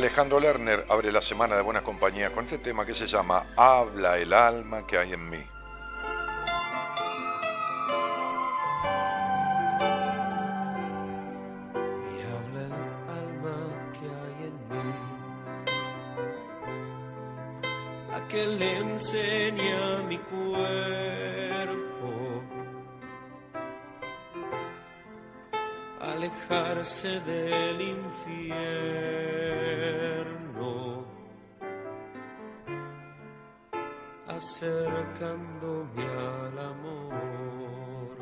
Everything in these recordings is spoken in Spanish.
Alejandro Lerner abre la semana de Buena Compañía con este tema que se llama Habla el alma que hay en mí. Que le enseña mi cuerpo alejarse del infierno. Acercándome al amor.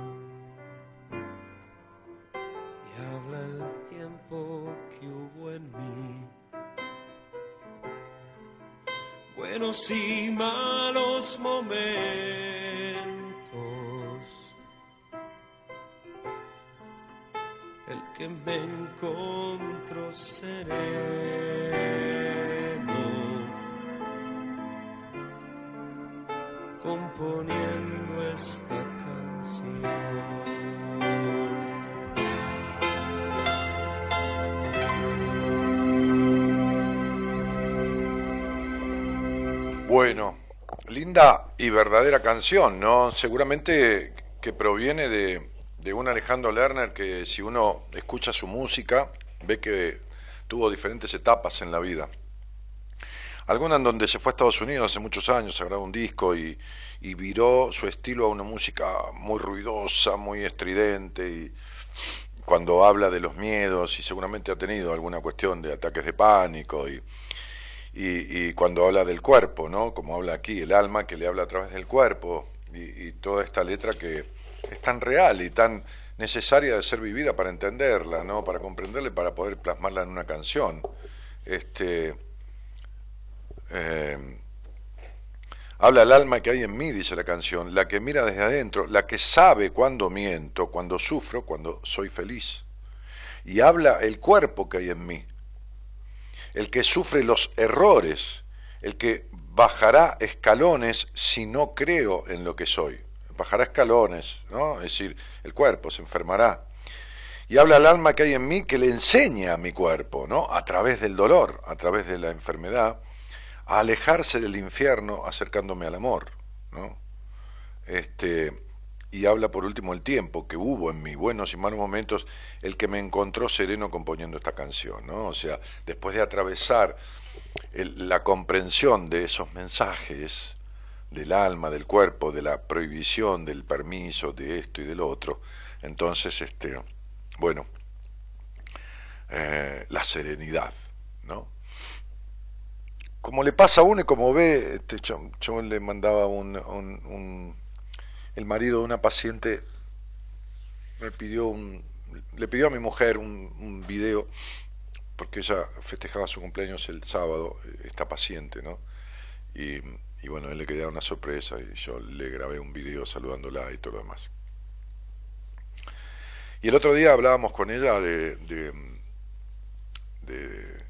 Y habla el tiempo que hubo en mí. Buenos y malos momentos. El que me encontró seré. Componiendo esta canción. Bueno, linda y verdadera canción, ¿no? Seguramente que proviene de, de un Alejandro Lerner que si uno escucha su música ve que tuvo diferentes etapas en la vida alguna en donde se fue a Estados Unidos hace muchos años, se grabó un disco y, viró su estilo a una música muy ruidosa, muy estridente y cuando habla de los miedos y seguramente ha tenido alguna cuestión de ataques de pánico y, y, cuando habla del cuerpo, ¿no? Como habla aquí, el alma que le habla a través del cuerpo y, toda esta letra que es tan real y tan necesaria de ser vivida para entenderla, ¿no? Para comprenderla y para poder plasmarla en una canción. Este, eh, habla el alma que hay en mí, dice la canción, la que mira desde adentro, la que sabe cuando miento, cuando sufro, cuando soy feliz. Y habla el cuerpo que hay en mí. el que sufre los errores, el que bajará escalones si no creo en lo que soy. Bajará escalones, ¿no? Es decir, el cuerpo se enfermará. Y habla el alma que hay en mí que le enseña a mi cuerpo, ¿no? A través del dolor, a través de la enfermedad, a alejarse del infierno acercándome al amor, ¿no? Este, y habla por último el tiempo que hubo en mis buenos y malos momentos, el que me encontró sereno componiendo esta canción, ¿no? O sea, después de atravesar la comprensión de esos mensajes del alma, del cuerpo, de la prohibición, del permiso, de esto y del otro, entonces, este, bueno, eh, la serenidad. Como le pasa a uno y como ve, este, yo, le mandaba un el marido de una paciente me pidió un, le pidió a mi mujer un, video porque ella festejaba su cumpleaños el sábado, esta paciente, ¿no? Y, y bueno, él le quería una sorpresa y yo le grabé un video saludándola y todo lo demás. Y el otro día hablábamos con ella de, de, de,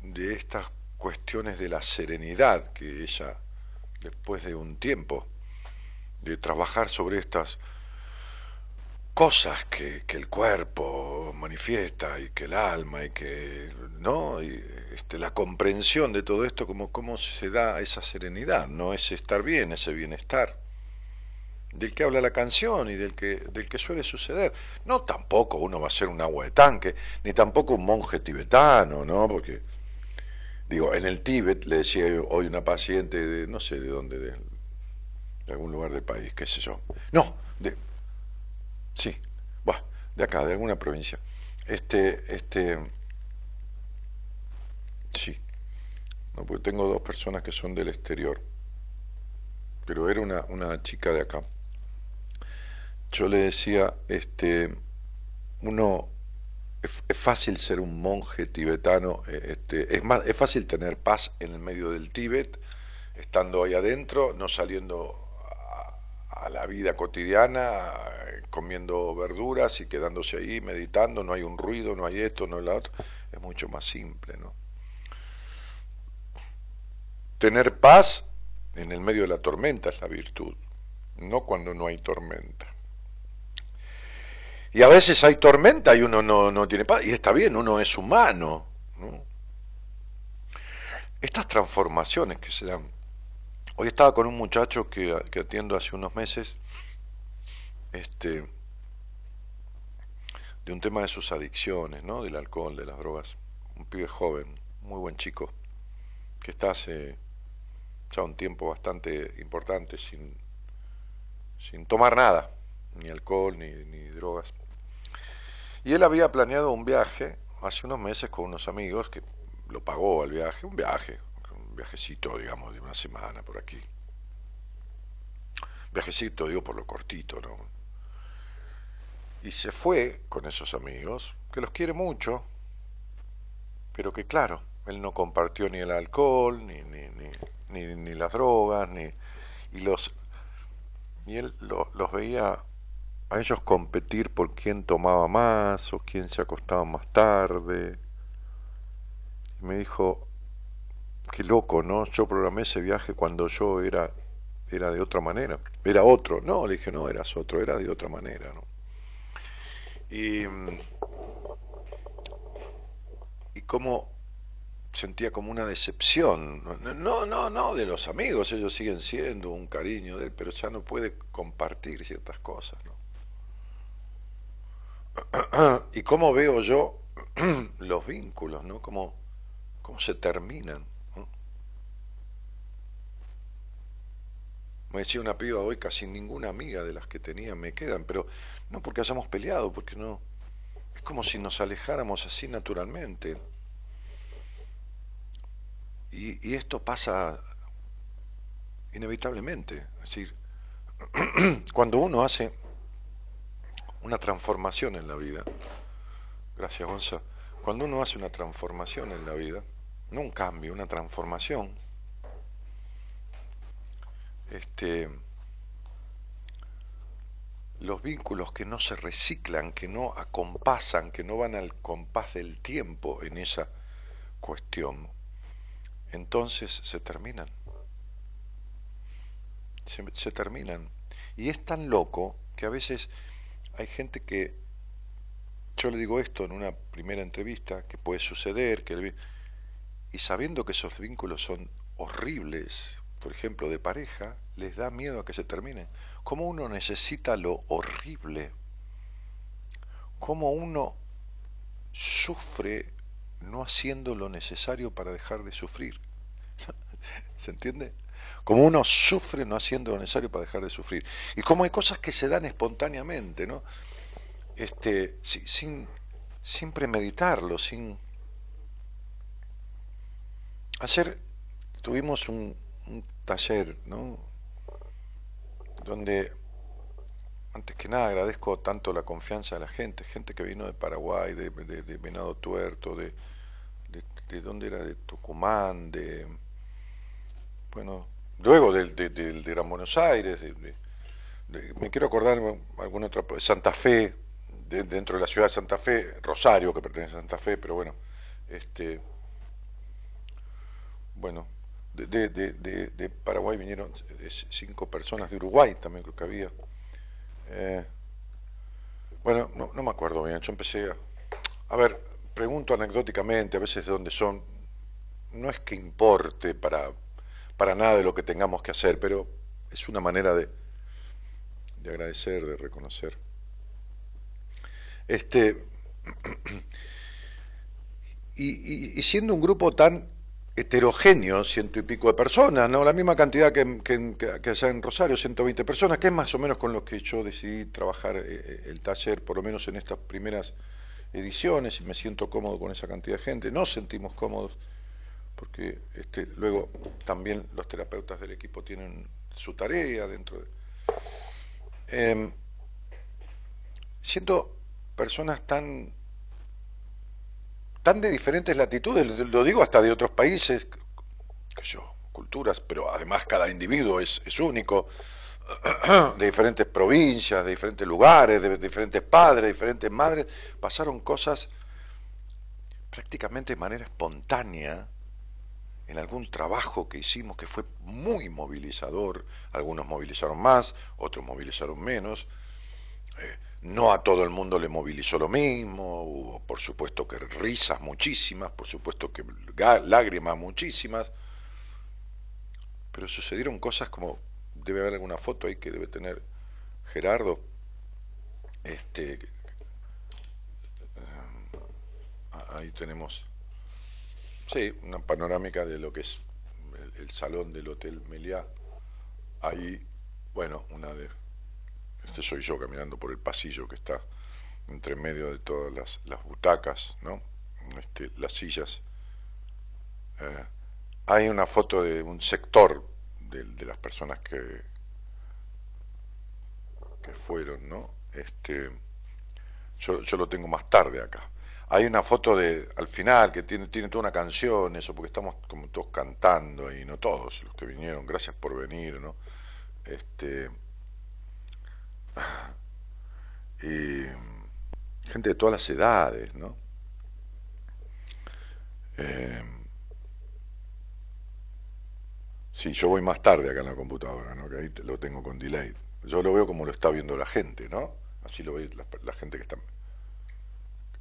de estas cuestiones de la serenidad que ella, después de un tiempo, de trabajar sobre estas cosas que, el cuerpo manifiesta y que el alma y que no y este, la comprensión de todo esto como cómo se da esa serenidad no es estar bien ese bienestar del que habla la canción y del que del que suele suceder. No tampoco uno va a ser un agua de tanque ni tampoco un monje tibetano no porque digo en el Tíbet le decía hoy una paciente de no sé de dónde de, algún lugar del país, qué sé yo. No, de, sí, va, de acá, de alguna provincia. Este, este, sí, no, porque tengo dos personas que son del exterior, pero era una, una chica de acá. Yo le decía, este, uno, es, fácil ser un monje tibetano, eh, este, es, más, es fácil tener paz en el medio del Tíbet, estando ahí adentro, no saliendo a la vida cotidiana, comiendo verduras y quedándose ahí meditando, no hay un ruido, no hay esto, no hay lo otro, es mucho más simple, ¿no? Tener paz en el medio de la tormenta es la virtud, no cuando no hay tormenta. Y a veces hay tormenta y uno no, no tiene paz, y está bien, uno es humano. ¿no? Estas transformaciones que se dan Hoy estaba con un muchacho que, atiendo hace unos meses, este, de un tema de sus adicciones, ¿no? Del alcohol, de las drogas. Un pibe joven, muy buen chico, que está hace ya un tiempo bastante importante sin, sin tomar nada, ni alcohol, ni, ni drogas. Y él había planeado un viaje hace unos meses con unos amigos que lo pagó al viaje, un viaje, viajecito, digamos, de una semana por aquí. Viajecito, digo, por lo cortito, ¿no? Y se fue con esos amigos, que los quiere mucho, pero que claro, él no compartió ni el alcohol, ni, ni, ni, ni, las drogas, ni, y los y él los veía a ellos competir por quién tomaba más o quién se acostaba más tarde. Y me dijo, qué loco, ¿no? Yo programé ese viaje cuando yo era, era de otra manera. Era otro. No, le dije, no, eras otro, era de otra manera, ¿no? Y, y como sentía como una decepción. No, no, no, de los amigos, ellos siguen siendo un cariño de él, pero ya no puede compartir ciertas cosas, ¿no? Y cómo veo yo los vínculos, ¿no? Cómo, cómo se terminan. Me decía una piba hoy, casi ninguna amiga de las que tenía me quedan, pero no porque hayamos peleado, porque no. Es como si nos alejáramos así naturalmente. Y, esto pasa inevitablemente. Es decir, cuando uno hace una transformación en la vida, gracias Gonza, cuando uno hace una transformación en la vida, no un cambio, una transformación, este, los vínculos que no se reciclan, que no acompasan, que no van al compás del tiempo en esa cuestión, entonces se terminan. Se, terminan. Y es tan loco que a veces hay gente que, yo le digo esto en una primera entrevista, que puede suceder, que y sabiendo que esos vínculos son horribles, por ejemplo, de pareja, les da miedo a que se terminen. ¿Cómo uno necesita lo horrible? ¿Cómo uno sufre no haciendo lo necesario para dejar de sufrir? ¿Se entiende? Como uno sufre no haciendo lo necesario para dejar de sufrir. Y como hay cosas que se dan espontáneamente, ¿no? Este, sin, sin premeditarlo, sin hacer, tuvimos un, taller, ¿no? Donde, antes que nada, agradezco tanto la confianza de la gente, gente que vino de Paraguay, de, Venado Tuerto, de, de, dónde era, de Tucumán, de, bueno, luego del, de, de, Buenos Aires, me quiero acordar alguna otra, Santa Fe, dentro de la ciudad de Santa Fe, Rosario, que pertenece a Santa Fe, pero bueno, este, bueno, de, Paraguay vinieron cinco personas, de Uruguay también creo que había. Eh, bueno, no, no, me acuerdo bien, yo empecé a... A ver, pregunto anecdóticamente a veces de dónde son. No es que importe para, para nada de lo que tengamos que hacer, pero es una manera de, de agradecer, de reconocer. Este, y, siendo un grupo tan heterogéneo, ciento y pico de personas, ¿no? La misma cantidad que, que, que, en Rosario, 120 personas, que es más o menos con lo que yo decidí trabajar eh, eh, el taller, por lo menos en estas primeras ediciones, y me siento cómodo con esa cantidad de gente. Nos sentimos cómodos, porque este, luego también los terapeutas del equipo tienen su tarea dentro de... Eh, siento personas tan tan de diferentes latitudes, lo digo hasta de otros países, que yo, culturas, pero además cada individuo es, es único, de diferentes provincias, de diferentes lugares, de diferentes padres, de diferentes madres, pasaron cosas prácticamente de manera espontánea en algún trabajo que hicimos que fue muy movilizador, algunos movilizaron más, otros movilizaron menos. Eh, no a todo el mundo le movilizó lo mismo, hubo por supuesto que risas muchísimas, por supuesto que lágrimas muchísimas, pero sucedieron cosas como, debe haber alguna foto ahí que debe tener Gerardo, este, eh, ahí tenemos, sí, una panorámica de lo que es el, salón del Hotel Meliá, ahí, bueno, una de este soy yo caminando por el pasillo que está entre medio de todas las, butacas, ¿no? Este, las sillas. Eh, hay una foto de un sector de, las personas que, que fueron, ¿no? Este, yo, yo lo tengo más tarde acá. Hay una foto de al final que tiene, tiene toda una canción, eso, porque estamos como todos cantando y no todos los que vinieron, gracias por venir, ¿no? Este, gente de todas las edades, ¿no? Eh, sí, yo voy más tarde acá en la computadora, ¿no? Que ahí lo tengo con delay. Yo lo veo como lo está viendo la gente, ¿no? Así lo ve la, gente que está...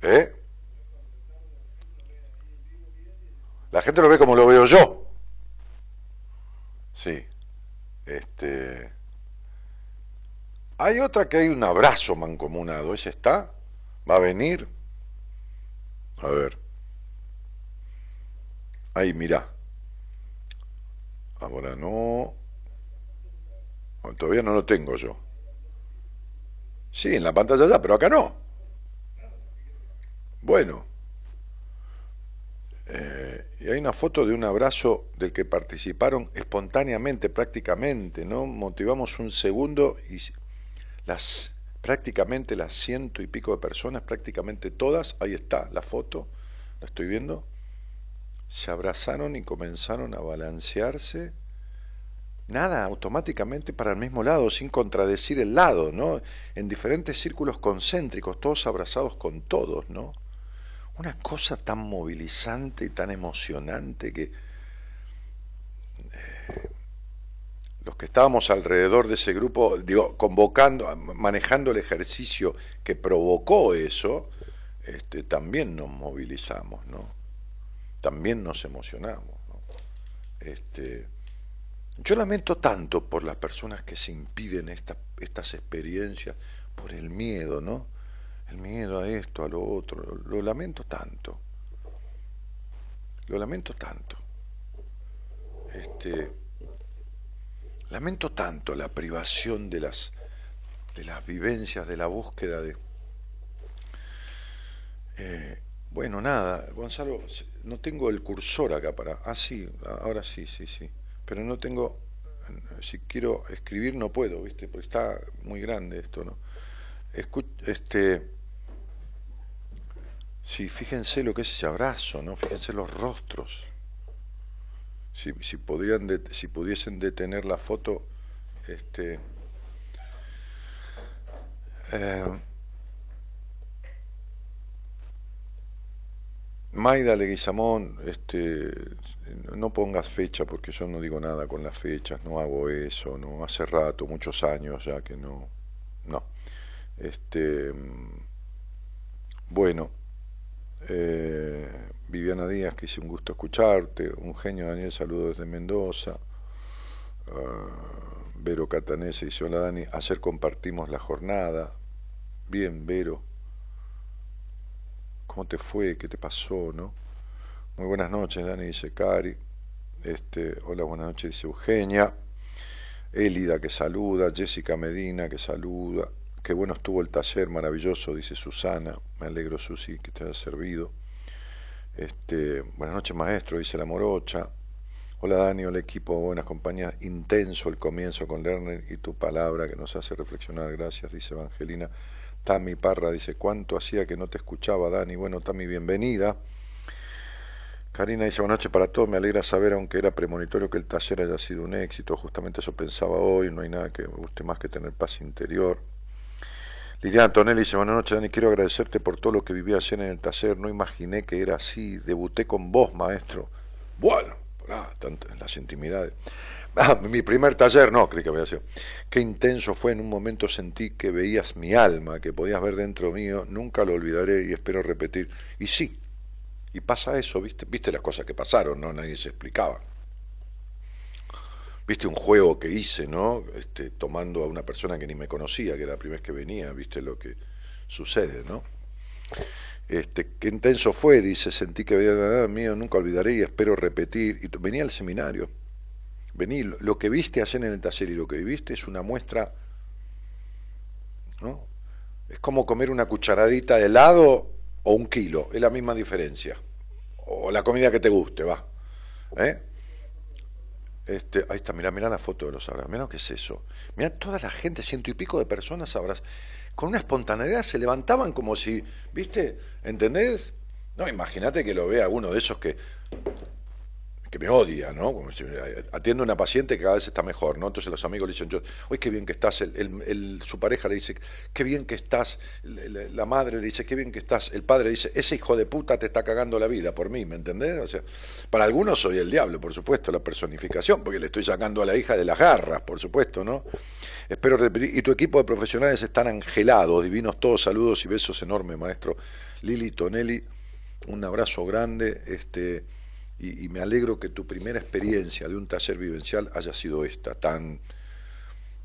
¿Eh? La gente lo ve como lo veo yo. Sí. Este... Hay otra que hay un abrazo mancomunado, ¿ese está? ¿Va a venir? A ver. Ahí, mira. Ahora no. Todavía no lo tengo yo. Sí, en la pantalla ya, pero acá no. Bueno. Eh, y hay una foto de un abrazo del que participaron espontáneamente, prácticamente, ¿no? Motivamos un segundo y las prácticamente las ciento y pico de personas, prácticamente todas, ahí está la foto, la estoy viendo, se abrazaron y comenzaron a balancearse, nada, automáticamente para el mismo lado, sin contradecir el lado, ¿no? En diferentes círculos concéntricos, todos abrazados con todos, ¿no? Una cosa tan movilizante y tan emocionante que eh, los que estábamos alrededor de ese grupo, digo, convocando, manejando el ejercicio que provocó eso, este, también nos movilizamos, ¿no? También nos emocionamos, ¿no? Este, yo lamento tanto por las personas que se impiden estas experiencias, por el miedo, ¿no? El miedo a esto, a lo otro, lo, lamento tanto. Lo lamento tanto. Este, lamento tanto la privación de las, de las vivencias, de la búsqueda de... Eh, bueno, nada, Gonzalo, no tengo el cursor acá para... Ah, sí, ahora sí, sí, sí pero no tengo, si quiero escribir no puedo, ¿viste? Porque está muy grande esto, ¿no? este, sí, fíjense lo que es ese abrazo, ¿no? Fíjense los rostros. Si, si, podrían si pudiesen detener la foto, este, eh, Maida Leguizamón, este, no pongas fecha porque yo no digo nada con las fechas, no hago eso, no hace rato, muchos años ya que no, no. Este, bueno, eh, Viviana Díaz, que hice un gusto escucharte, un genio Daniel, saludo desde Mendoza. Uh, Vero Catanese dice, hola Dani, ayer compartimos la jornada. Bien, Vero cómo te fue, qué te pasó, ¿no? Muy buenas noches, Dani, dice Cari. Este, hola, buenas noches, dice Eugenia. Elida que saluda, Jessica Medina que saluda. Qué bueno estuvo el taller, maravilloso, dice Susana. Me alegro, Susi, que te haya servido. Este, buenas noches, maestro, dice la morocha. Hola Dani, hola equipo, buenas compañías. Intenso el comienzo con Lerner y tu palabra que nos hace reflexionar. Gracias, dice Evangelina. Tami Parra dice, ¿cuánto hacía que no te escuchaba, Dani? Bueno, Tami, bienvenida. Karina dice, buenas noches para todos, me alegra saber, aunque era premonitorio, que el taller haya sido un éxito. Justamente eso pensaba hoy, no hay nada que me guste más que tener paz interior. Liliana Tonelli dice, buenas noches, Dani, quiero agradecerte por todo lo que viví ayer en el taller. No imaginé que era así. Debuté con vos, maestro. Bueno, en las intimidades. Ah, mi primer taller, no, creí que había sido. Qué intenso fue, en un momento sentí que veías mi alma, que podías ver dentro mío, nunca lo olvidaré y espero repetir. Y sí, y pasa eso, ¿viste? Viste las cosas que pasaron, ¿no? Nadie se explicaba. Viste un juego que hice, ¿no? Este, tomando a una persona que ni me conocía, que era la primera vez que venía, viste lo que sucede, ¿no? Este, qué intenso fue, dice, sentí que veía nada mío, nunca olvidaré y espero repetir. Y venía al seminario Vení, lo que viste ayer en el taller y lo que viviste es una muestra, ¿no? Es como comer una cucharadita de helado o un kilo, es la misma diferencia. O la comida que te guste, va. ¿Eh? Este, ahí está, mira, mira la foto de los abrazos, mira qué es eso. Mira toda la gente, ciento y pico de personas abrazas, con una espontaneidad se levantaban como si, ¿viste? ¿Entendés? No, imagínate que lo vea uno de esos que que me odia, ¿no? Como si, eh, atiende a una paciente que cada vez está mejor, ¿no? Entonces los amigos le dicen, yo, uy, qué bien que estás, el, su pareja le dice, qué bien que estás, la madre le dice, qué bien que estás, el padre dice, ese hijo de puta te está cagando la vida por mí, ¿me entendés? O sea, para algunos soy el diablo, por supuesto, la personificación, porque le estoy sacando a la hija de las garras, por supuesto, ¿no? Espero repetir, y tu equipo de profesionales están angelados, divinos todos, saludos y besos enormes, maestro Lili Tonelli, un abrazo grande, este y, me alegro que tu primera experiencia de un taller vivencial haya sido esta, tan,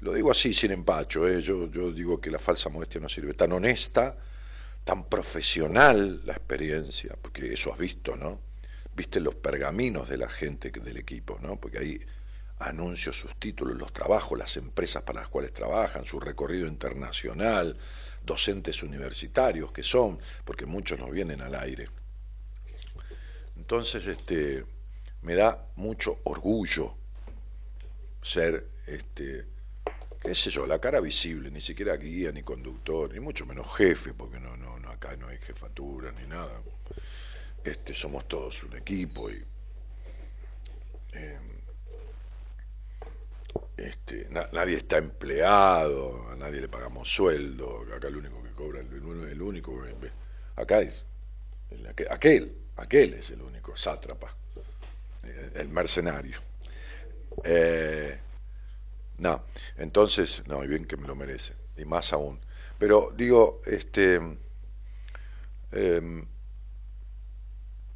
lo digo así sin empacho, ¿eh? yo, yo digo que la falsa modestia no sirve, tan honesta, tan profesional la experiencia, porque eso has visto, ¿no? Viste los pergaminos de la gente del equipo, ¿no? Porque ahí anuncios, sus títulos, los trabajos, las empresas para las cuales trabajan, su recorrido internacional, docentes universitarios que son, porque muchos no vienen al aire. Entonces, este, me da mucho orgullo ser, este, qué sé yo, la cara visible, ni siquiera guía ni conductor, ni mucho menos jefe, porque no, no, no acá no hay jefatura ni nada. Este, somos todos un equipo y em, este, nadie está empleado, a nadie le pagamos sueldo, acá el único que cobra, el, el único, acá es aquel, aquel es el único sátrapa, eh, el mercenario. Eh, no, entonces, no, y bien que me lo merece, y más aún. Pero digo, este, em,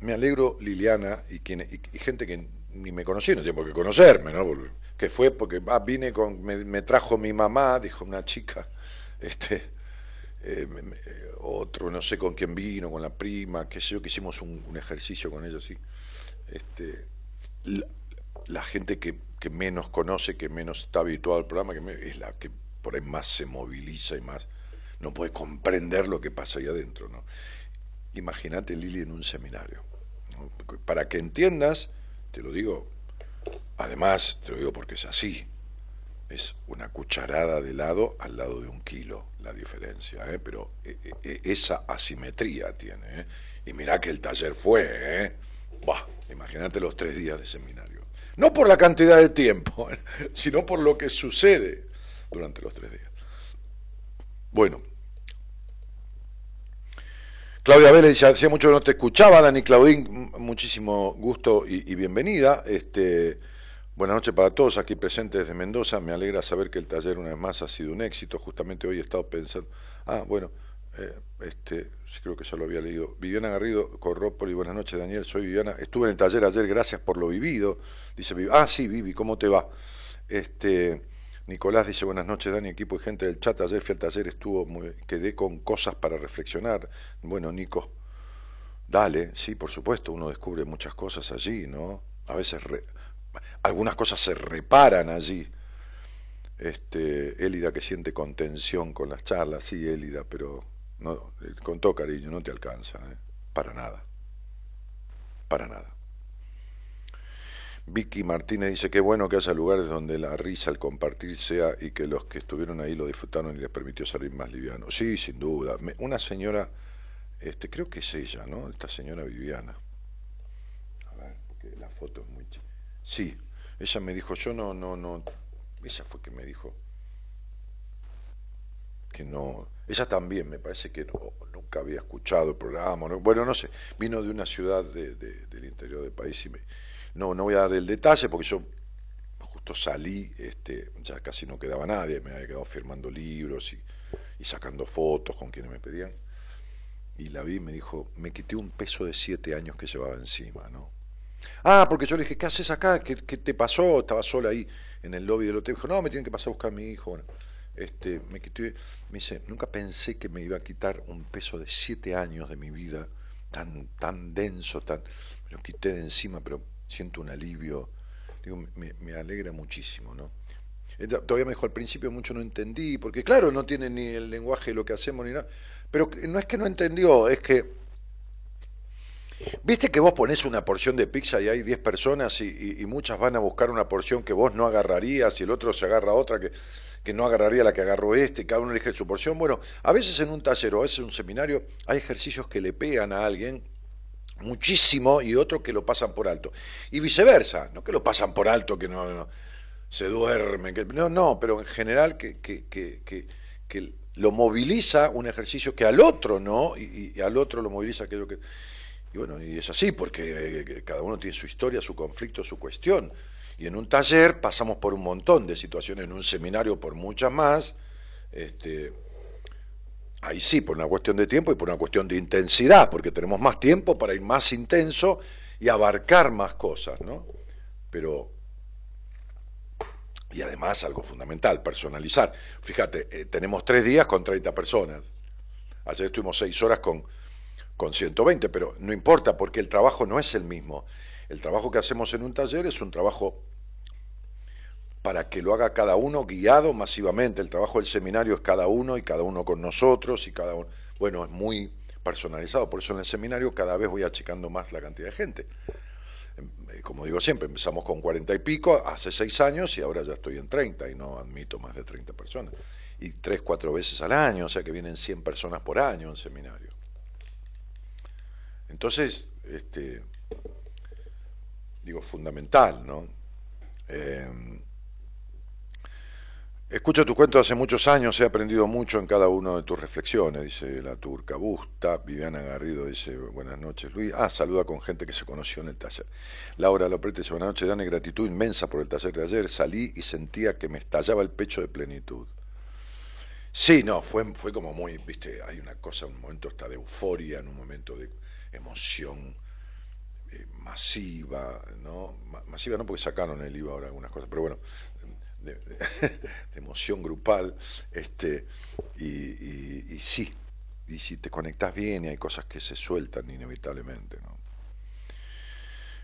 me alegro Liliana y, gente que ni me conocía, no tiene por qué conocerme, ¿no? que fue porque ah, vine con, me, trajo mi mamá, dijo una chica, este, eh, otro, no sé con quién vino, con la prima, qué sé yo, que hicimos un, ejercicio con ella, sí. Este, la, gente que, menos conoce, que menos está habituado al programa, que es la que por ahí más se moviliza y más no puede comprender lo que pasa ahí adentro. ¿no? Imagínate Lili en un seminario. Para que entiendas, te lo digo, además, te lo digo porque es así, es una cucharada de helado al lado de un kilo la diferencia, ¿eh? pero eh, eh, esa asimetría tiene. ¿eh? Y mirá que el taller fue, ¿eh? imagínate los tres días de seminario. No por la cantidad de tiempo, sino por lo que sucede durante los tres días. Bueno, Claudia Vélez dice, hacía mucho que no te escuchaba, Dani Claudín, muchísimo gusto y, bienvenida. Este, buenas noches para todos aquí presentes desde Mendoza. Me alegra saber que el taller una vez más ha sido un éxito. Justamente hoy he estado pensando, ah, bueno, eh, este, creo que ya lo había leído. Viviana Garrido, Corrópoli, buenas noches Daniel, soy Viviana. Estuve en el taller ayer, gracias por lo vivido. Dice, ah, sí, Vivi, ¿cómo te va? Este, Nicolás dice, buenas noches Dani, equipo y gente del chat, ayer fui al taller, estuvo muy, quedé con cosas para reflexionar. Bueno, Nico, dale, sí, por supuesto, uno descubre muchas cosas allí, ¿no? A veces algunas cosas se reparan allí. Este, Élida que siente contención con las charlas, sí, Élida, pero no, con todo cariño, no te alcanza, ¿eh? para nada, para nada. Vicky Martínez dice que bueno que haya lugares donde la risa al compartir sea y que los que estuvieron ahí lo disfrutaron y les permitió salir más livianos. Sí, sin duda. Una señora, este, creo que es ella, ¿no? Esta señora Viviana. A ver, porque la foto es muy chica. Sí, ella me dijo, yo no, no, no. Ella fue que me dijo que no. Ella también, me parece que nunca había escuchado el programa. Bueno, no sé. Vino de una ciudad del interior del país y me no, no voy a dar el detalle porque yo justo salí, este, ya casi no quedaba nadie, me había quedado firmando libros y, sacando fotos con quienes me pedían. Y la vi y me dijo, me quité un peso de siete años que llevaba encima, ¿no? Ah, porque yo le dije, ¿qué haces acá? ¿Qué, te pasó? Estaba sola ahí en el lobby del hotel. Dijo, no, me tienen que pasar a buscar a mi hijo. Bueno, este, me quité, me dice, nunca pensé que me iba a quitar un peso de siete años de mi vida, tan, tan denso, tan, me lo quité de encima, pero siento un alivio, digo, me, alegra muchísimo, ¿no? Todavía me dijo al principio mucho no entendí, porque claro, no tiene ni el lenguaje de lo que hacemos ni nada, pero no es que no entendió, es que, viste que vos ponés una porción de pizza y hay 10 personas y, muchas van a buscar una porción que vos no agarrarías y el otro se agarra otra que, que no agarraría la que agarró este, y cada uno elige su porción. Bueno, a veces en un taller o a veces en un seminario hay ejercicios que le pegan a alguien muchísimo y otros que lo pasan por alto. Y viceversa, no que lo pasan por alto, que no, se duermen, que, no, no, pero en general que, que, que, que, lo moviliza un ejercicio que al otro no, y, al otro lo moviliza aquello que... Y bueno, y es así, porque eh, cada uno tiene su historia, su conflicto, su cuestión. Y en un taller pasamos por un montón de situaciones, en un seminario por muchas más. Este, Ahí sí, por una cuestión de tiempo y por una cuestión de intensidad, porque tenemos más tiempo para ir más intenso y abarcar más cosas, ¿no? Pero, y además algo fundamental, personalizar. Fíjate, eh, tenemos tres días con 30 personas. Ayer estuvimos seis horas con, con 120, pero no importa porque el trabajo no es el mismo. El trabajo que hacemos en un taller es un trabajo para que lo haga cada uno guiado masivamente. El trabajo del seminario es cada uno y cada uno con nosotros y cada uno, bueno, es muy personalizado, por eso en el seminario cada vez voy achicando más la cantidad de gente. Em, eh, como digo siempre, empezamos con cuarenta y pico hace seis años y ahora ya estoy en treinta y no admito más de treinta personas. Y tres, cuatro veces al año, o sea que vienen cien personas por año en seminario. Entonces, este, digo, fundamental, ¿no? Em, Escucho tu cuento hace muchos años, he aprendido mucho en cada una de tus reflexiones, dice la turca Busta. Viviana Garrido dice, buenas noches, Luis. Ah, saluda con gente que se conoció en el taller. Laura Loprete dice, buenas noches, Dani, gratitud inmensa por el taller de ayer. Salí y sentía que me estallaba el pecho de plenitud. Sí, no, fue, fue como muy, viste, hay una cosa, un momento hasta de euforia, en un momento de emoción eh, masiva, ¿no? Masiva no porque sacaron el IVA ahora algunas cosas, pero bueno, de, emoción grupal, este, y, sí, y si te conectas bien y hay cosas que se sueltan inevitablemente, ¿no?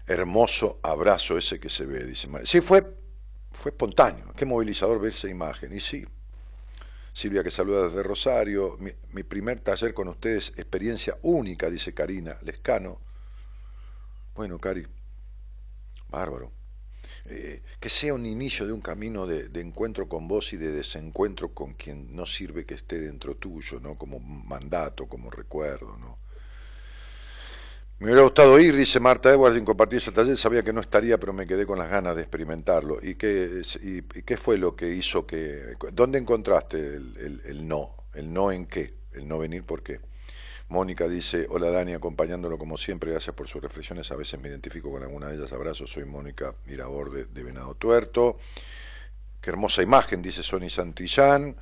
Hermoso abrazo ese que se ve, dice María. Sí, fue, fue espontáneo, qué movilizador ver esa imagen, y sí. Silvia que saluda desde Rosario, mi, primer taller con ustedes, experiencia única, dice Karina Lescano. Bueno, Cari, bárbaro. Eh, que sea un inicio de un camino de, encuentro con vos y de desencuentro con quien no sirve que esté dentro tuyo, ¿no? Como mandato, como recuerdo, ¿no? Me hubiera gustado ir, dice Marta Edwards, en compartir ese taller, sabía que no estaría, pero me quedé con las ganas de experimentarlo. ¿Y qué, y, fue lo que hizo que... ¿Dónde encontraste el, no? ¿El no en qué? ¿El no venir por qué? Mónica dice, hola Dani, acompañándolo como siempre, gracias por sus reflexiones, a veces me identifico con alguna de ellas, abrazo, soy Mónica Mirabor de, Venado Tuerto. Qué hermosa imagen, dice Sony Santillán.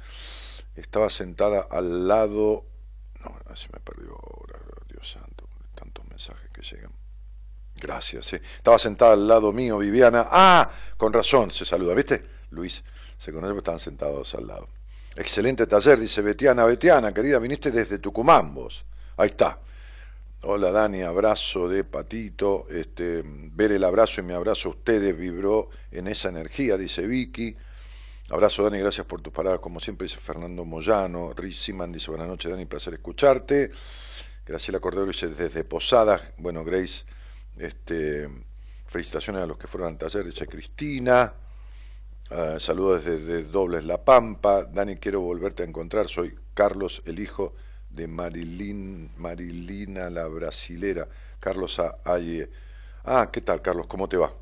Estaba sentada al lado, no, se me perdió ahora, mensajes que llegan. Gracias, estaba sentada al lado mío, Viviana. Ah, con razón, se saluda, ¿viste? Luis, se conoce, estaban sentados al lado. Excelente taller, dice Betiana. Betiana, querida, viniste desde Tucumán vos. Ahí está. Hola Dani, abrazo de Patito. Este, ver el abrazo y mi abrazo a ustedes vibró en esa energía, dice Vicky. Abrazo Dani, gracias por tus palabras, como siempre dice Fernando Moyano. Riz Siman dice buenas noches Dani, placer escucharte. Graciela Cordero dice desde Posadas. Bueno, Grace, este, felicitaciones a los que fueron al taller, dice Cristina. Uh, saludos desde Dobles La Pampa. Dani, quiero volverte a encontrar. Soy Carlos, el hijo de Marilyn, Marilina la brasilera. Carlos Aye. Ah, ¿qué tal, Carlos? ¿Cómo te va?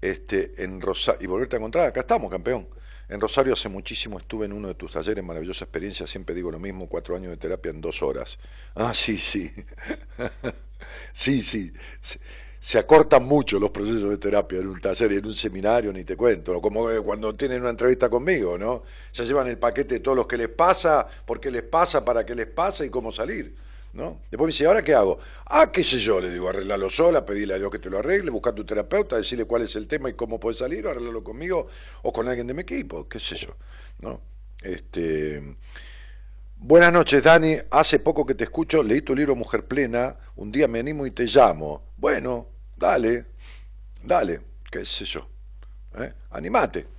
Este, en Rosario, y volverte a encontrar, acá estamos, campeón. En Rosario hace muchísimo estuve en uno de tus talleres, maravillosa experiencia, siempre digo lo mismo, cuatro años de terapia en dos horas. Ah, sí, sí. sí, sí se acortan mucho los procesos de terapia en un taller y en un seminario, ni te cuento, como cuando tienen una entrevista conmigo, ¿no? Se llevan el paquete de todo lo que les pasa, por qué les pasa, para qué les pasa y cómo salir, ¿no? Después me dice, ¿ahora qué hago? Ah, qué sé yo, le digo, arreglalo sola, pedirle a Dios que te lo arregle, buscar tu terapeuta, decirle cuál es el tema y cómo puedes salir, o arreglarlo conmigo o con alguien de mi equipo, qué sé yo, ¿no? Este... Buenas noches, Dani. Hace poco que te escucho, leí tu libro Mujer Plena. Un día me animo y te llamo. Bueno, dale, dale, qué sé yo, ¿eh? animate.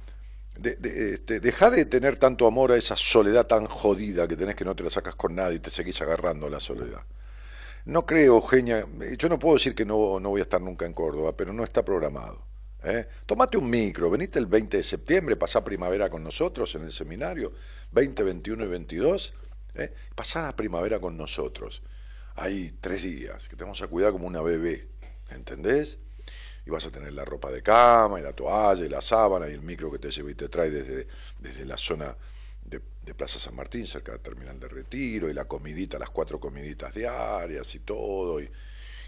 De, este, deja de tener tanto amor a esa soledad tan jodida que tenés que no te la sacas con nadie y te seguís agarrando a la soledad. No creo, Eugenia, yo no puedo decir que no, no voy a estar nunca en Córdoba, pero no está programado. ¿eh? Tómate un micro, venite el 20 de septiembre, pasá primavera con nosotros en el seminario, 20, 21 y 22, ¿eh? pasá la primavera con nosotros. Hay tres días, que te vamos a cuidar como una bebé. ¿entendés? Y vas a tener la ropa de cama, y la toalla, y la sábana, y el micro que te lleva y te trae desde, desde la zona de, Plaza San Martín, cerca del terminal de retiro, y la comidita, las cuatro comiditas diarias y todo, y,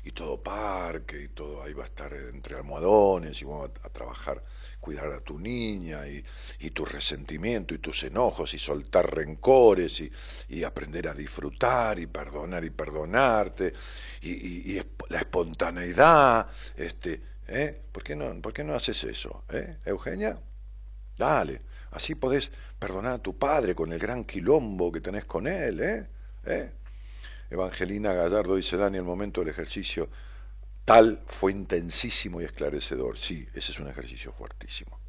y todo parque, y todo ahí va a estar entre almohadones, y vamos a, trabajar, cuidar a tu niña, y, y, tu resentimiento, y tus enojos, y soltar rencores, y, y aprender a disfrutar, y perdonar y perdonarte, y la espontaneidad, este, ¿eh? ¿Por, qué no, ¿por qué no haces eso, eh, Eugenia? Dale, así podés perdonar a tu padre con el gran quilombo que tenés con él, ¿eh? ¿Eh? Evangelina Gallardo dice, Dani, el momento del ejercicio tal fue intensísimo y esclarecedor. Sí, ese es un ejercicio fuertísimo.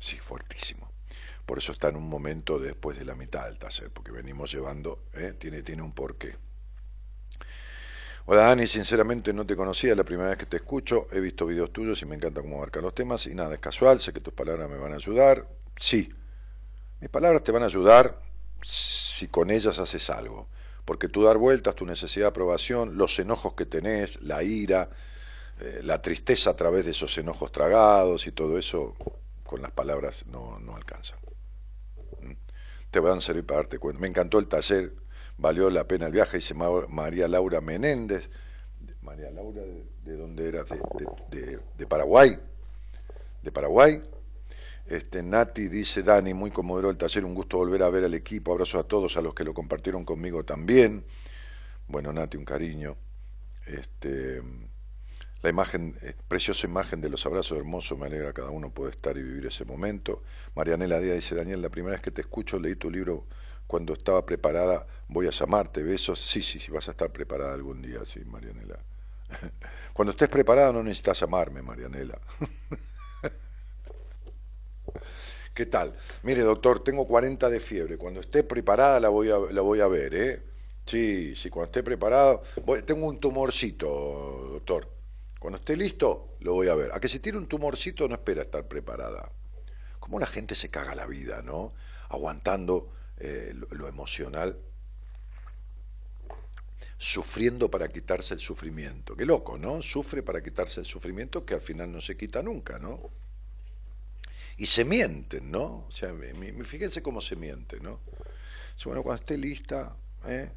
Sí, fuertísimo. Por eso está en un momento después de la mitad del taller, porque venimos llevando, ¿eh? tiene, tiene un porqué. Hola Dani, sinceramente no te conocía, la primera vez que te escucho, he visto videos tuyos y me encanta cómo abarcar los temas y nada, es casual, sé que tus palabras me van a ayudar. Sí, mis palabras te van a ayudar si con ellas haces algo, porque tú dar vueltas, tu necesidad de aprobación, los enojos que tenés, la ira, eh, la tristeza a través de esos enojos tragados y todo eso, con las palabras no, no alcanzan. ¿Mm? Te van a servir para darte cuenta. Me encantó el taller, valió la pena el viaje, dice María Laura Menéndez. María Laura, ¿de, de dónde era? De, de, Paraguay. De Paraguay. Este, Nati dice, Dani, muy comodero el taller, un gusto volver a ver al equipo, abrazo a todos, a los que lo compartieron conmigo también. Bueno, Nati, un cariño. Este, la imagen, eh, preciosa imagen de los abrazos hermosos, me alegra cada uno puede estar y vivir ese momento. Marianela Díaz dice, Daniel, la primera vez que te escucho leí tu libro cuando estaba preparada, voy a llamarte, besos. Sí, sí, sí, vas a estar preparada algún día, sí, Marianela. Cuando estés preparada no necesitas llamarme, Marianela. ¿Qué tal? Mire, doctor, tengo 40 de fiebre. Cuando esté preparada la voy a, la voy a ver, ¿eh? Sí, sí, cuando esté preparado. tengo un tumorcito, doctor. Cuando esté listo, lo voy a ver. A que si tiene un tumorcito no espera estar preparada. ¿Cómo la gente se caga la vida, no? Aguantando eh, lo, emocional, sufriendo para quitarse el sufrimiento. Qué loco, ¿no? Sufre para quitarse el sufrimiento que al final no se quita nunca, ¿no? Y se mienten, ¿no? O sea, fíjense cómo se miente, ¿no? Bueno, cuando esté lista, ¿eh?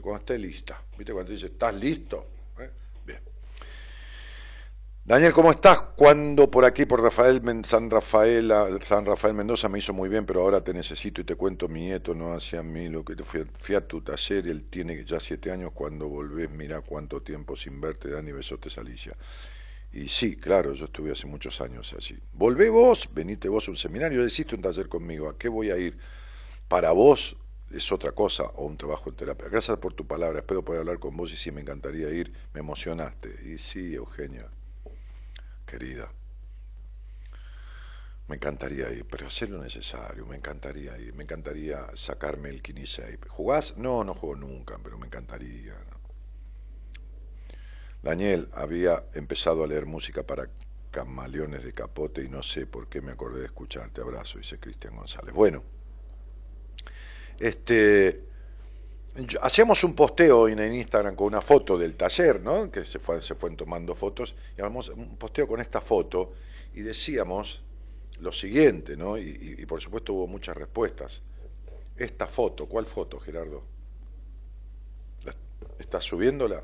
Cuando esté lista. ¿Viste? Cuando dice, ¿estás listo? Daniel, ¿cómo estás? Cuando por aquí, por Rafael, San Rafael, San Rafael Mendoza me hizo muy bien, pero ahora te necesito y te cuento, mi nieto no hacía a mí lo que te fui, a tu taller él tiene ya siete años, cuando volvés, mira cuánto tiempo sin verte, Dani, besotes, Alicia. Y sí, claro, yo estuve hace muchos años así. Volvé vos, venite vos a un seminario, deciste un taller conmigo, ¿a qué voy a ir? Para vos es otra cosa o un trabajo en terapia. Gracias por tu palabra, espero poder hablar con vos y sí, me encantaría ir, me emocionaste. Y sí, Eugenia, querida, me encantaría ir, pero hacer lo necesario, me encantaría ir, me encantaría sacarme el 15. ¿Jugás? No, no juego nunca, pero me encantaría. Daniel había empezado a leer música para camaleones de capote y no sé por qué me acordé de escucharte. Abrazo, dice Cristian González. Bueno. Este, hacíamos un posteo en Instagram con una foto del taller, ¿no? que se, fue, se fueron tomando fotos, y hacíamos un posteo con esta foto y decíamos lo siguiente, ¿no? y, por supuesto hubo muchas respuestas. Esta foto, ¿cuál foto, Gerardo? ¿Estás subiéndola?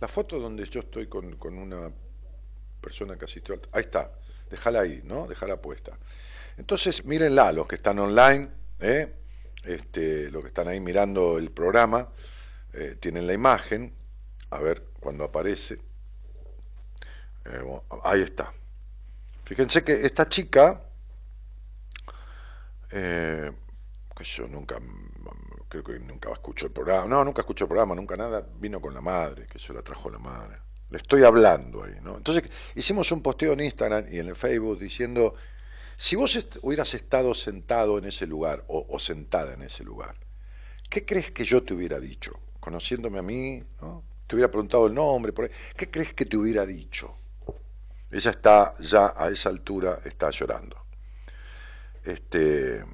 La foto donde yo estoy con, con una persona que asistió al... Ahí está, déjala ahí, ¿no? Déjala puesta. Entonces, mírenla, los que están online, ¿eh? Este, los que están ahí mirando el programa, eh, tienen la imagen, a ver cuando aparece. Eh, ahí está. Fíjense que esta chica, que yo nunca, creo que nunca escuchó el programa, no, nunca escuchó el programa, nunca nada, vino con la madre, que se la trajo la madre. Le estoy hablando ahí, ¿no? Entonces hicimos un posteo en Instagram y en el Facebook diciendo si vos hubieras estado sentado en ese lugar o, sentada en ese lugar, ¿qué crees que yo te hubiera dicho? Conociéndome a mí, ¿no? te hubiera preguntado el nombre, por ¿qué crees que te hubiera dicho? Ella está ya a esa altura, está llorando. Este,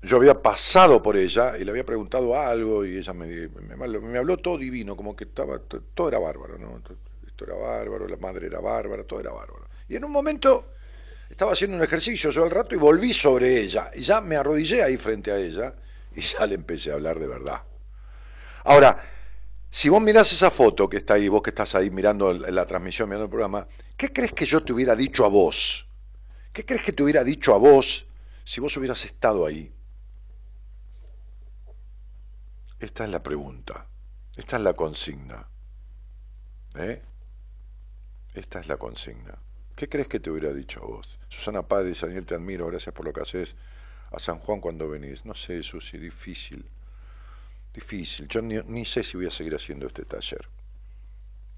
yo había pasado por ella y le había preguntado algo y ella me, habló todo divino, como que estaba, todo era bárbaro, ¿no? Esto era bárbaro, la madre era bárbara, todo era bárbaro. Y en un momento estaba haciendo un ejercicio yo al rato y volví sobre ella. Y ya me arrodillé ahí frente a ella y ya le empecé a hablar de verdad. Ahora, si vos mirás esa foto que está ahí, vos que estás ahí mirando la transmisión, mirando el programa, ¿qué crees que yo te hubiera dicho a vos? ¿Qué crees que te hubiera dicho a vos si vos hubieras estado ahí? Esta es la pregunta, esta es la consigna. ¿Eh? Esta es la consigna. ¿Qué crees que te hubiera dicho a vos? Susana dice, Daniel, te admiro, gracias por lo que haces a San Juan cuando venís. No sé, Susi, difícil. Difícil. Yo ni, sé si voy a seguir haciendo este taller.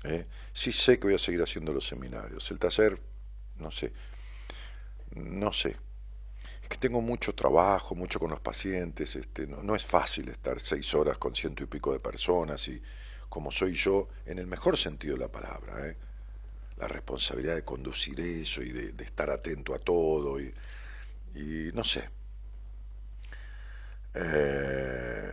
¿eh? Sí sé que voy a seguir haciendo los seminarios. El taller, no sé. No sé. Es que tengo mucho trabajo, mucho con los pacientes. Este, no, no es fácil estar seis horas con ciento y pico de personas y como soy yo, en el mejor sentido de la palabra. ¿eh? La responsabilidad de conducir eso y de, estar atento a todo y, no sé. Eh,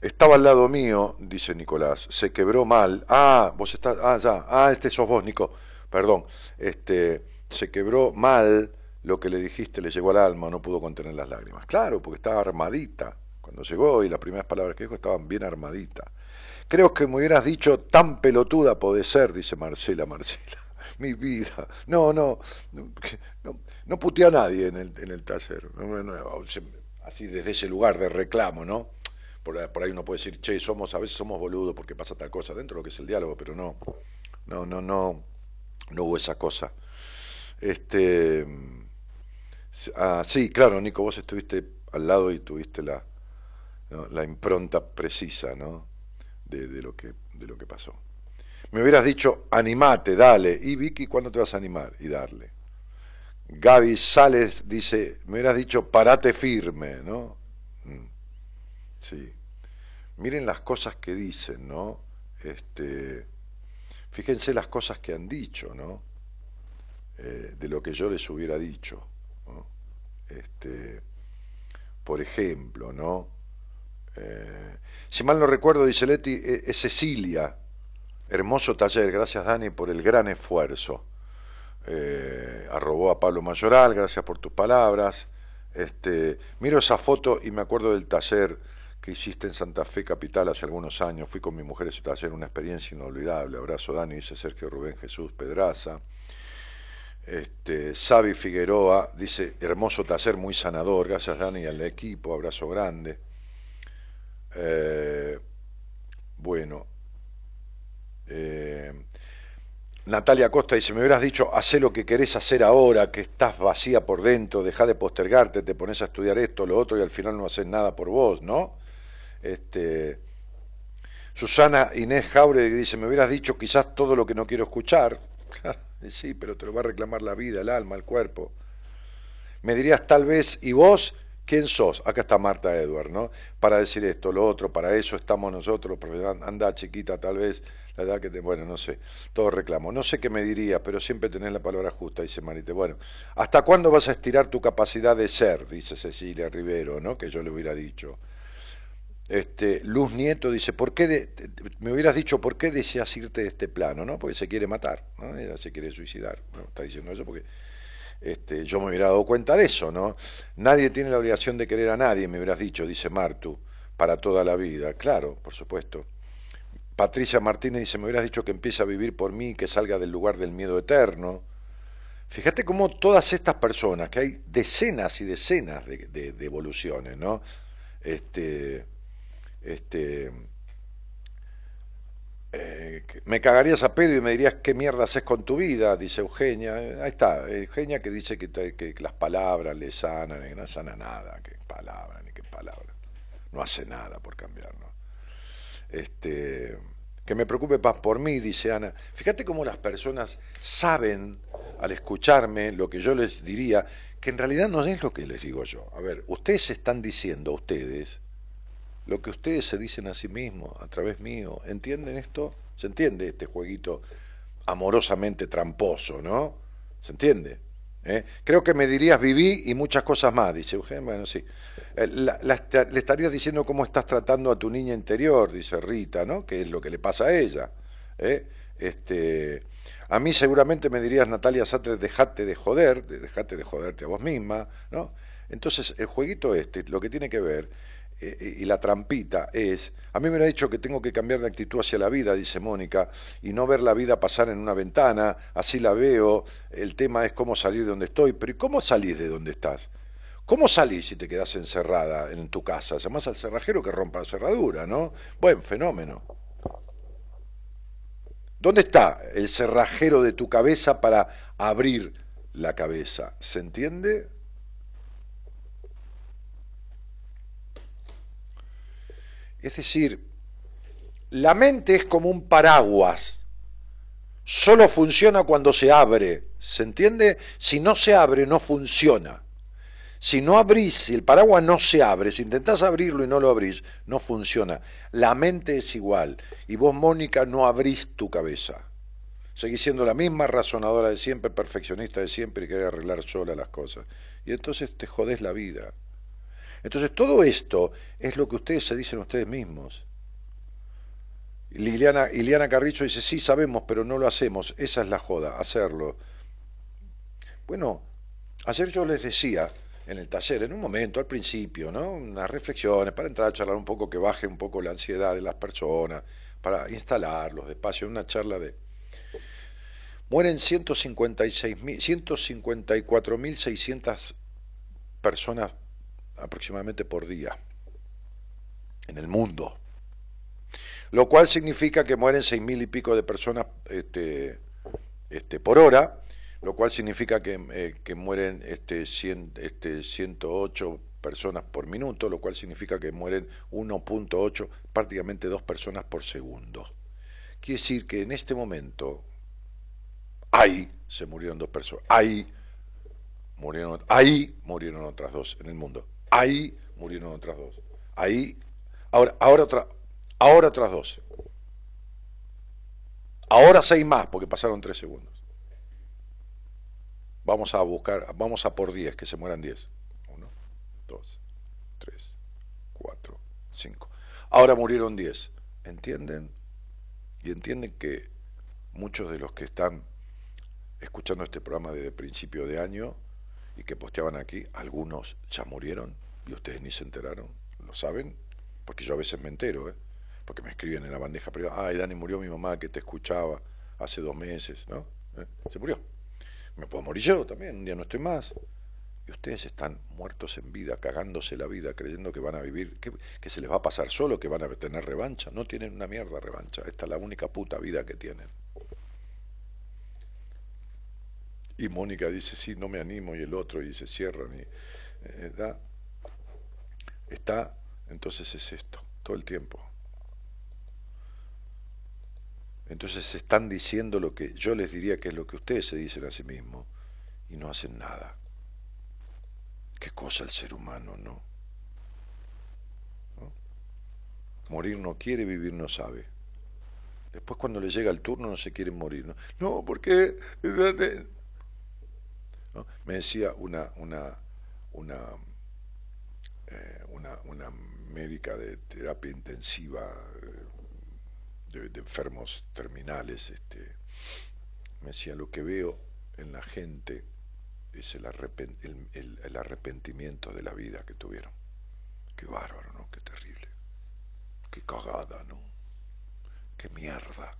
estaba al lado mío, dice Nicolás, se quebró mal. Ah, vos estás, ah, ya, ah, este sos vos, Nico. perdón, este, se quebró mal lo que le dijiste, le llegó al alma, no pudo contener las lágrimas. Claro, porque estaba armadita. Cuando llegó y las primeras palabras que dijo estaban bien armaditas. Creo que me hubieras dicho, tan pelotuda puede ser, dice Marcela, Marcela. Mi vida. No, no, no, no puteé a nadie en el, en el taller. así desde ese lugar de reclamo, ¿no? Por, ahí uno puede decir, che, somos, a veces somos boludos porque pasa tal cosa dentro de lo que es el diálogo, pero no, no, no, no, no hubo esa cosa. Este, ah, sí, claro, Nico, vos estuviste al lado y tuviste la, la impronta precisa, ¿no? De, de, lo que, de lo que pasó. Me hubieras dicho, animate, dale. Y Vicky, ¿cuándo te vas a animar? Y darle. Gaby Sales dice, me hubieras dicho, parate firme, ¿no? Mm. Sí. Miren las cosas que dicen, ¿no? Este, fíjense las cosas que han dicho, ¿no? Eh, de lo que yo les hubiera dicho. ¿no? Este, por ejemplo, ¿no? Eh, si mal no recuerdo, dice Leti, e, es Cecilia. Hermoso taller, gracias Dani por el gran esfuerzo. Eh, arrobó a Pablo Mayoral, gracias por tus palabras. Este, miro esa foto y me acuerdo del taller que hiciste en Santa Fe Capital hace algunos años. Fui con mi mujer a ese taller, una experiencia inolvidable. Abrazo Dani, dice Sergio Rubén Jesús Pedraza. Este, Sabi Figueroa dice, hermoso taller, muy sanador. Gracias Dani al equipo, abrazo grande. Eh, bueno. Eh, Natalia Costa dice, me hubieras dicho, haz lo que querés hacer ahora, que estás vacía por dentro, deja de postergarte, te pones a estudiar esto, lo otro y al final no haces nada por vos, ¿no? Este, Susana Inés Jaure dice, me hubieras dicho quizás todo lo que no quiero escuchar. sí, pero te lo va a reclamar la vida, el alma, el cuerpo. Me dirías tal vez, ¿y vos? ¿Quién sos? Acá está Marta Edward, ¿no? Para decir esto, lo otro, para eso estamos nosotros, anda chiquita tal vez, la verdad que te, bueno, no sé, todo reclamo. No sé qué me dirías, pero siempre tenés la palabra justa, dice Marite. Bueno, ¿hasta cuándo vas a estirar tu capacidad de ser? Dice Cecilia Rivero, ¿no? Que yo le hubiera dicho. Este, Luz Nieto dice, ¿por qué me hubieras dicho por qué deseas irte de este plano? ¿no? Porque se quiere matar, ¿no? ella se quiere suicidar. Está diciendo eso porque este, yo me hubiera dado cuenta de eso, ¿no? Nadie tiene la obligación de querer a nadie, me hubieras dicho, dice Martu, para toda la vida. Claro, por supuesto. Patricia Martínez dice, me hubieras dicho que empiece a vivir por mí, que salga del lugar del miedo eterno. Fíjate cómo todas estas personas, que hay decenas y decenas de, de evoluciones, ¿no? Este, este, eh, me cagarías a pedo y me dirías qué mierda haces con tu vida, dice Eugenia. Ahí está, Eugenia que dice que, que las palabras le sanan, y no sana nada, que palabra, ni qué palabra. No hace nada por cambiarnos. Este, que me preocupe más por mí, dice Ana. Fíjate cómo las personas saben, al escucharme, lo que yo les diría, que en realidad no es lo que les digo yo. A ver, ustedes están diciendo, ustedes, lo que ustedes se dicen a sí mismos, a través mío. ¿Entienden esto? ¿Se entiende este jueguito amorosamente tramposo, no? ¿Se entiende? ¿Eh? Creo que me dirías viví y muchas cosas más, dice Eugenio. Bueno, sí. Eh, le estarías diciendo cómo estás tratando a tu niña interior, dice Rita, ¿no? Que es lo que le pasa a ella. ¿eh? Este, a mí seguramente me dirías, Natalia Satre, dejate de joder, dejate de joderte a vos misma, ¿no? Entonces, el jueguito este, lo que tiene que ver eh, y la trampita es, a mí me ha dicho que tengo que cambiar de actitud hacia la vida, dice Mónica, y no ver la vida pasar en una ventana, así la veo, el tema es cómo salir de donde estoy, pero ¿y cómo salís de donde estás? ¿Cómo salís si te quedás encerrada en tu casa? Llamás al cerrajero que rompa la cerradura, ¿no? Buen fenómeno. ¿Dónde está el cerrajero de tu cabeza para abrir la cabeza? ¿Se entiende? Es decir, la mente es como un paraguas, solo funciona cuando se abre, ¿se entiende? Si no se abre, no funciona. Si no abrís, si el paraguas no se abre, si intentás abrirlo y no lo abrís, no funciona. La mente es igual. Y vos, Mónica, no abrís tu cabeza. Seguís siendo la misma razonadora de siempre, perfeccionista de siempre y querés arreglar sola las cosas. Y entonces te jodés la vida. Entonces todo esto es lo que ustedes se dicen ustedes mismos. Liliana, Liliana Carrizo dice, sí sabemos, pero no lo hacemos. Esa es la joda, hacerlo. Bueno, ayer yo les decía en el taller, en un momento, al principio, ¿no? Unas reflexiones para entrar a charlar un poco, que baje un poco la ansiedad de las personas, para instalarlos despacio, una charla de... Mueren 154.600 personas aproximadamente por día en el mundo. Lo cual significa que mueren seis mil y pico de personas este, este, por hora, lo cual significa que, eh, mueren este, este, 108 personas por minuto, lo cual significa que mueren 1.8, prácticamente dos personas por segundo. Quiere decir que en este momento, ahí se murieron dos personas, ahí murieron, ahí murieron otras dos en el mundo, ahí murieron otras dos, ahí, ahora, ahora, otra, ahora otras dos, ahora seis más porque pasaron tres segundos. Vamos a buscar, vamos a por 10, que se mueran 10. 1, 2, 3, 4, 5. Ahora murieron 10. ¿Entienden? Y entienden que muchos de los que están escuchando este programa desde principio de año y que posteaban aquí, algunos ya murieron y ustedes ni se enteraron. ¿Lo saben? Porque yo a veces me entero, ¿eh? Porque me escriben en la bandeja privada, ay, Dani, murió mi mamá que te escuchaba hace dos meses, ¿no? ¿Eh? Se murió. Me puedo morir yo también, un día no estoy más. Y ustedes están muertos en vida, cagándose la vida, creyendo que van a vivir, que, se les va a pasar solo, que van a tener revancha. No tienen una mierda revancha. Esta es la única puta vida que tienen. Y Mónica dice, sí, no me animo, y el otro dice, cierran. Y, eh, está, entonces es esto, todo el tiempo. Entonces están diciendo lo que yo les diría que es lo que ustedes se dicen a sí mismos y no hacen nada. Qué cosa el ser humano, ¿no? Morir no quiere, vivir no sabe. Después cuando le llega el turno no se quieren morir. No, no porque... Me decía una, una, eh, una, una médica de terapia intensiva de, enfermos terminales, este, me decía, lo que veo en la gente es el, el, arrepentimiento de la vida que tuvieron. Qué bárbaro, ¿no? Qué terrible. Qué cagada, ¿no? Qué mierda.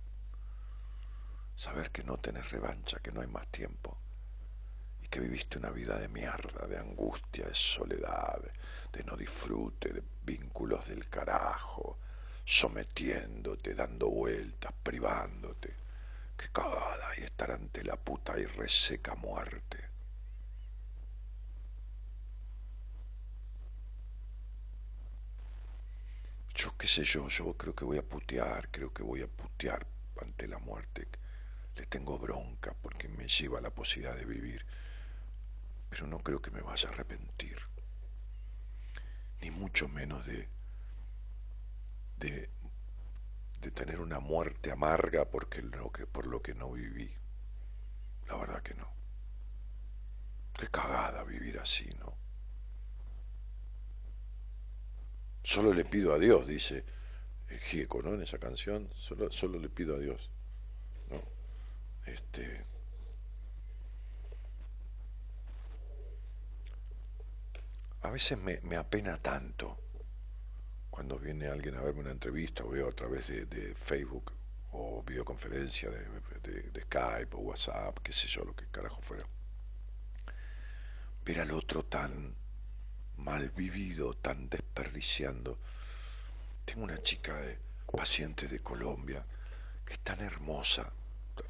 Saber que no tenés revancha, que no hay más tiempo. Y que viviste una vida de mierda, de angustia, de soledad, de no disfrute, de vínculos del carajo, sometiéndote, dando vueltas, privándote. Qué cagada y estar ante la puta y reseca muerte. Yo qué sé yo, yo creo que voy a putear, creo que voy a putear ante la muerte. Le tengo bronca porque me lleva la posibilidad de vivir, pero no creo que me vaya a arrepentir, ni mucho menos de de, tener una muerte amarga porque por lo que no viví. La verdad que no. Qué cagada vivir así, ¿no? Solo le pido a Dios, dice Gieco, ¿no? En esa canción, solo, solo le pido a Dios. ¿no? Este. A veces me, me apena tanto cuando viene alguien a verme una entrevista o veo a través de, Facebook o videoconferencia de, Skype o WhatsApp, qué sé yo, lo que carajo fuera. Ver al otro tan mal vivido, tan desperdiciando. Tengo una chica de paciente de Colombia que es tan hermosa,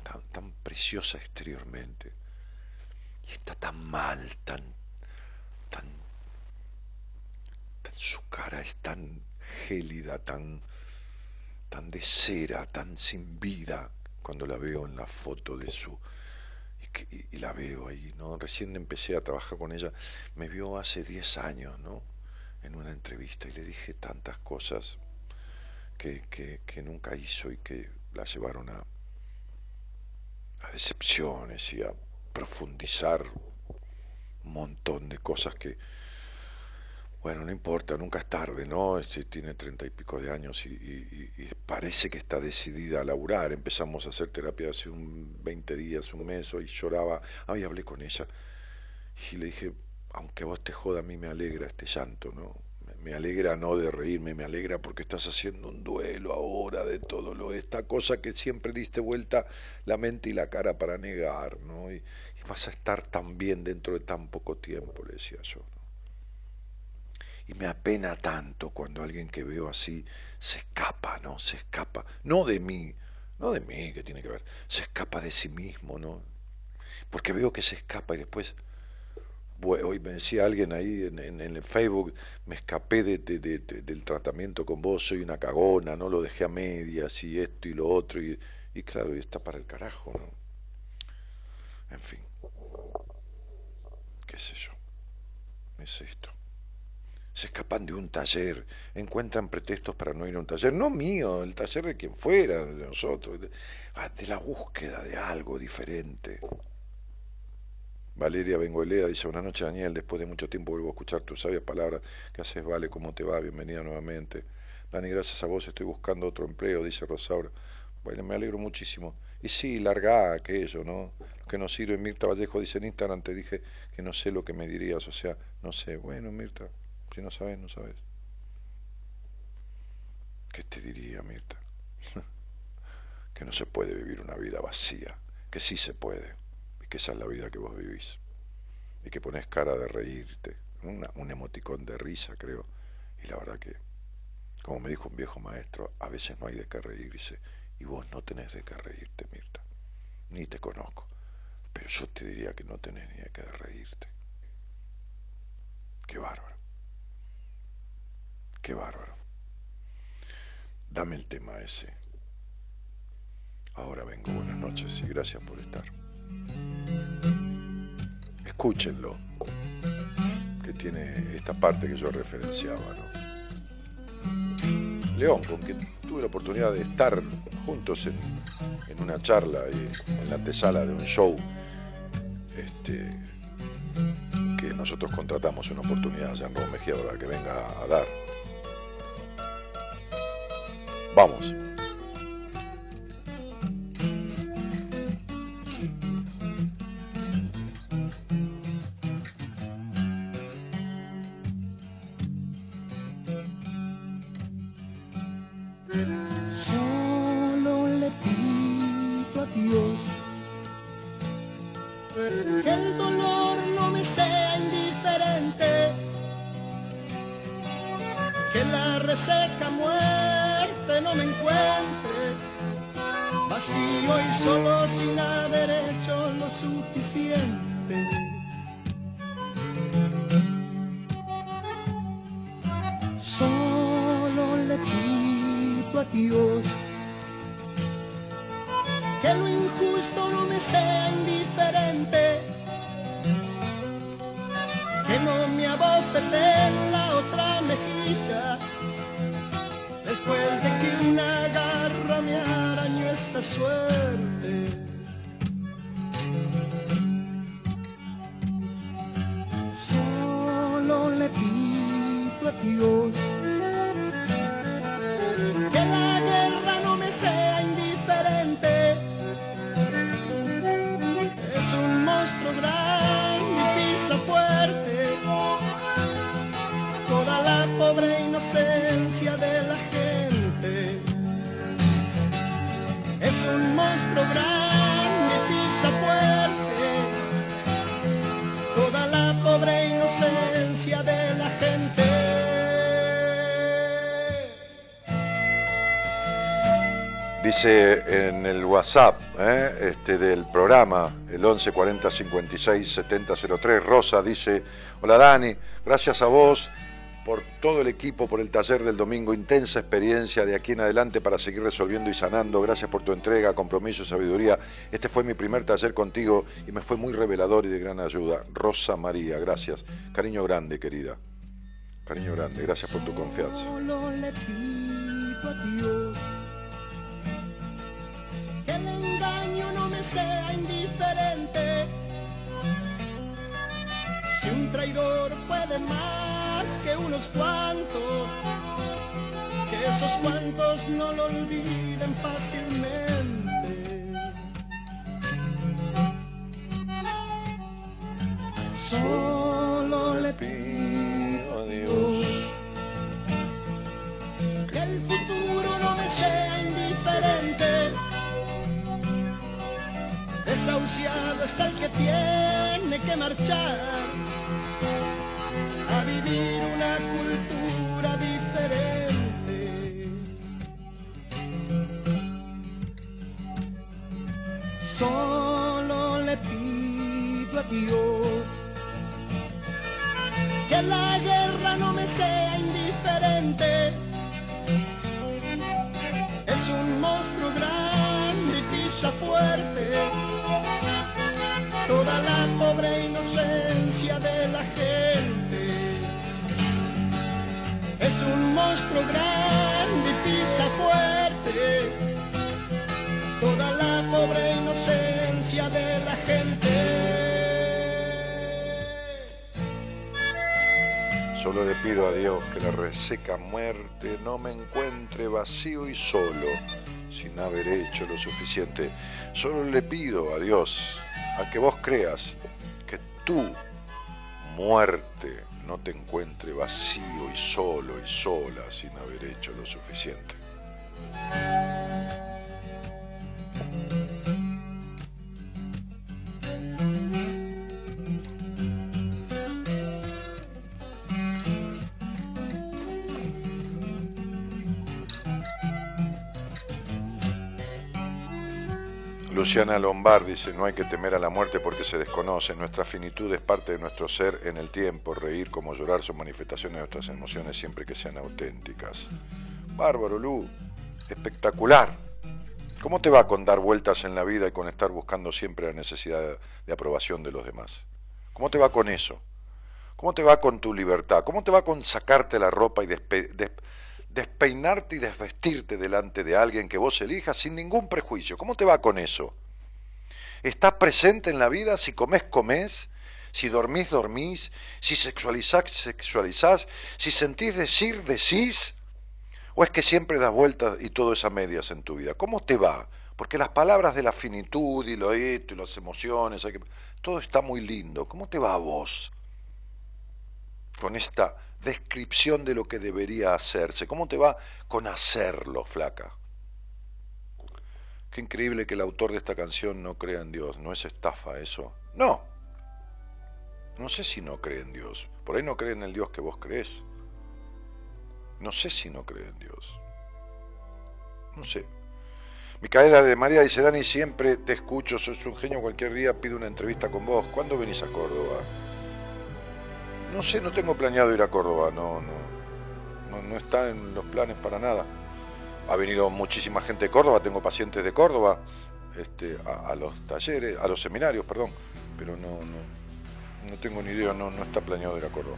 tan, tan preciosa exteriormente, y está tan mal, tan, tan, tan su cara es tan gélida, tan, tan de cera, tan sin vida, cuando la veo en la foto de su... Y, la veo ahí, ¿no? Recién empecé a trabajar con ella, me vio hace 10 años, ¿no? En una entrevista y le dije tantas cosas que, que, nunca hizo y que la llevaron a, a decepciones y a profundizar un montón de cosas que Bueno, no importa, nunca es tarde, ¿no? Este, tiene treinta y pico de años y, parece que está decidida a laburar. Empezamos a hacer terapia hace un 20 días, un mes, y lloraba. Ay, hablé con ella y le dije, aunque vos te joda, a mí me alegra este llanto, ¿no? Me- alegra no de reírme, me alegra porque estás haciendo un duelo ahora de todo lo esta cosa que siempre diste vuelta la mente y la cara para negar, ¿no? Y, y vas a estar tan bien dentro de tan poco tiempo, le decía yo. Y me apena tanto cuando alguien que veo así se escapa, ¿no? Se escapa, no de mí, no de mí, que tiene que ver, se escapa de sí mismo, ¿no? Porque veo que se escapa y después, hoy me decía alguien ahí en, el Facebook, me escapé de- de- de- de- del tratamiento con vos, soy una cagona, no lo dejé a medias y esto y lo otro, y, claro, está para el carajo, ¿no? En fin, qué sé yo, es esto se escapan de un taller, encuentran pretextos para no ir a un taller, no mío, el taller de quien fuera, de nosotros, de, ah, de la búsqueda de algo diferente. Valeria Bengoelea dice, buenas noches Daniel, después de mucho tiempo vuelvo a escuchar tus sabias palabras, ¿qué haces Vale? ¿Cómo te va? Bienvenida nuevamente. Dani, gracias a vos estoy buscando otro empleo, dice Rosaura. Bueno, me alegro muchísimo. Y sí, larga aquello, ¿no? Lo que nos sirve, Mirta Vallejo dice en Instagram, te dije que no sé lo que me dirías, o sea, no sé. Bueno, Mirta, si no sabes, no sabes. ¿Qué te diría, Mirta? que no se puede vivir una vida vacía, que sí se puede, y que esa es la vida que vos vivís, y que pones cara de reírte, una- un emoticón de risa, creo, y la verdad que, como me dijo un viejo maestro, a veces no hay de qué reírse, y vos no tenés de qué reírte, Mirta, ni te conozco, pero yo te diría que no tenés ni de qué reírte. Qué bárbaro. Qué bárbaro. Dame el tema ese. Ahora vengo, buenas noches y gracias por estar. Escúchenlo, que tiene esta parte que yo referenciaba, ¿no? León, con quien tuve la oportunidad de estar juntos en, en una charla y en la antesala de un show, este, que nosotros contratamos una oportunidad en Roma Mejía para que venga a dar. Vamos. WhatsApp ¿eh? este, del programa, el 11 40 56 70 03, Rosa dice, hola Dani, gracias a vos por todo el equipo, por el taller del domingo, intensa experiencia de aquí en adelante para seguir resolviendo y sanando, gracias por tu entrega, compromiso y sabiduría. Este fue mi primer taller contigo y me fue muy revelador y de gran ayuda. Rosa María, gracias. Cariño grande, querida. Cariño grande, gracias por tu confianza. Solo le pido a Dios no me sea indiferente. Si un traidor puede más que unos cuantos, que esos cuantos no lo olviden fácilmente. Solo le pido Desahuciado está el que tiene que marchar a vivir una cultura diferente. Solo le pido a Dios que la guerra no me sea indiferente. Es un monstruo grande y pisa fuerte toda la pobre inocencia de la gente. Es un monstruo grande y pisa fuerte toda la pobre inocencia de la gente. Solo le pido a Dios que la reseca muerte no me encuentre vacío y solo, sin haber hecho lo suficiente. Solo le pido a Dios, a que vos creas que tu muerte no te encuentre vacío y solo y sola sin haber hecho lo suficiente. Luciana Lombard dice, no hay que temer a la muerte porque se desconoce. Nuestra finitud es parte de nuestro ser en el tiempo. Reír como llorar son manifestaciones de nuestras emociones siempre que sean auténticas. Bárbaro, Lu. Espectacular. ¿Cómo te va con dar vueltas en la vida y con estar buscando siempre la necesidad de aprobación de los demás? ¿Cómo te va con eso? ¿Cómo te va con tu libertad? ¿Cómo te va con sacarte la ropa y despe- des- despeinarte y desvestirte delante de alguien que vos elijas sin ningún prejuicio? ¿Cómo te va con eso? ¿Estás presente en la vida? Si comés, comés. Si dormís, dormís. Si sexualizás, sexualizás. Si sentís decir, decís. ¿O es que siempre das vueltas y todo es a medias en tu vida? ¿Cómo te va? Porque las palabras de la finitud y lo esto y las emociones, que- todo está muy lindo. ¿Cómo te va a vos? Con esta descripción de lo que debería hacerse. ¿Cómo te va con hacerlo, flaca? Qué increíble que el autor de esta canción no crea en Dios. ¿No es estafa eso? No. No sé si no cree en Dios. Por ahí no cree en el Dios que vos crees. No sé si no cree en Dios. No sé. Micaela de María dice, Dani, siempre te escucho, sos un genio, cualquier día pido una entrevista con vos. ¿Cuándo venís a Córdoba? No sé, no tengo planeado ir a Córdoba, no, no, no, está en los planes para nada. Ha venido muchísima gente de Córdoba, tengo pacientes de Córdoba, este, a, a los talleres, a los seminarios, perdón, pero no, no, no tengo ni idea, no, no está planeado ir a Córdoba.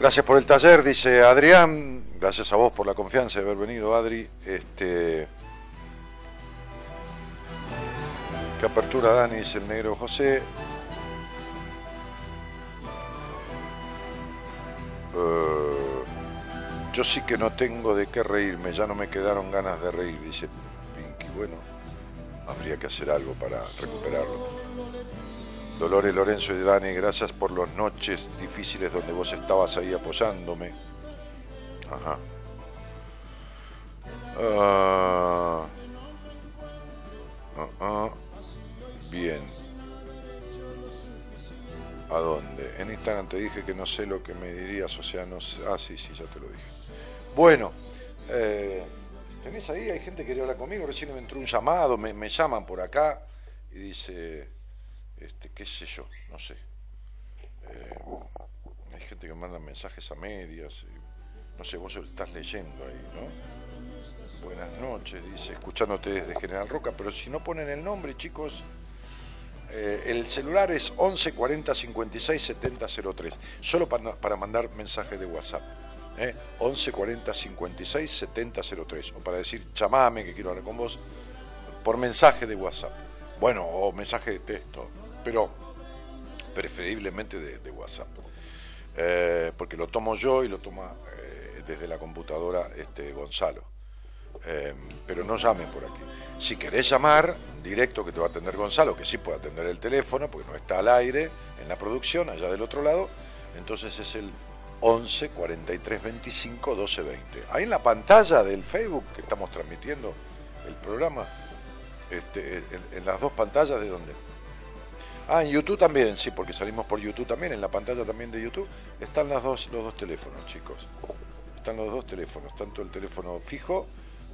Gracias por el taller, dice Adrián. Gracias a vos por la confianza de haber venido, Adri. Este, qué apertura, Dani, dice el negro José. Eh, yo sí que no tengo de qué reírme, ya no me quedaron ganas de reír, dice Pinky. Bueno, habría que hacer algo para recuperarlo. Dolores Lorenzo y Dani, gracias por las noches difíciles donde vos estabas ahí apoyándome. Ajá. Ah, ah, ah. Bien. ¿A dónde? En Instagram te dije que no sé lo que me dirías, o sea, no sé. Ah, sí, sí, ya te lo dije. Bueno, eh, ¿tenés ahí? Hay gente que quiere hablar conmigo. Recién me entró un llamado, me, llaman por acá y dice, este, qué sé yo, no sé. Eh, hay gente que manda mensajes a medias. no sé, vos estás leyendo ahí, ¿no? Buenas noches, dice, escuchándote desde General Roca, pero si no ponen el nombre, chicos, eh, el celular es 11 40 56 70 03, solo para, para mandar mensajes de WhatsApp. ¿eh? 11 40 56 70 03, o para decir, chamame que quiero hablar con vos, por mensaje de WhatsApp. Bueno, o mensaje de texto, pero preferiblemente de, de WhatsApp. eh, porque lo tomo yo y lo toma eh, desde la computadora este Gonzalo. Eh, pero no llamen por aquí. Si querés llamar, directo que te va a atender Gonzalo, que sí puede atender el teléfono, porque no está al aire en la producción, allá del otro lado, entonces es el 11 43 25 12 20. Ahí en la pantalla del Facebook que estamos transmitiendo el programa, este, en, en las dos pantallas de donde. Ah, en YouTube también, sí, porque salimos por YouTube también, en la pantalla también de YouTube están las dos, los dos teléfonos, chicos. Están los dos teléfonos, tanto el teléfono fijo,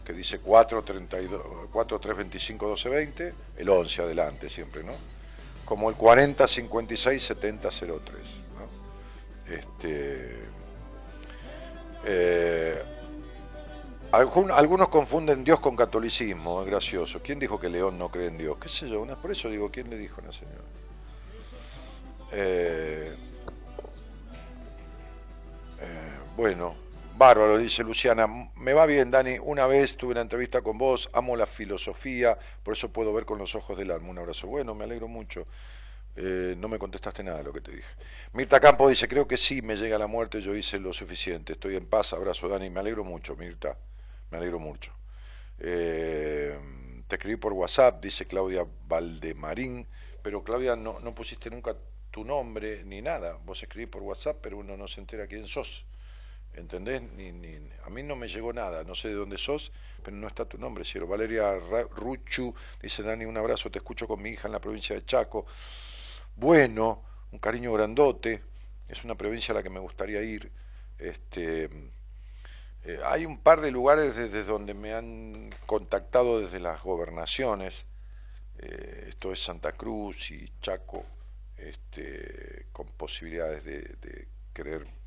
que dice 432, 4325 1220, el 11 adelante siempre, ¿no? Como el 40 56 70 03, ¿no? Este, eh, algún- algunos confunden Dios con catolicismo, es gracioso. ¿Quién dijo que León no cree en Dios? ¿Qué sé yo? Una- Por eso digo, ¿quién le dijo a una señora? Eh, eh, bueno, bárbaro, dice Luciana. Me va bien, Dani. Una vez tuve una entrevista con vos, amo la filosofía, por eso puedo ver con los ojos del alma. Un abrazo. Bueno, me alegro mucho. Eh, no me contestaste nada de lo que te dije. Mirta Campo dice, creo que sí, me llega la muerte, yo hice lo suficiente. Estoy en paz, abrazo, Dani. Me alegro mucho, Mirta. Me alegro mucho. Eh, te escribí por WhatsApp, dice Claudia Valdemarín, pero Claudia no, no pusiste nunca tu nombre ni nada. Vos escribís por WhatsApp, pero uno no se entera quién sos. ¿Entendés? A mí no me llegó nada, no sé de dónde sos, pero no está tu nombre, cielo. Valeria Ruchu dice, Dani, un abrazo, te escucho con mi hija en la provincia de Chaco. Bueno, un cariño grandote, es una provincia a la que me gustaría ir. Este, eh, hay un par de lugares desde donde me han contactado desde las gobernaciones, eh, esto es Santa Cruz y Chaco, este, con posibilidades de, de querer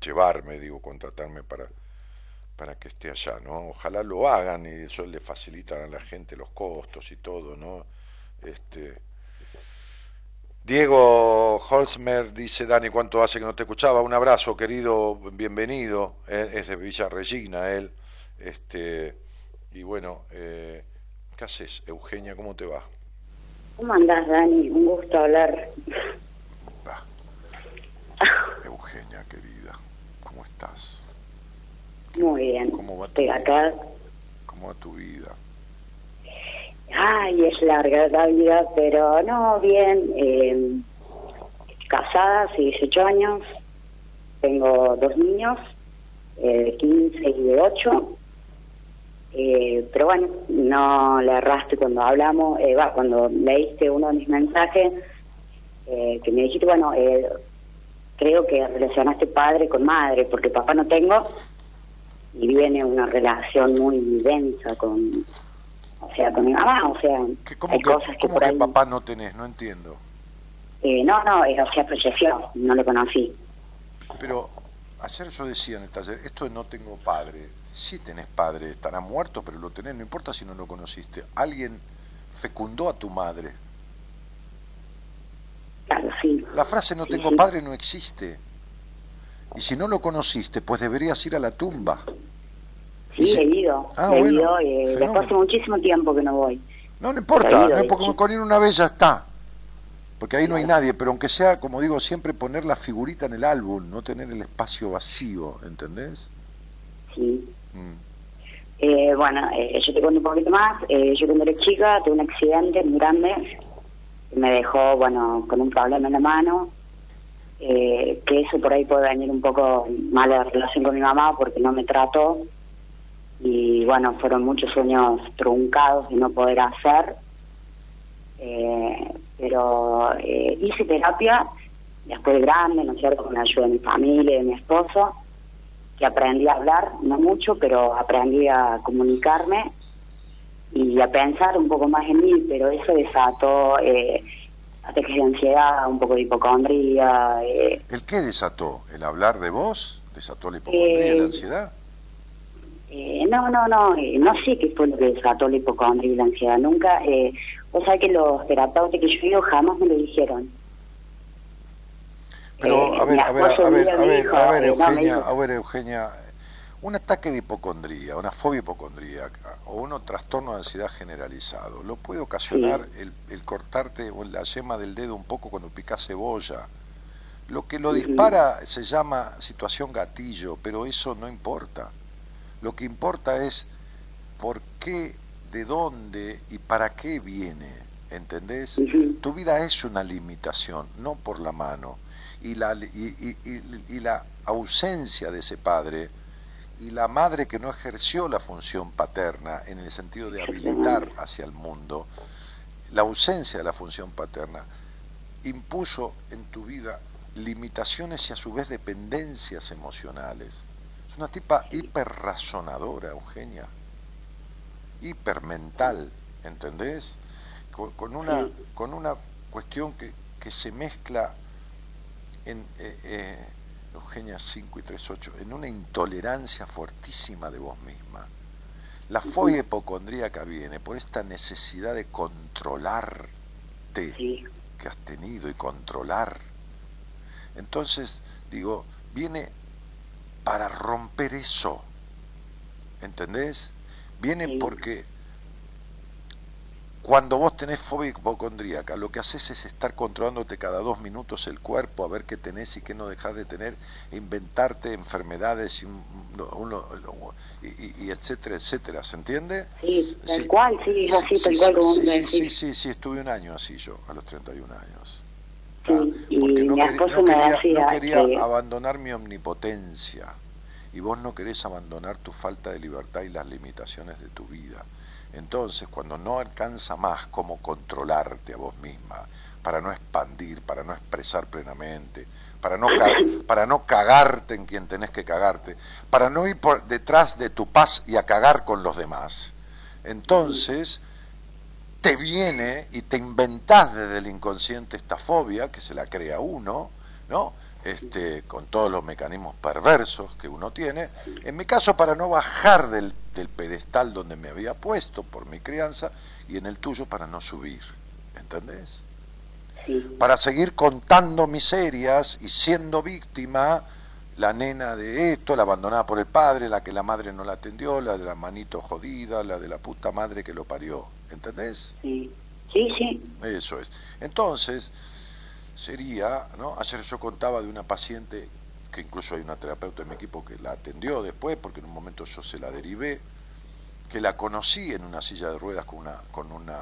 llevarme, digo, contratarme para, para que esté allá, ¿no? Ojalá lo hagan y eso le facilitan a la gente los costos y todo, ¿no? Este, Diego Holzmer dice, Dani, ¿cuánto hace que no te escuchaba? Un abrazo, querido, bienvenido. Es de Villa Regina, él. Este, y bueno, eh, ¿qué haces, Eugenia? ¿Cómo te va? ¿Cómo andás, Dani? Un gusto hablar. Va. Eugenia, querida, ¿cómo estás? Muy bien. ¿Cómo va tu acá. ¿Cómo va tu vida? Ay, es larga la vida, pero no, bien. Eh, casada hace 18 años. Tengo dos niños, eh, de 15 y de 8. Eh, pero bueno, no le erraste cuando hablamos, eh, va, cuando leíste uno de mis mensajes, eh, que me dijiste, bueno, eh, creo que relacionaste padre con madre, porque papá no tengo, y viene una relación muy densa con, o sea, con mi mamá, o sea, ¿Qué- ¿Cómo hay que, cosas que cómo por que ahí... papá no tenés? No entiendo. Eh, no, no, eh, o sea, falleció, no lo conocí. Pero ayer yo decía en el taller, esto de no tengo padre, sí tenés padre, estará muerto, pero lo tenés, no importa si no lo conociste. Alguien fecundó a tu madre. Claro, sí. La frase no Sí, tengo sí. padre no existe. Y si no lo conociste, pues deberías ir a la tumba. Sí, Dice- he ido, Ah, he bueno, ido, eh, después hace muchísimo tiempo que no voy. No, no importa, no porque con ir una vez ya está. Porque ahí no hay nadie, pero aunque sea, como digo, siempre poner la figurita en el álbum, no tener el espacio vacío, ¿entendés? Sí. Mm. Eh, bueno, eh, yo te cuento un poquito más. Eh, yo cuando era chica tuve un accidente muy grande me dejó, bueno, con un problema en la mano. Eh, que eso por ahí puede venir un poco mala relación con mi mamá porque no me trató. Y bueno, fueron muchos sueños truncados de no poder hacer. Eh, pero eh, hice terapia después de grande, ¿no es cierto?, con la ayuda de mi familia de mi esposo que aprendí a hablar, no mucho, pero aprendí a comunicarme y a pensar un poco más en mí, pero eso desató eh, ataques de ansiedad, un poco de hipocondría. Eh, ¿El qué desató? ¿El hablar de vos? ¿Desató la hipocondría y la Eh, ansiedad? eh, no, no, no, eh, no sé qué fue lo que desató la hipocondría y la ansiedad. Nunca, eh, vos sabés que los terapeutas que yo he ido jamás me lo dijeron. Pero, eh, a ver, a ver, a ver, a ver, a ver, eh, Eugenia, a ver, Eugenia, un ataque de hipocondría, una fobia hipocondríaca o un trastorno de ansiedad generalizado, lo puede ocasionar el, el cortarte o la yema del dedo un poco cuando picas cebolla. Lo que lo dispara se llama situación gatillo, pero eso no importa. Lo que importa es por qué, de dónde y para qué viene. ¿Entendés? Tu vida es una limitación, no por la mano. Y la, y, y la ausencia de ese padre y la madre que no ejerció la función paterna en el sentido de habilitar hacia el mundo, la ausencia de la función paterna impuso en tu vida limitaciones y a su vez dependencias emocionales. Es una tipa hiperrazonadora, Eugenia, hipermental, ¿entendés? Con, una, con una cuestión que, que se mezcla en eh, eh, Eugenia 5 y 3, 8, en una intolerancia fuertísima de vos misma. La fobia hipocondríaca viene por esta necesidad de controlarte que has tenido y controlar entonces, digo, viene para romper eso. ¿Entendés? Viene porque cuando vos tenés fobia hipocondríaca, lo que haces es estar controlándote cada dos minutos el cuerpo, a ver qué tenés y qué no dejás de tener, inventarte enfermedades y, y, etcétera, etcétera. ¿Se entiende? Sí, tal cual, sí, así, tal cual como sí, sí, sí, sí, estuve un año así yo, a los 31 años porque no, quería, abandonar mi omnipotencia y vos no querés abandonar tu falta de libertad y las limitaciones de tu vida. Entonces, cuando no alcanza más cómo controlarte a vos misma, para no expandir, para no expresar plenamente, para no, para no cagarte en quien tenés que cagarte, para no ir por detrás de tu paz y a cagar con los demás. Entonces, te viene y te inventás desde el inconsciente esta fobia, que se la crea uno, ¿no? Este, con todos los mecanismos perversos que uno tiene. En mi caso, para no bajar del, del pedestal donde me había puesto por mi crianza, y en el tuyo para no subir. ¿Entendés? Para seguir contando miserias y siendo víctima la nena de esto, la abandonada por el padre, la que la madre no la atendió, la de la manito jodida, la de la puta madre que lo parió. ¿Entendés? Sí, sí, sí. Eso es. Entonces, sería, ¿no? Ayer yo contaba de una paciente, que incluso hay una terapeuta en mi equipo que la atendió después, porque en un momento yo se la derivé, que la conocí en una silla de ruedas con una, con una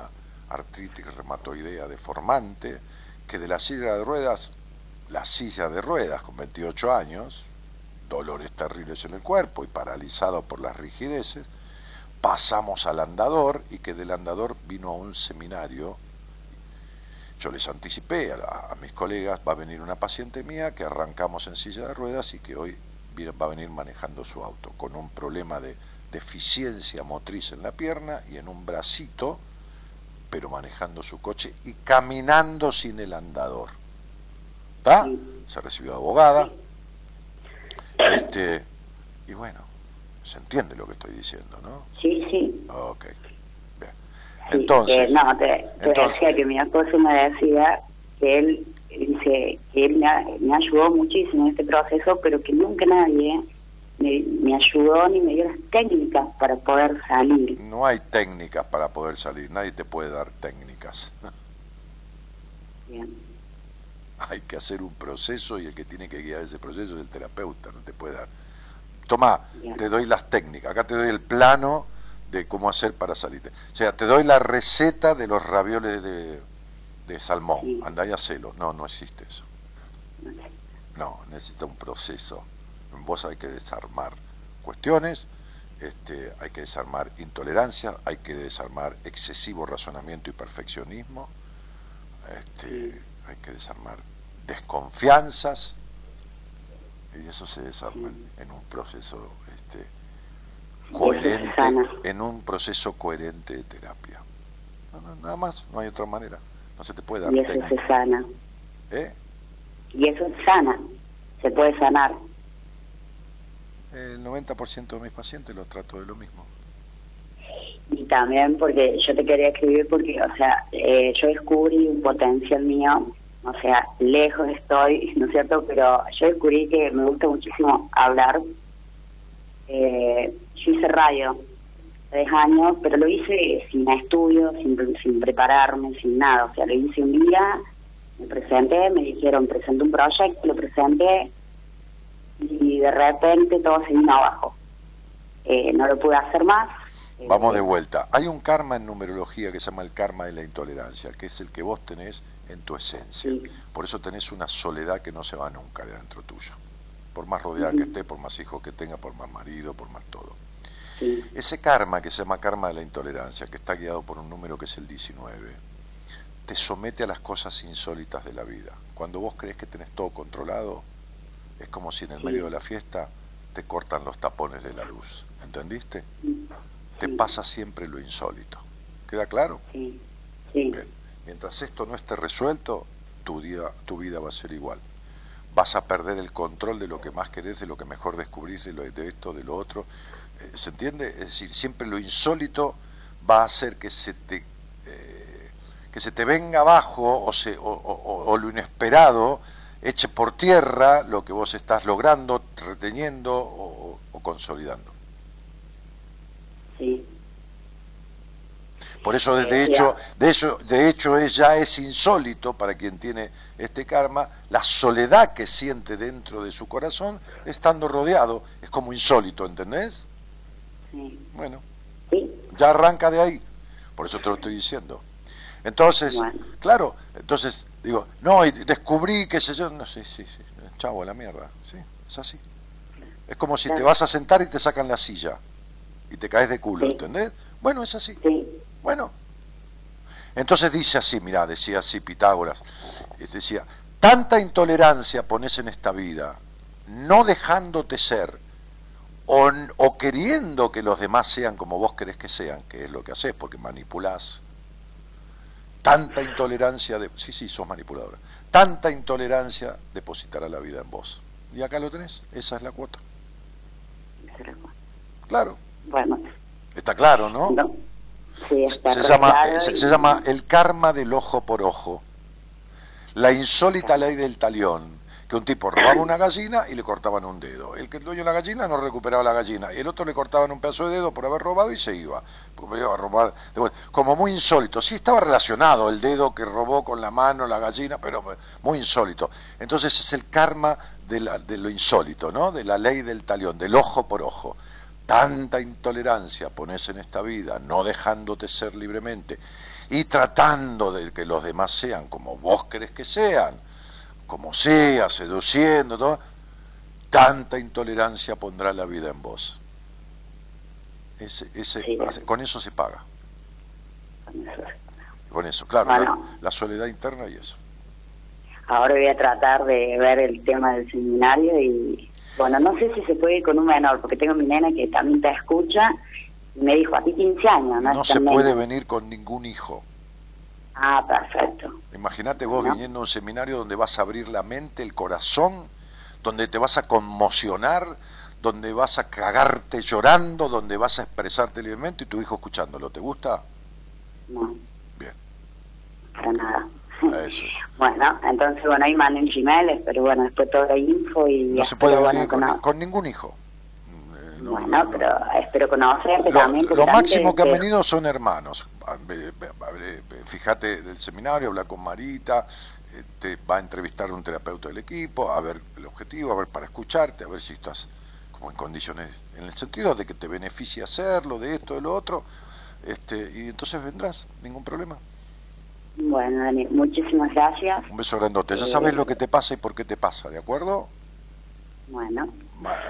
artritis reumatoidea deformante, que de la silla de ruedas, la silla de ruedas con 28 años, dolores terribles en el cuerpo y paralizado por las rigideces, pasamos al andador y que del andador vino a un seminario. Yo les anticipé a, mis colegas, va a venir una paciente mía que arrancamos en silla de ruedas y que hoy va a venir manejando su auto con un problema de deficiencia motriz en la pierna y en un bracito, pero manejando su coche y caminando sin el andador. ¿Está? Se recibió de abogada. Este, y bueno, se entiende lo que estoy diciendo, ¿no? Sí, sí. Ok. Entonces. no, te, decía que mi esposo me decía que él dice que él me, ayudó muchísimo en este proceso, pero que nunca nadie me, ayudó ni me dio las técnicas para poder salir. No hay técnicas para poder salir, nadie te puede dar técnicas. Bien. Hay que hacer un proceso y el que tiene que guiar ese proceso es el terapeuta, no te puede dar Toma, te doy las técnicas, acá te doy el plano de cómo hacer para salirte. O sea, te doy la receta de los ravioles de, de salmón, sí. andá y hacelo. No, no existe eso. No, necesita un proceso. En vos hay que desarmar cuestiones, este, hay que desarmar intolerancia, hay que desarmar excesivo razonamiento y perfeccionismo, este, hay que desarmar desconfianzas, y eso se desarma en un proceso coherente, en un proceso coherente de terapia. nada más, no hay otra manera. No se te puede dar. Y eso se sana. ¿Eh? Y eso sana, se puede sanar. El 90% de mis pacientes lo trato de lo mismo. Y también porque yo te quería escribir porque, o sea, eh, yo descubrí un potencial mío o sea, lejos estoy, ¿no es cierto? Pero yo descubrí que me gusta muchísimo hablar. Eh, yo hice radio tres años, pero lo hice sin estudio, sin, sin prepararme, sin nada. O sea, lo hice un día Me presenté, me dijeron, presenté un proyecto, lo presenté y de repente todo se vino abajo. Eh, no lo pude hacer más. Eh, Vamos de vuelta. Hay un karma en numerología que se llama el karma de la intolerancia, que es el que vos tenés en tu esencia. Sí. Por eso tenés una soledad que no se va nunca de dentro tuyo. Por más rodeada que esté, por más hijos que tenga, por más marido, por más todo. Sí, Ese karma que se llama karma de la intolerancia, que está guiado por un número que es el 19, te somete a las cosas insólitas de la vida. Cuando vos crees que tenés todo controlado, es como si en el medio de la fiesta te cortan los tapones de la luz. ¿Entendiste? Te pasa siempre lo insólito. ¿Queda claro? sí, Bien. Mientras esto no esté resuelto, tu, día, tu vida va a ser igual. Vas a perder el control de lo que más querés, de lo que mejor descubrís, de, lo, de esto, de lo otro. ¿Se entiende? Es decir, siempre lo insólito va a hacer que se te, eh, que se te venga abajo o, se, o, o- o lo inesperado eche por tierra lo que vos estás logrando, reteniendo o- consolidando. sí, Por eso, de Eh, hecho, de hecho, de hecho es, ya es insólito para quien tiene este karma la soledad que siente dentro de su corazón estando rodeado. Es como insólito, ¿entendés? Sí, Bueno, sí, ya arranca de ahí. Por eso te lo estoy diciendo. Entonces, Bueno. claro, entonces digo, no, y descubrí que sé yo, no, sí, sí, sí, chavo, a la mierda, sí, es así. Es como si te vas a sentar y te sacan la silla y te caes de culo, Sí. ¿entendés? Bueno, es así. sí, Bueno, entonces dice así, mirá, decía así Pitágoras, decía, tanta intolerancia pones en esta vida, no dejándote ser, o, queriendo que los demás sean como vos querés que sean, que es lo que haces, porque manipulás, tanta intolerancia, de, sí, sí, sos manipuladora, tanta intolerancia depositará la vida en vos. Y acá lo tenés, esa es la cuota. Claro, bueno, está claro, ¿no? no, sí, está se llama, claro se, y- se llama el karma del ojo por ojo. La insólita ley del talión, que un tipo robaba una gallina y le cortaban un dedo. El que el dueño de la gallina no recuperaba la gallina y el otro le cortaban un pedazo de dedo por haber robado y se iba. Porque iba a robar. Como muy insólito. Sí estaba relacionado el dedo que robó con la mano la gallina, pero muy insólito. Entonces es el karma de, la- de lo insólito, ¿no? De la ley del talión, del ojo por ojo. Tanta intolerancia pones en esta vida, no dejándote ser libremente y tratando de que los demás sean como vos querés que sean, como sea, seduciendo, todo, tanta intolerancia pondrá la vida en vos. Ese, ese, Sí. con eso se paga, con eso. con eso, claro, Bueno. la, la soledad interna y eso. Ahora voy a tratar de ver el tema del seminario y, bueno, no sé si se puede ir con un menor, porque tengo mi nena que también te escucha y me dijo, a ti 15 años, ¿no? No se puede venir con ningún hijo. Ah, perfecto. Imagínate vos No. viniendo a un seminario donde vas a abrir la mente, el corazón, donde te vas a conmocionar, donde vas a cagarte llorando, donde vas a expresarte libremente y tu hijo escuchándolo. ¿Te gusta? No, Bien, para nada. eso es. Bueno, entonces, bueno, ahí manden Gmail, pero bueno, después toda la info y... No se puede venir con, ningún hijo. Eh, no, bueno, no, pero espero conocerte Lo, también. lo máximo que han venido son hermanos. Fíjate del seminario, habla con Marita, eh, te va a entrevistar un terapeuta del equipo, a ver el objetivo, a ver para escucharte, a ver si estás como en condiciones, en el sentido de que te beneficie hacerlo, de esto, de lo otro, este, y entonces vendrás, ningún problema. Bueno, Dani, muchísimas gracias. Un beso grandote. Ya Eh, sabes lo que te pasa y por qué te pasa, ¿de acuerdo? Bueno,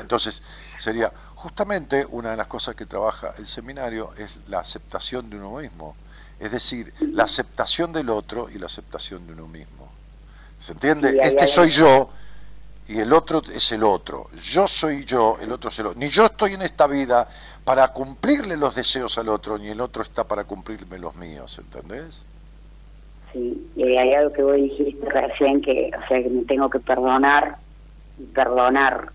entonces sería justamente una de las cosas que trabaja el seminario es la aceptación de uno mismo, es decir, la aceptación del otro y la aceptación de uno mismo. ¿Se entiende? Sí, este hay- soy yo y el otro es el otro. Yo soy yo, el otro es el otro. Ni yo estoy en esta vida para cumplirle los deseos al otro, ni el otro está para cumplirme los míos, ¿entendés? sí. Y hay algo que vos dijiste recién, que, o sea, que me tengo que perdonar y perdonar.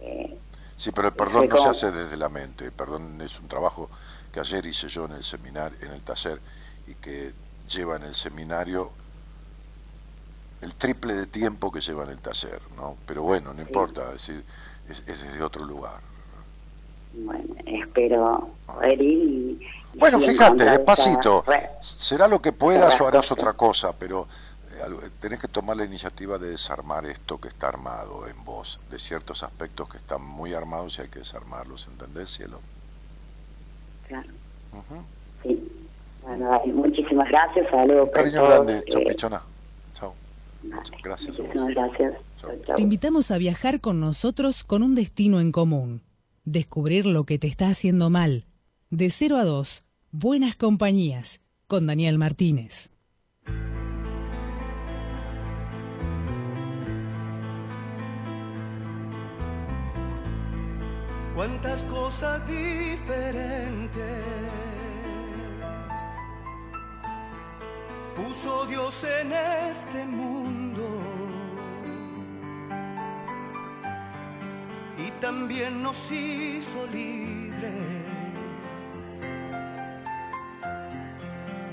Eh, Sí, pero el perdón no se hace desde la mente. El perdón es un trabajo que ayer hice yo en el seminario, en el taller, y que lleva en el seminario el triple de tiempo que lleva en el taller, ¿no? Pero bueno, no importa, es decir, es, es desde otro lugar. bueno, espero y... y Bueno, fíjate, despacito, re- será lo que puedas o harás otra cosa, pero tenés que tomar la iniciativa de desarmar esto que está armado en vos, de ciertos aspectos que están muy armados y hay que desarmarlos, ¿entendés, cielo? Claro. Sí. Bueno, dale, muchísimas gracias. Saludos. Cariño todos, grande, eh, pichona. Chao. dale, Gracias a vos. Muchísimas gracias. Chao. Chao, chao. Te invitamos a viajar con nosotros con un destino en común. Descubrir lo que te está haciendo mal. De 0 a 2, Buenas Compañías, con Daniel Martínez. Cuántas cosas diferentes puso Dios en este mundo. Y también nos hizo libres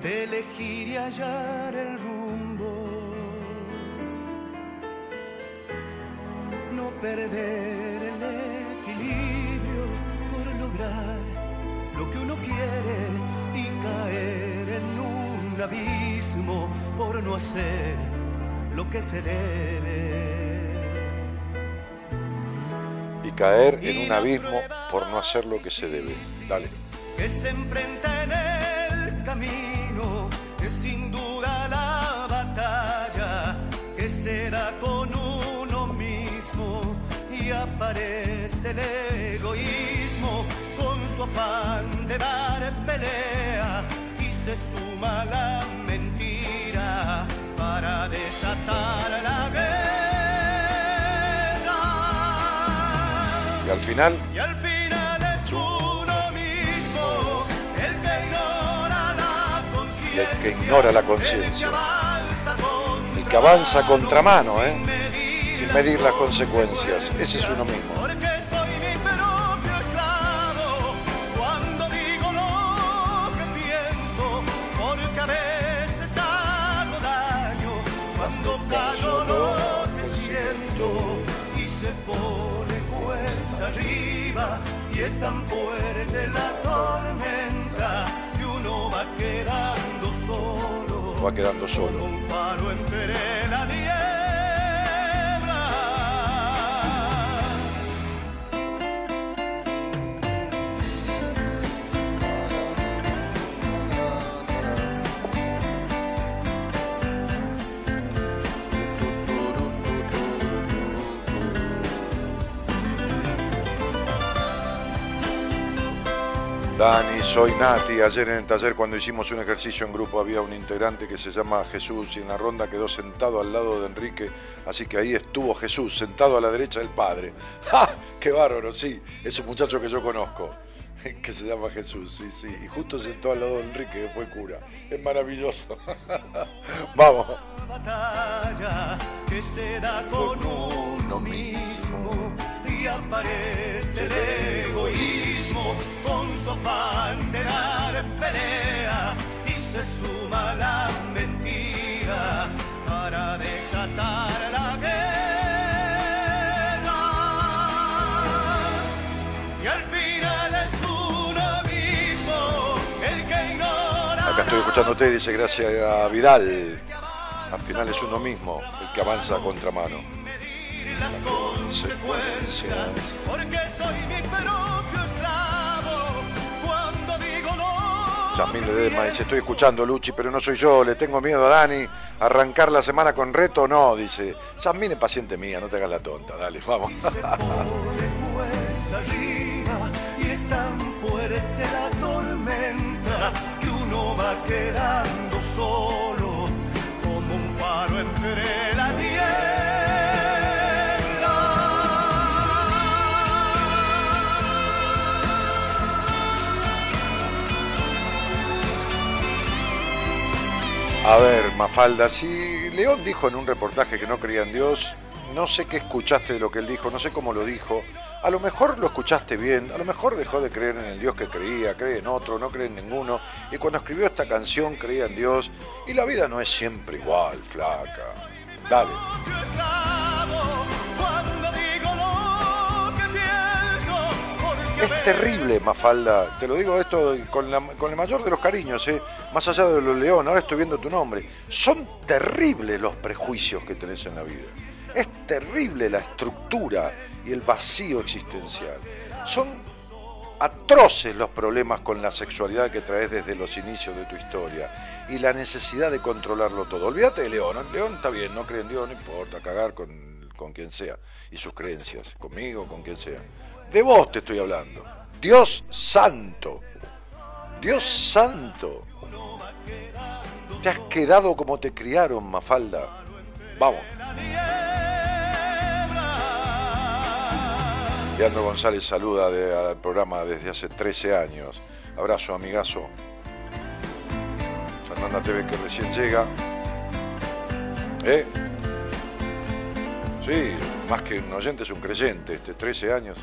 de elegir y hallar el rumbo. No perder el lograr lo que uno quiere y caer en un abismo por no hacer lo que se debe. Y caer en un abismo por no hacer lo que se debe. Dale. que se enfrenta en el camino, es sin duda la batalla que se da con uno mismo y aparece el egoísmo su afán de dar pelea y se suma la mentira para desatar la guerra. Y al final, Y al final es uno mismo el que ignora la conciencia. El que ignora la conciencia. El que avanza contramano, ¿eh? Sin medir las consecuencias. Ese es uno mismo. Tan fuerte la tormenta que uno va quedando solo. va quedando solo. Un faro entre la niebla. Dani, soy Nati. Ayer en el taller cuando hicimos un ejercicio en grupo había un integrante que se llama Jesús y en la ronda quedó sentado al lado de Enrique, así que ahí estuvo Jesús, sentado a la derecha del padre. ¡Ja! ¡Qué bárbaro! Sí, es un muchacho que yo conozco, que se llama Jesús, sí, sí. Y justo sentó al lado de Enrique, que fue cura. Es maravilloso. Vamos. batalla que se da con uno mismo y aparece el egoísmo con su afán de dar pelea y se suma la mentira para desatar la guerra y al final es uno mismo el que ignora Acá estoy escuchándote, dice gracias a Vidal. Al final es uno mismo el que avanza a contramano. Consecuencias, porque soy mi propio esclavo cuando digo no. Yasmín Ledesma dice, estoy escuchando Luchi, pero no soy yo, le tengo miedo a Dani. ¿Arrancar la semana con reto no? Dice, Yasmín es paciente mía, no te hagas la tonta, dale, vamos. Se pone arriba y es tan fuerte la tormenta que uno va quedando solo como un faro entre la A ver, Mafalda, si León dijo en un reportaje que no creía en Dios, no sé qué escuchaste de lo que él dijo, no sé cómo lo dijo. A lo mejor lo escuchaste bien, a lo mejor dejó de creer en el Dios que creía, cree en otro, no cree en ninguno. Y cuando escribió esta canción creía en Dios. Y la vida no es siempre igual, flaca. Dale. Es terrible, Mafalda. Te lo digo esto con, el mayor de los cariños, ¿eh? más allá de los león. Ahora estoy viendo tu nombre. Son terribles los prejuicios que tenés en la vida. Es terrible la estructura y el vacío existencial. Son atroces los problemas con la sexualidad que traes desde los inicios de tu historia y la necesidad de controlarlo todo. Olvídate de León. León está bien, no cree en Dios, no importa, cagar con, con quien sea y sus creencias, conmigo, con quien sea. De vos te estoy hablando. Dios santo. Dios santo. Te has quedado como te criaron, Mafalda. Vamos. Leandro González saluda al programa desde hace 13 años. Abrazo, amigazo. Fernanda TV que recién llega. ¿Eh? Sí, más que un oyente es un creyente, este 13 años.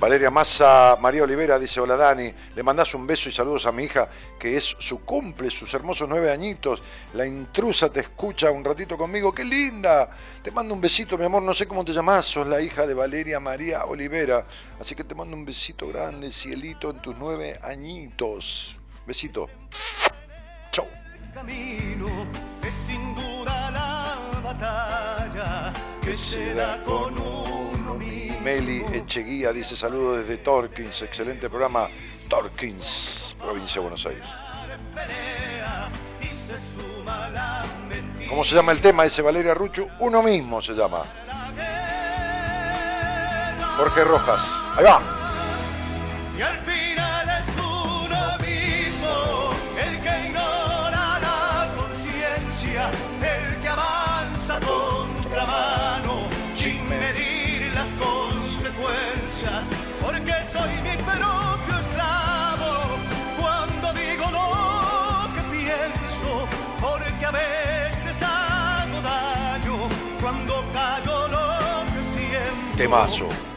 Valeria Massa, María Olivera dice, hola Dani, le mandás un beso y saludos a mi hija, que es su cumple, sus hermosos nueve añitos. La intrusa te escucha un ratito conmigo, qué linda. Te mando un besito, mi amor, no sé cómo te llamás, sos la hija de Valeria María Olivera. Así que te mando un besito grande, cielito, en tus nueve añitos. Besito. Chau. camino es sin duda la batalla que se da con mismo. Meli Echeguía dice saludos desde Torkins, excelente programa. Torkins, provincia de Buenos Aires. ¿Cómo se llama el tema? Dice Valeria Ruchu. Uno mismo se llama. Jorge Rojas. Ahí va.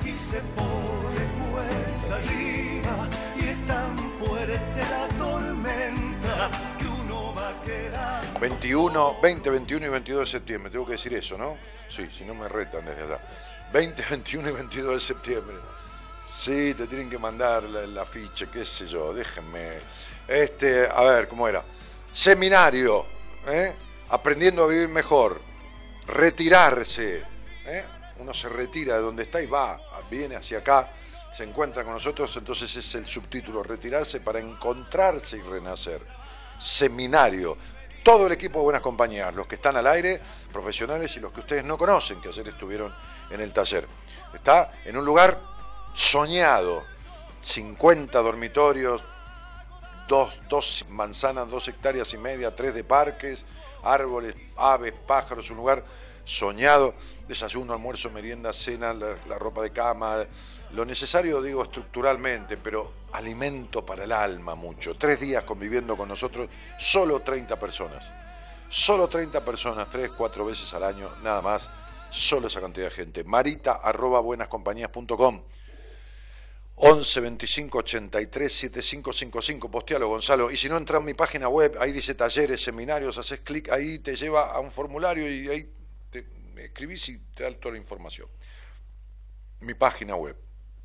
Y se pone cuesta arriba y es tan fuerte la tormenta que uno va a quedar 21, 20, 21 y 22 de septiembre. Tengo que decir eso, ¿no? Sí, si no me retan desde allá. 20, 21 y 22 de septiembre. Sí, te tienen que mandar la- el afiche, qué sé yo, déjenme. Este, a ver, ¿cómo era? Seminario, ¿eh? Aprendiendo a vivir mejor. Retirarse, ¿eh? Uno se retira de donde está y va, viene hacia acá, se encuentra con nosotros, entonces es el subtítulo, retirarse para encontrarse y renacer. Seminario. Todo el equipo de Buenas Compañías, los que están al aire, profesionales y los que ustedes no conocen, que ayer estuvieron en el taller. Está en un lugar soñado, 50 dormitorios, dos, dos manzanas, dos hectáreas y media, tres de parques, árboles, aves, pájaros, un lugar soñado, desayuno, almuerzo, merienda, cena, la, ropa de cama, lo necesario, digo, estructuralmente, pero alimento para el alma mucho. Tres días conviviendo con nosotros, solo 30 personas. Solo 30 personas, tres, cuatro veces al año, nada más. Solo esa cantidad de gente. Marita arroba buenascompañías.com 11 25 83 7555. Postealo, Gonzalo. Y si no, entra en mi página web, ahí dice talleres, seminarios, haces clic, ahí te lleva a un formulario y ahí te me escribís y te da toda la información. Mi página web,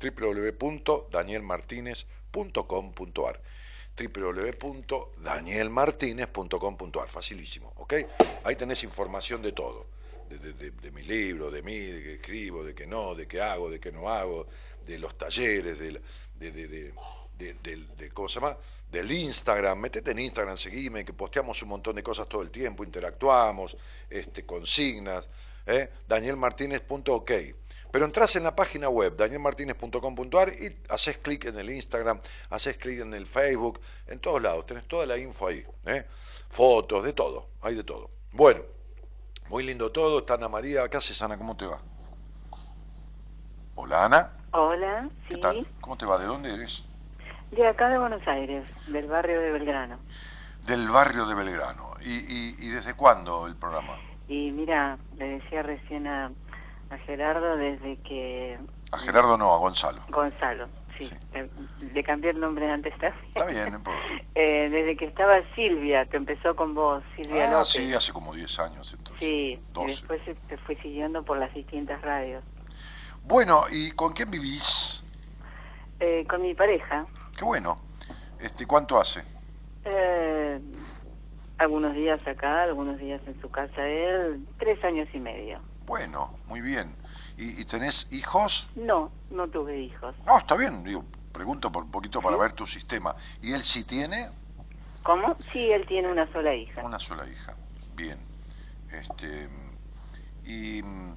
www.danielmartinez.com.ar www.danielmartinez.com.ar Facilísimo, ¿ok? Ahí tenés información de todo. De, de- de- mi libro, de mí, de que escribo, de que no, de qué hago, de qué no hago, de los talleres, de, de- ¿cómo se llama? Del Instagram, metete en Instagram, seguime, que posteamos un montón de cosas todo el tiempo, interactuamos, este, consignas, ¿eh? danielmartinez.ok. Pero entras en la página web, danielmartinez.com.ar y haces clic en el Instagram, haces clic en el Facebook, en todos lados, tenés toda la info ahí, ¿eh? fotos, de todo, hay de todo. Bueno, muy lindo todo, está Ana María, ¿qué haces Ana? ¿Cómo te va? Hola Ana, Hola, ¿qué sí. tal? ¿Cómo te va? ¿De dónde eres? De acá de Buenos Aires, del barrio de Belgrano. Del barrio de Belgrano. ¿Y, y, y desde cuándo el programa? Y mira, le decía recién a, a Gerardo desde que... A Gerardo no, a Gonzalo. Gonzalo, sí. Sí. Le, le cambié el nombre antes también. Está bien, no. Eh, desde que estaba Silvia, que empezó con vos, Silvia Ah, López. sí, hace como 10 años entonces. Sí, y 12. después se- te fui siguiendo por las distintas radios. Bueno, ¿y con quién vivís? Eh, con mi pareja. Qué bueno. Este, ¿Cuánto hace? Eh, algunos días acá, algunos días en su casa él, tres años y medio. Bueno, muy bien. ¿Y, y tenés hijos? No, no tuve hijos. No, está bien, digo, pregunto por un poquito para ver tu sistema. ¿Y él sí tiene? ¿Cómo? Sí, él tiene una sola hija. Una sola hija. Bien. Este, y mm,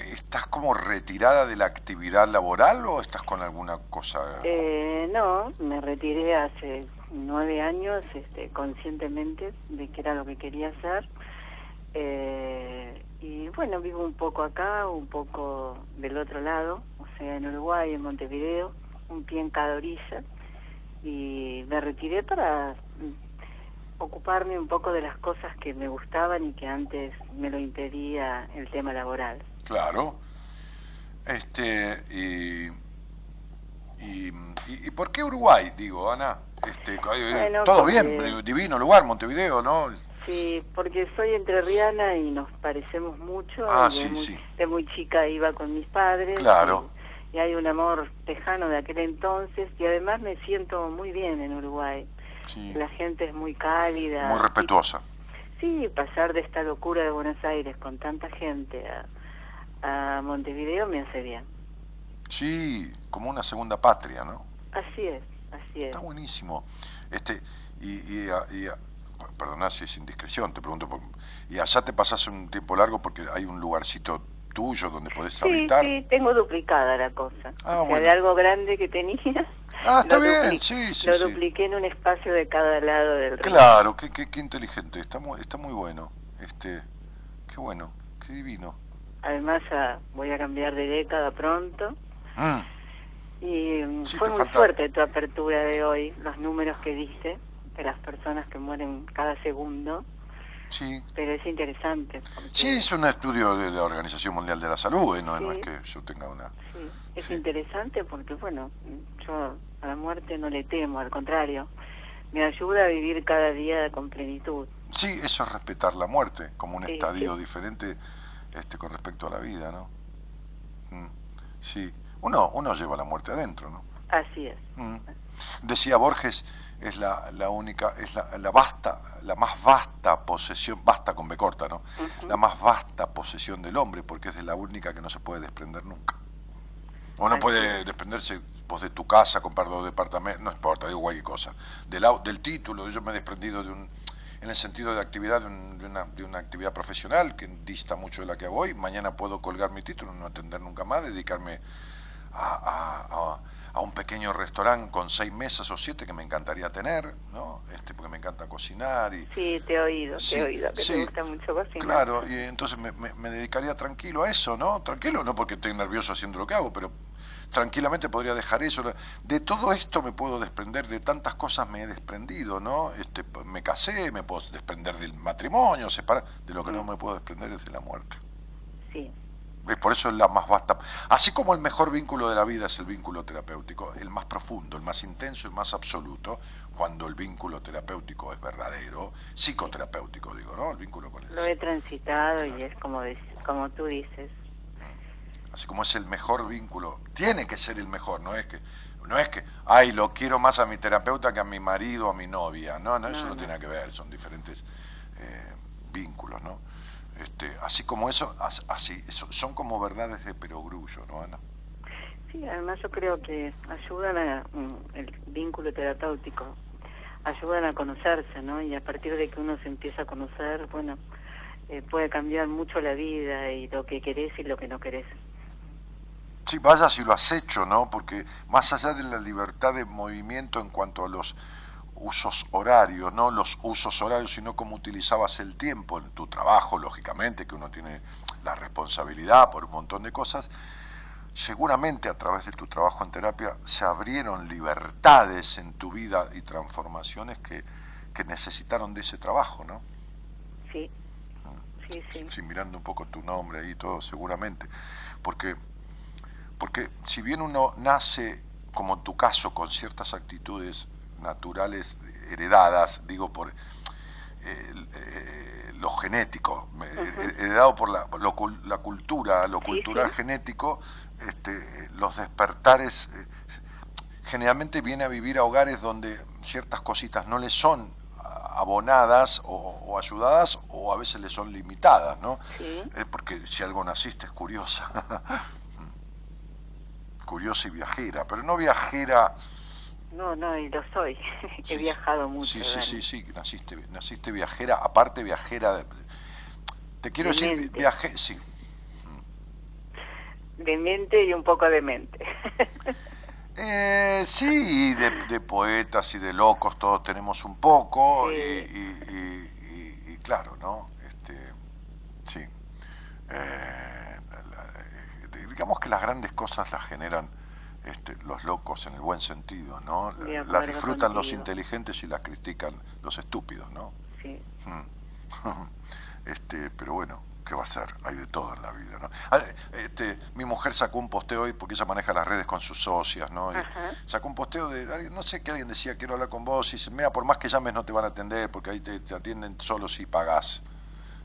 ¿estás como retirada de la actividad laboral o estás con alguna cosa? Eh, no, me retiré hace nueve años este, conscientemente de que era lo que quería hacer. Eh, y bueno, vivo un poco acá, un poco del otro lado, o sea, en Uruguay, en Montevideo, un pie en cada orilla. Y me retiré para ocuparme un poco de las cosas que me gustaban y que antes me lo impedía el tema laboral. Claro. Este, y, y, y- y por qué Uruguay, digo, Ana? Este, Bueno, todo porque- bien, divino lugar, Montevideo, ¿no? Sí, porque soy entrerriana y nos parecemos mucho. Ah, de sí, muy, sí. De muy chica iba con mis padres. Claro. Y, y hay un amor tejano de aquel entonces y además me siento muy bien en Uruguay. Sí, La gente es muy cálida. muy respetuosa. Sí, pasar de esta locura de Buenos Aires con tanta gente a, a Montevideo me hace bien. Sí, como una segunda patria, ¿no? Así es, así es. Está buenísimo. Este, y, y, y- perdona si es indiscreción, te pregunto, por- ¿y allá te pasas un tiempo largo porque hay un lugarcito tuyo donde podés Sí, habitar? sí, tengo duplicada la cosa. Ah, o sea, bueno. de algo grande que tenía. Ah, está bien, sí, sí, Lo sí. dupliqué en un espacio de cada lado del río. Claro, qué, qué, qué inteligente, está muy, está muy bueno. Este, qué bueno, qué divino. Además, ah, voy a cambiar de década pronto. Mm, Y mm, Sí, fue muy falta- fuerte tu apertura de hoy, los números que diste de las personas que mueren cada segundo. sí. Pero es interesante. porque- Sí, es un estudio de la Organización Mundial de la Salud, ¿eh? no, no Sí. es que yo tenga una... Sí, es interesante porque, bueno, yo a la muerte no le temo, al contrario. Me ayuda a vivir cada día con plenitud. Sí, eso es respetar la muerte, como un estadio diferente este, con respecto a la vida, ¿no? Mm, Sí, uno, uno lleva la muerte adentro, ¿no? Así es. Mm. Decía Borges, es la, la única, es la, la vasta, la más vasta posesión, vasta con B corta, ¿no? La más vasta posesión del hombre, porque es de la única que no se puede desprender nunca. O no Así puede desprenderse vos de tu casa, comprar dos departamentos, no importa, digo cualquier cosa. Del, del título, yo me he desprendido de un, en el sentido de actividad, de, un- de una, de una actividad profesional que dista mucho de la que hago hoy. Mañana puedo colgar mi título, no atender nunca más, dedicarme a, a- a- un pequeño restaurante con seis mesas o siete que me encantaría tener, ¿no? Este, porque me encanta cocinar y, Sí, te he oído, Sí, te he oído, que sí. te gusta mucho cocinar. Claro, y entonces me, me- me dedicaría tranquilo a eso, ¿no? Tranquilo, no porque esté nervioso haciendo lo que hago, pero tranquilamente podría dejar eso. De todo esto me puedo desprender, de tantas cosas me he desprendido, ¿no? Este, me casé, me puedo desprender del matrimonio, separar. De lo que no me puedo desprender es de la muerte. Sí, por eso es la más vasta. Así como el mejor vínculo de la vida es el vínculo terapéutico, el más profundo, el más intenso, el más absoluto, cuando el vínculo terapéutico es verdadero, psicoterapéutico, digo, ¿no? El vínculo con el lo he transitado y es como, como tú dices. así como es el mejor vínculo, tiene que ser el mejor, no es que, no es que, ay, lo quiero más a mi terapeuta que a mi marido o a mi novia, no, no, eso No, no, no. tiene que ver, son diferentes eh, vínculos, ¿no? Este, así como eso, as- así, son como verdades de perogrullo, ¿no, Ana? Sí, además yo creo que ayudan a mm, el vínculo terapéutico, ayudan a conocerse, ¿no? Y a partir de que uno se empieza a conocer, bueno, eh, puede cambiar mucho la vida y lo que querés y lo que no querés. Sí, vaya si lo has hecho, ¿no? Porque más allá de la libertad de movimiento en cuanto a los usos horarios, no los usos horarios, sino cómo utilizabas el tiempo en tu trabajo, lógicamente, que uno tiene la responsabilidad por un montón de cosas, seguramente a través de tu trabajo en terapia se abrieron libertades en tu vida y transformaciones que, que necesitaron de ese trabajo, ¿no? Sí, sí, sí. sí, mirando un poco tu nombre ahí y todo, seguramente. Porque, porque si bien uno nace, como en tu caso, con ciertas actitudes naturales heredadas, digo, por eh, eh, lo genético, heredado por la, lo la cultura, lo Sí, cultural sí. genético, este, los despertares, eh, generalmente viene a vivir a hogares donde ciertas cositas no le son abonadas o, o ayudadas o a veces le son limitadas, ¿no? Sí. Eh, porque si algo naciste es curiosa. curiosa y viajera, pero no viajera... No, no, y lo soy. He viajado mucho. Sí, sí, sí, sí, naciste, naciste viajera, aparte viajera... de- te quiero De decir, mente. viaje, sí, De mente y un poco de mente. Eh, sí, de, de poetas y de locos todos tenemos un poco, Sí. y, y- y- claro, ¿no? Este, sí. Eh, la- la- eh, digamos que las grandes cosas las generan este, los locos en el buen sentido, ¿no? Las disfrutan los inteligentes y las critican los estúpidos, ¿no? sí. Este, pero bueno, ¿qué va a ser? Hay de todo en la vida, ¿no? Ah, Este, mi mujer sacó un posteo hoy porque ella maneja las redes con sus socias, ¿no? Y sacó un posteo de, no sé qué alguien decía, quiero hablar con vos, y dice, mira, por más que llames no te van a atender porque ahí te, te atienden solo si pagás.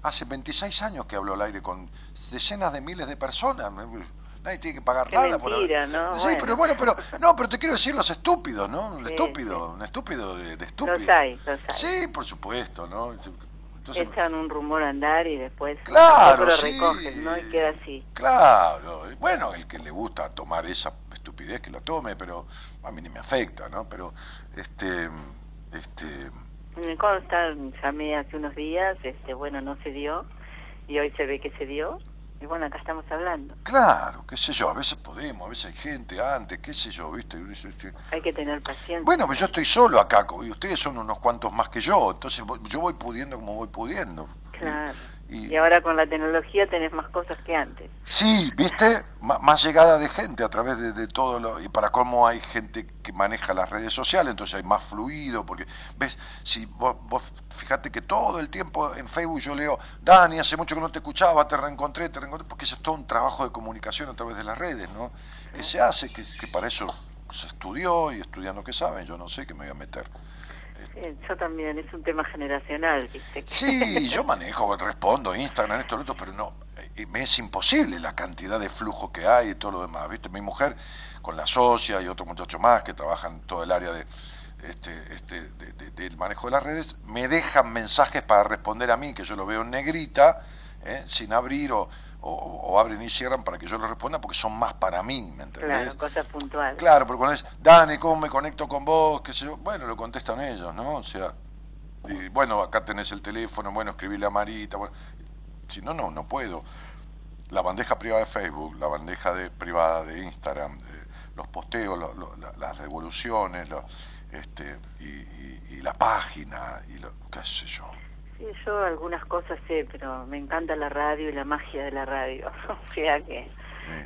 Hace 26 años que hablo al aire con decenas de miles de personas. Nadie tiene que pagar Qué nada por mentira, hablar. ¿no? Sí, Bueno. pero bueno, pero no, pero te quiero decir los estúpidos, ¿no? Un Sí, estúpido, un estúpido de, de estúpido. Los hay, los hay. Sí, por supuesto, ¿no? Entonces, Echan un rumor a andar y después Claro, otro sí. recogen, ¿no? Y queda así. Claro, bueno, el que le gusta tomar esa estupidez que la tome, pero a mí ni me afecta, ¿no? Pero, este, este, Me consta, llamé hace unos días, este, bueno, no se dio, y hoy se ve que se dio, y bueno, acá estamos hablando. claro, qué sé yo, a veces podemos, a veces hay gente antes, qué sé yo, ¿viste? Hay que tener paciencia. Bueno, pues yo estoy solo acá, y ustedes son unos cuantos más que yo, entonces yo voy pudiendo como voy pudiendo. Claro. Y- Y ahora con la tecnología tenés más cosas que antes. Sí, ¿viste? M- más llegada de gente a través de, de todo lo... Y para cómo hay gente que maneja las redes sociales, entonces hay más fluido, porque, ¿ves? Si vos, vos fíjate que todo el tiempo en Facebook yo leo, Dani, hace mucho que no te escuchaba, te reencontré, te reencontré, porque eso es todo un trabajo de comunicación a través de las redes, ¿no? Que se hace, que, que para eso se estudió y estudiando que saben, yo no sé qué me voy a meter. Yo también, es un tema generacional, ¿viste? Sí, yo manejo, respondo, Instagram, esto, otro, pero no, eh, me es imposible la cantidad de flujo que hay y todo lo demás, ¿viste? Mi mujer con la socia y otro muchacho más que trabajan en todo el área de, este, este, de- de- del manejo de las redes, me dejan mensajes para responder a mí, que yo lo veo en negrita, ¿eh? sin abrir o, o- o abren y cierran para que yo lo responda, porque son más para mí, ¿me entendés? Claro, cosas puntuales. Claro, pero cuando es, Dani, ¿cómo me conecto con vos? ¿Qué sé yo? Bueno, lo contestan ellos, ¿no? O sea, y, bueno, acá tenés el teléfono, bueno, escribíle a Marita, bueno, si no, no, no puedo. La bandeja privada de Facebook, la bandeja de, privada de Instagram, eh, los posteos, lo- lo- la- las devoluciones, lo- este, y, y- y la página, y lo, qué sé yo. Sí, yo algunas cosas sé, pero me encanta la radio y la magia de la radio. o sea que,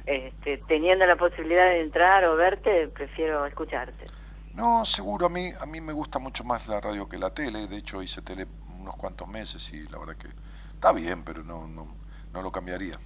este, teniendo la posibilidad de entrar o verte, prefiero escucharte. No, seguro, a mí, a mí me gusta mucho más la radio que la tele, de hecho hice tele unos cuantos meses y la verdad que está bien, pero no, no, no lo cambiaría.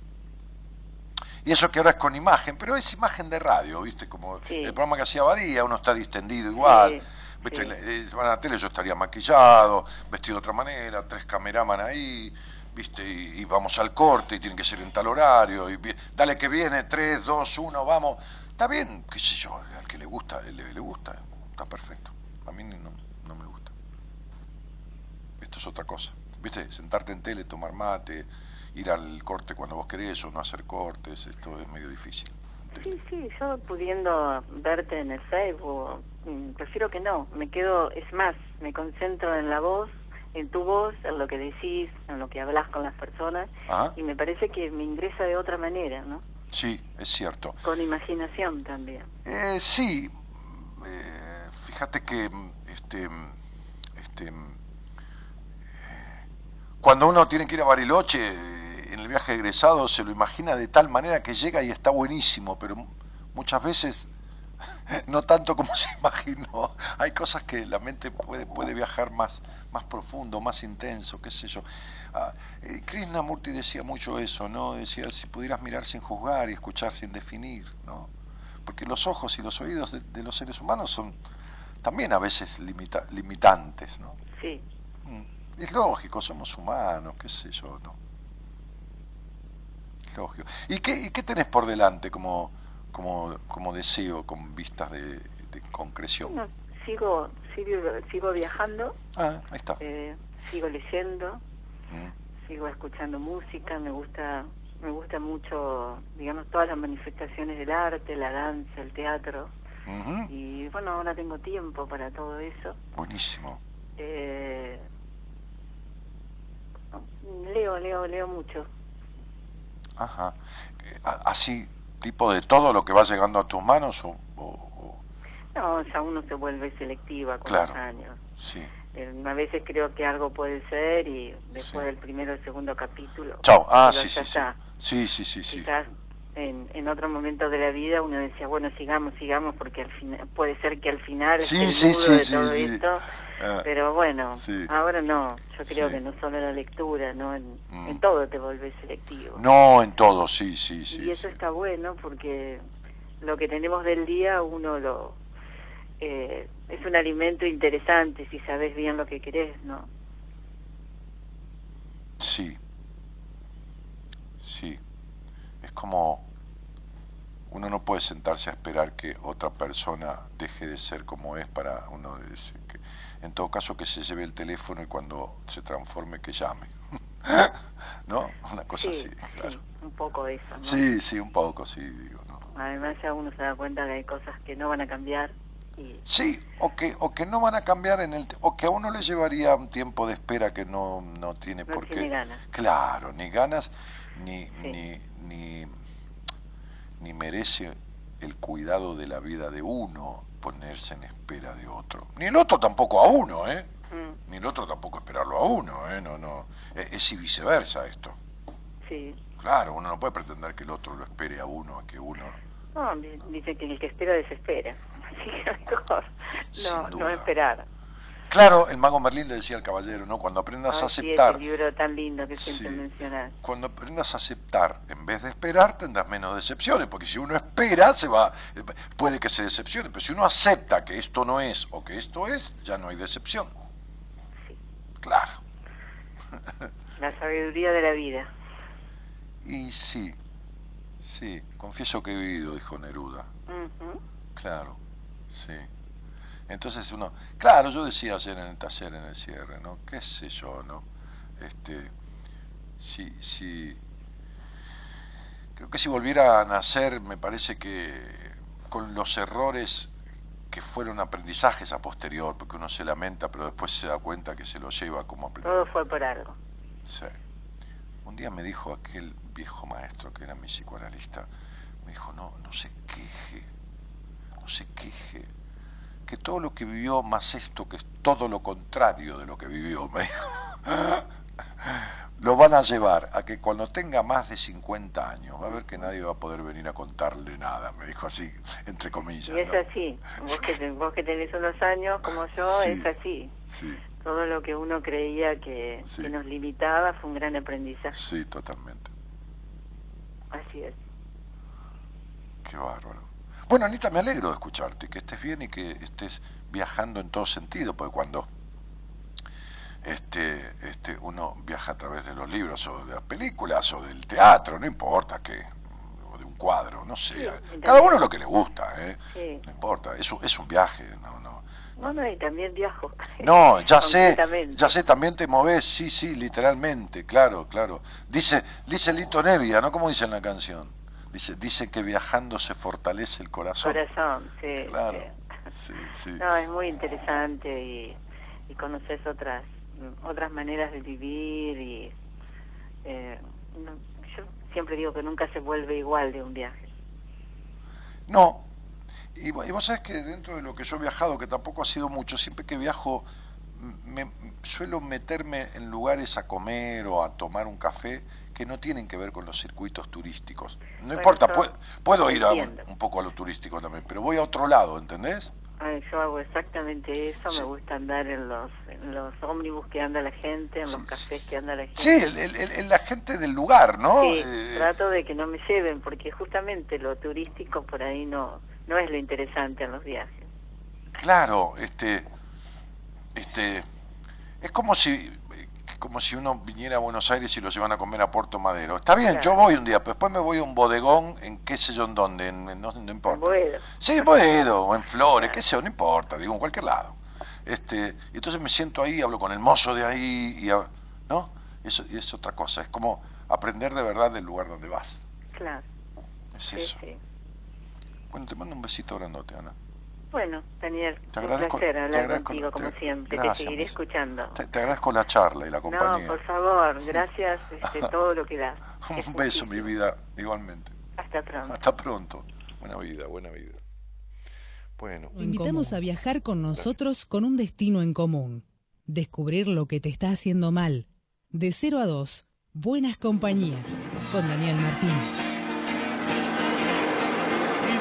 Y eso que ahora es con imagen, pero es imagen de radio, ¿viste? Como Sí. el programa que hacía Badía, uno está distendido igual. Sí, ¿Viste? sí. Van a la tele yo estaría maquillado, vestido de otra manera, tres cameraman ahí, ¿viste? Y, y vamos al corte y tiene que ser en tal horario. Y dale que viene, tres, dos, uno, vamos. Está bien, qué sé yo, al que le gusta, le, le gusta, está perfecto. A mí no, no me gusta. Esto es otra cosa. ¿Viste? Sentarte en tele, tomar mate, ir al corte cuando vos querés o no hacer cortes, esto es medio difícil. Sí, sí, yo pudiendo verte en el Facebook, mm, prefiero que no. Me quedo, es más, me concentro en la voz, en tu voz, en lo que decís, en lo que hablas con las personas, Ajá. y me parece que me ingresa de otra manera, ¿no? Sí, es cierto. Con imaginación también. Eh, sí, eh, fíjate que mm, este, mm, este, eh, cuando uno tiene que ir a Bariloche, en el viaje egresado se lo imagina de tal manera que llega y está buenísimo, pero mu- muchas veces no tanto como se imaginó. Hay cosas que la mente puede, puede viajar más, más profundo, más intenso, qué sé yo. Ah, eh, Krishnamurti decía mucho eso, ¿no? Decía, si pudieras mirar sin juzgar y escuchar sin definir, ¿no? Porque los ojos y los oídos de, de los seres humanos son también a veces limita- limitantes, ¿no? Sí. Mm. Es lógico, somos humanos, qué sé yo, ¿no? ¿Y qué, y qué tenés por delante como, como, como deseo con vistas de, de concreción? No, sigo, sigo, sigo viajando, Ah, ahí está. eh, sigo leyendo, Mm. sigo escuchando música, me gusta, me gusta mucho, digamos, todas las manifestaciones del arte, la danza, el teatro. Y bueno, ahora tengo tiempo para todo eso. Buenísimo. Eh, leo, leo, leo mucho. Ajá. Eh, Así, tipo de todo lo que va llegando a tus manos o... o- o- No, ya uno se vuelve selectiva con Claro. los años. Sí. Eh, a veces creo que algo puede ser y después Sí. del primero o el segundo capítulo. Chao. Ah, sí. Sí, sí, sí, sí. Quizás en, en otro momento de la vida uno decía, bueno, sigamos, sigamos, porque al final puede ser que al final Sí, esté el sí, sí, de todo esto, Ah, pero bueno, ahora no. Yo creo que no solo en la lectura, no en, Mm. en todo te volvés selectivo. No, en todo, sí, sí, sí. y eso está bueno porque lo que tenemos del día uno lo eh, es un alimento interesante si sabes bien lo que querés, ¿no? Sí. Sí. Es como uno no puede sentarse a esperar que otra persona deje de ser como es para uno decir que en todo caso que se lleve el teléfono y cuando se transforme que llame. ¿No? Una cosa sí, así, claro. sí, un poco eso, ¿no? Sí, sí, un poco, sí, digo, ¿no? Además ya uno se da cuenta que hay cosas que no van a cambiar y Sí, o que, o que no van a cambiar en el o que a uno le llevaría un tiempo de espera que no, no tiene No por qué. tiene ganas. Claro, ni ganas, ni, Sí. ni, ni, ni merece el cuidado de la vida de uno ponerse en espera de otro. Ni el otro tampoco a uno, ¿eh? mm, Ni el otro tampoco esperarlo a uno, ¿eh? No, no. Es, es y viceversa esto. sí. Claro, uno no puede pretender que el otro lo espere a uno, a que uno... No, di- dice que el que espera desespera. Así que mejor no, no esperar. Claro, el mago Merlín le decía al caballero, ¿no? Cuando aprendas a Ay, sí, aceptar... ese libro tan lindo que siempre Sí. mencionas. Cuando aprendas a aceptar en vez de esperar, tendrás menos decepciones, porque si uno espera, se va, puede que se decepcione, pero si uno acepta que esto no es o que esto es, ya no hay decepción. Sí. Claro. La sabiduría de la vida. Y sí, sí, confieso que he vivido, dijo Neruda. Claro, sí. Entonces uno, claro, yo decía ayer en el taller, en el cierre, ¿no? ¿Qué sé yo, no? Este, si, si, creo que si volviera a nacer, me parece que con los errores que fueron aprendizajes a posterior, porque uno se lamenta, pero después se da cuenta que se lo lleva como Todo aprendizaje. fue por algo. Sí. Un día me dijo aquel viejo maestro que era mi psicoanalista, me dijo, no, no se queje, no se queje, que todo lo que vivió más esto, que es todo lo contrario de lo que vivió, me lo van a llevar a que cuando tenga más de 50 años, va a ver que nadie va a poder venir a contarle nada, me dijo así, entre comillas. Y es ¿no? así. Vos que, te- vos que tenés unos años como yo, Sí. es así. Sí, Todo lo que uno creía que, Sí. que nos limitaba fue un gran aprendizaje. sí, totalmente. Así es. Qué bárbaro. Bueno, Anita, me alegro de escucharte, que estés bien y que estés viajando en todo sentido, porque cuando este, este, uno viaja a través de los libros o de las películas o del teatro, no importa qué, o de un cuadro, no sé. Sí, Cada uno lo que le gusta, ¿eh? Sí. No importa, es un, es un viaje, no, no. No, no, y también viajo. No, ya sé, ya sé, también te moves, sí, sí, literalmente, claro, claro. Dice, dice Lito Nevia, ¿no? ¿Cómo dice en la canción? Dice, dice que viajando se fortalece el corazón. Corazón, sí. Claro, sí. sí, sí. No, es muy interesante y, y conoces otras otras maneras de vivir y eh, no, yo siempre digo que nunca se vuelve igual de un viaje. No. Y, y vos sabés que dentro de lo que yo he viajado, que tampoco ha sido mucho, siempre que viajo me, suelo meterme en lugares a comer o a tomar un café que no tienen que ver con los circuitos turísticos. No Bueno, importa, yo pue- puedo ir a un, poco a lo turístico también, pero voy a otro lado, ¿entendés? Ay, yo hago exactamente eso, Sí. me gusta andar en los en los ómnibus que anda la gente, en Sí, los cafés que anda la gente. Sí, el- el- el- el- la gente del lugar, ¿no? Sí, Eh, trato de que no me lleven porque justamente lo turístico por ahí no no es lo interesante en los viajes. Claro, este, este, es como si, como si uno viniera a Buenos Aires y lo llevan a comer a Puerto Madero. Está bien, Claro. yo voy un día, pero después me voy a un bodegón en qué sé yo en dónde, en, en- no, no importa. Boedo. Sí, en Boedo, o en Flores, qué sé yo, no importa, digo, en cualquier lado. Este, entonces me siento ahí, hablo con el mozo de ahí, y, ¿no? Eso y es otra cosa, es como aprender de verdad del lugar donde vas. Claro, Es sí, eso. sí. Bueno, te mando un besito grandote, Ana. Bueno, Daniel, Te un placer te hablar agradezco- contigo, como te- siempre. gracias, te seguiré escuchando. Te, te agradezco la charla y la compañía. No, por favor, gracias este, todo lo que das. Es un beso, mi vida, igualmente. Hasta pronto. Hasta pronto. Buena vida, buena vida. Bueno, Te invitamos a viajar con nosotros con un destino en común. Descubrir lo que te está haciendo mal. De 0 a 2, Buenas Compañías, con Daniel Martínez.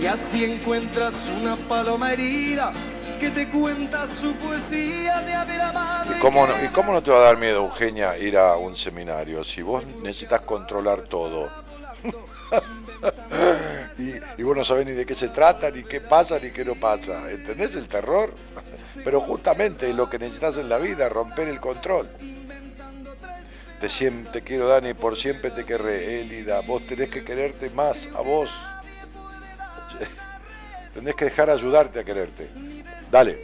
Y así encuentras una paloma herida que te cuenta su poesía de haber amado. ¿y cómo, no, ¿y cómo no te va a dar miedo, Eugenia, ir a un seminario si vos necesitas controlar todo? y, y vos no sabés ni de qué se trata, ni qué pasa, ni qué no pasa. ¿Entendés el terror? Pero justamente lo que necesitas en la vida, romper el control. Te, te quiero, Dani, por siempre te querré. Elida, vos tenés que quererte más a vos. Tenés que dejar ayudarte a quererte. Dale.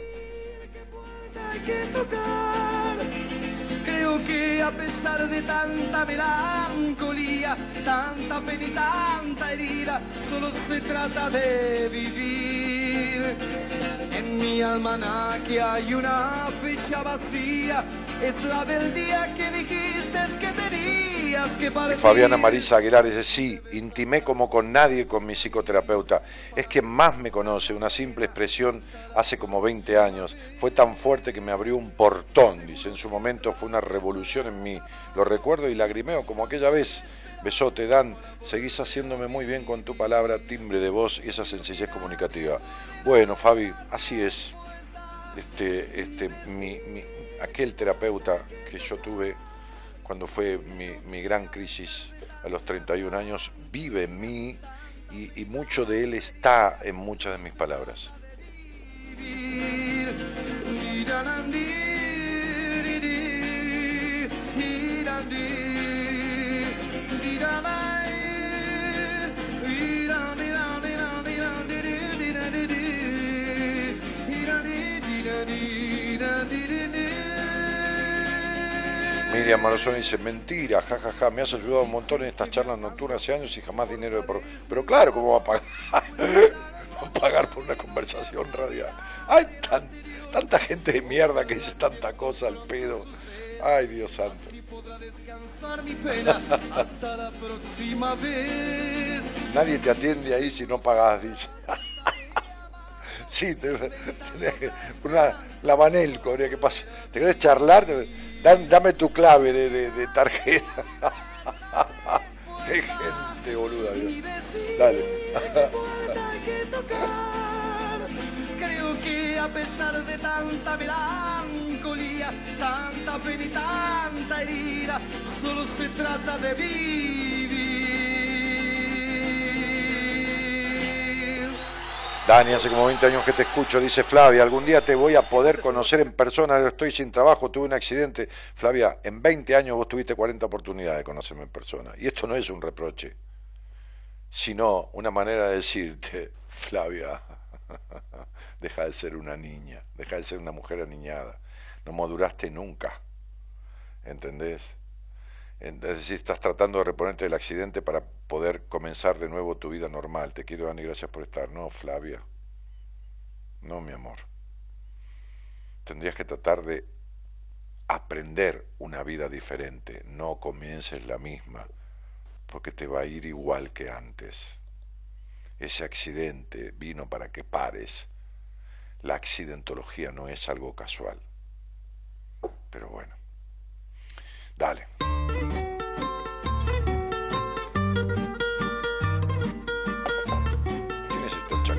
Creo que a pesar de tanta melancolía, tanta pena y tanta herida, solo se trata de vivir. En mi almanaque hay una fecha vacía, es la del día que dijiste que tenías Y. Fabiana Marisa Aguilar dice, sí, intimé como con nadie con mi psicoterapeuta. Es quien más me conoce, una simple expresión hace como 20 años. Fue tan fuerte que me abrió un portón, dice. En su momento fue una revolución en mí. Lo recuerdo y lagrimeo como aquella vez. Besote, Dan, seguís haciéndome muy bien con tu palabra, timbre de voz y esa sencillez comunicativa. Bueno, Fabi, así es. Este, este, mi, mi- aquel terapeuta que yo tuve cuando fue mi, mi gran crisis a los 31 años, vive en mí y, y mucho de él está en muchas de mis palabras. Miriam Marazón dice, mentira, jajaja, me has ayudado un montón en estas charlas nocturnas hace años y jamás dinero de por... Pero claro, ¿cómo va a pagar? va a pagar por una conversación radial. Hay tan, tanta gente de mierda que dice tanta cosa al pedo. Ay, Dios santo. Nadie te atiende ahí si no pagás, dice. Sí, te, tenés que- una, la Banelco, habría que pasar. ¿Te querés charlar? Dame tu clave de, de- de tarjeta. Qué gente boluda, Dios. Dale. Creo que a pesar de tanta melancolía, tanta pena y tanta herida, solo se trata de vivir. Dani, hace como 20 años que te escucho, dice Flavia, algún día te voy a poder conocer en persona, estoy sin trabajo, tuve un accidente. Flavia, en 20 años vos tuviste 40 oportunidades de conocerme en persona. Y esto no es un reproche, sino una manera de decirte, Flavia, deja de ser una niña, deja de ser una mujer aniñada, no maduraste nunca, ¿entendés? Entonces, si estás tratando de reponerte del accidente para poder comenzar de nuevo tu vida normal. Te quiero, Dani, gracias por estar. No, Flavia. No, mi amor. Tendrías que tratar de aprender una vida diferente. No comiences la misma, porque te va a ir igual que antes. Ese accidente vino para que pares. La accidentología no es algo casual. Pero bueno. Dale.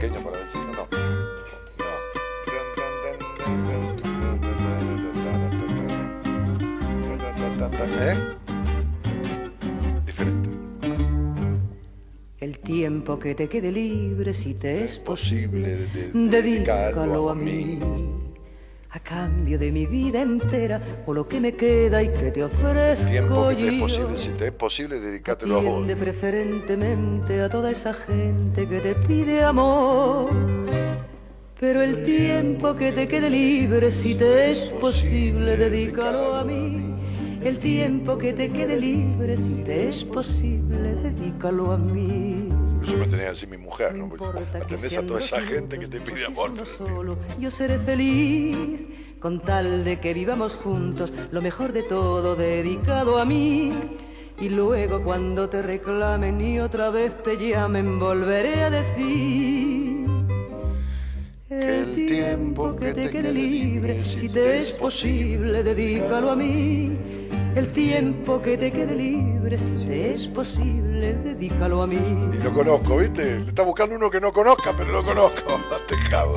Pequeño para decirlo, no. No. ¿Eh? Diferente. El tiempo que te quede libre, si te es posible, de- dedícalo a mí. A cambio de mi vida entera, o lo que me queda y que te ofrezco Tiempo que te es posible, si te es posible, dedicátelo a vos. Preferentemente a toda esa gente que te pide amor. Pero el tiempo que te quede libre, si te es posible, dedícalo a mí. El tiempo que te quede libre, si te es posible, dedícalo a mí. Eso me tenía que decir mi mujer, ¿no? Pues, atendés a toda esa gente que te pide amor. solo, yo seré feliz con tal de que vivamos juntos lo mejor de todo dedicado a mí. Y luego cuando te reclamen y otra vez te llamen, volveré a decir el tiempo que te quede libre, si te es posible, dedícalo a mí. El tiempo que te quede libre, si te es posible, dedícalo a mí. Y lo conozco, ¿viste? Le está buscando uno que no conozca, pero lo conozco. Te cago.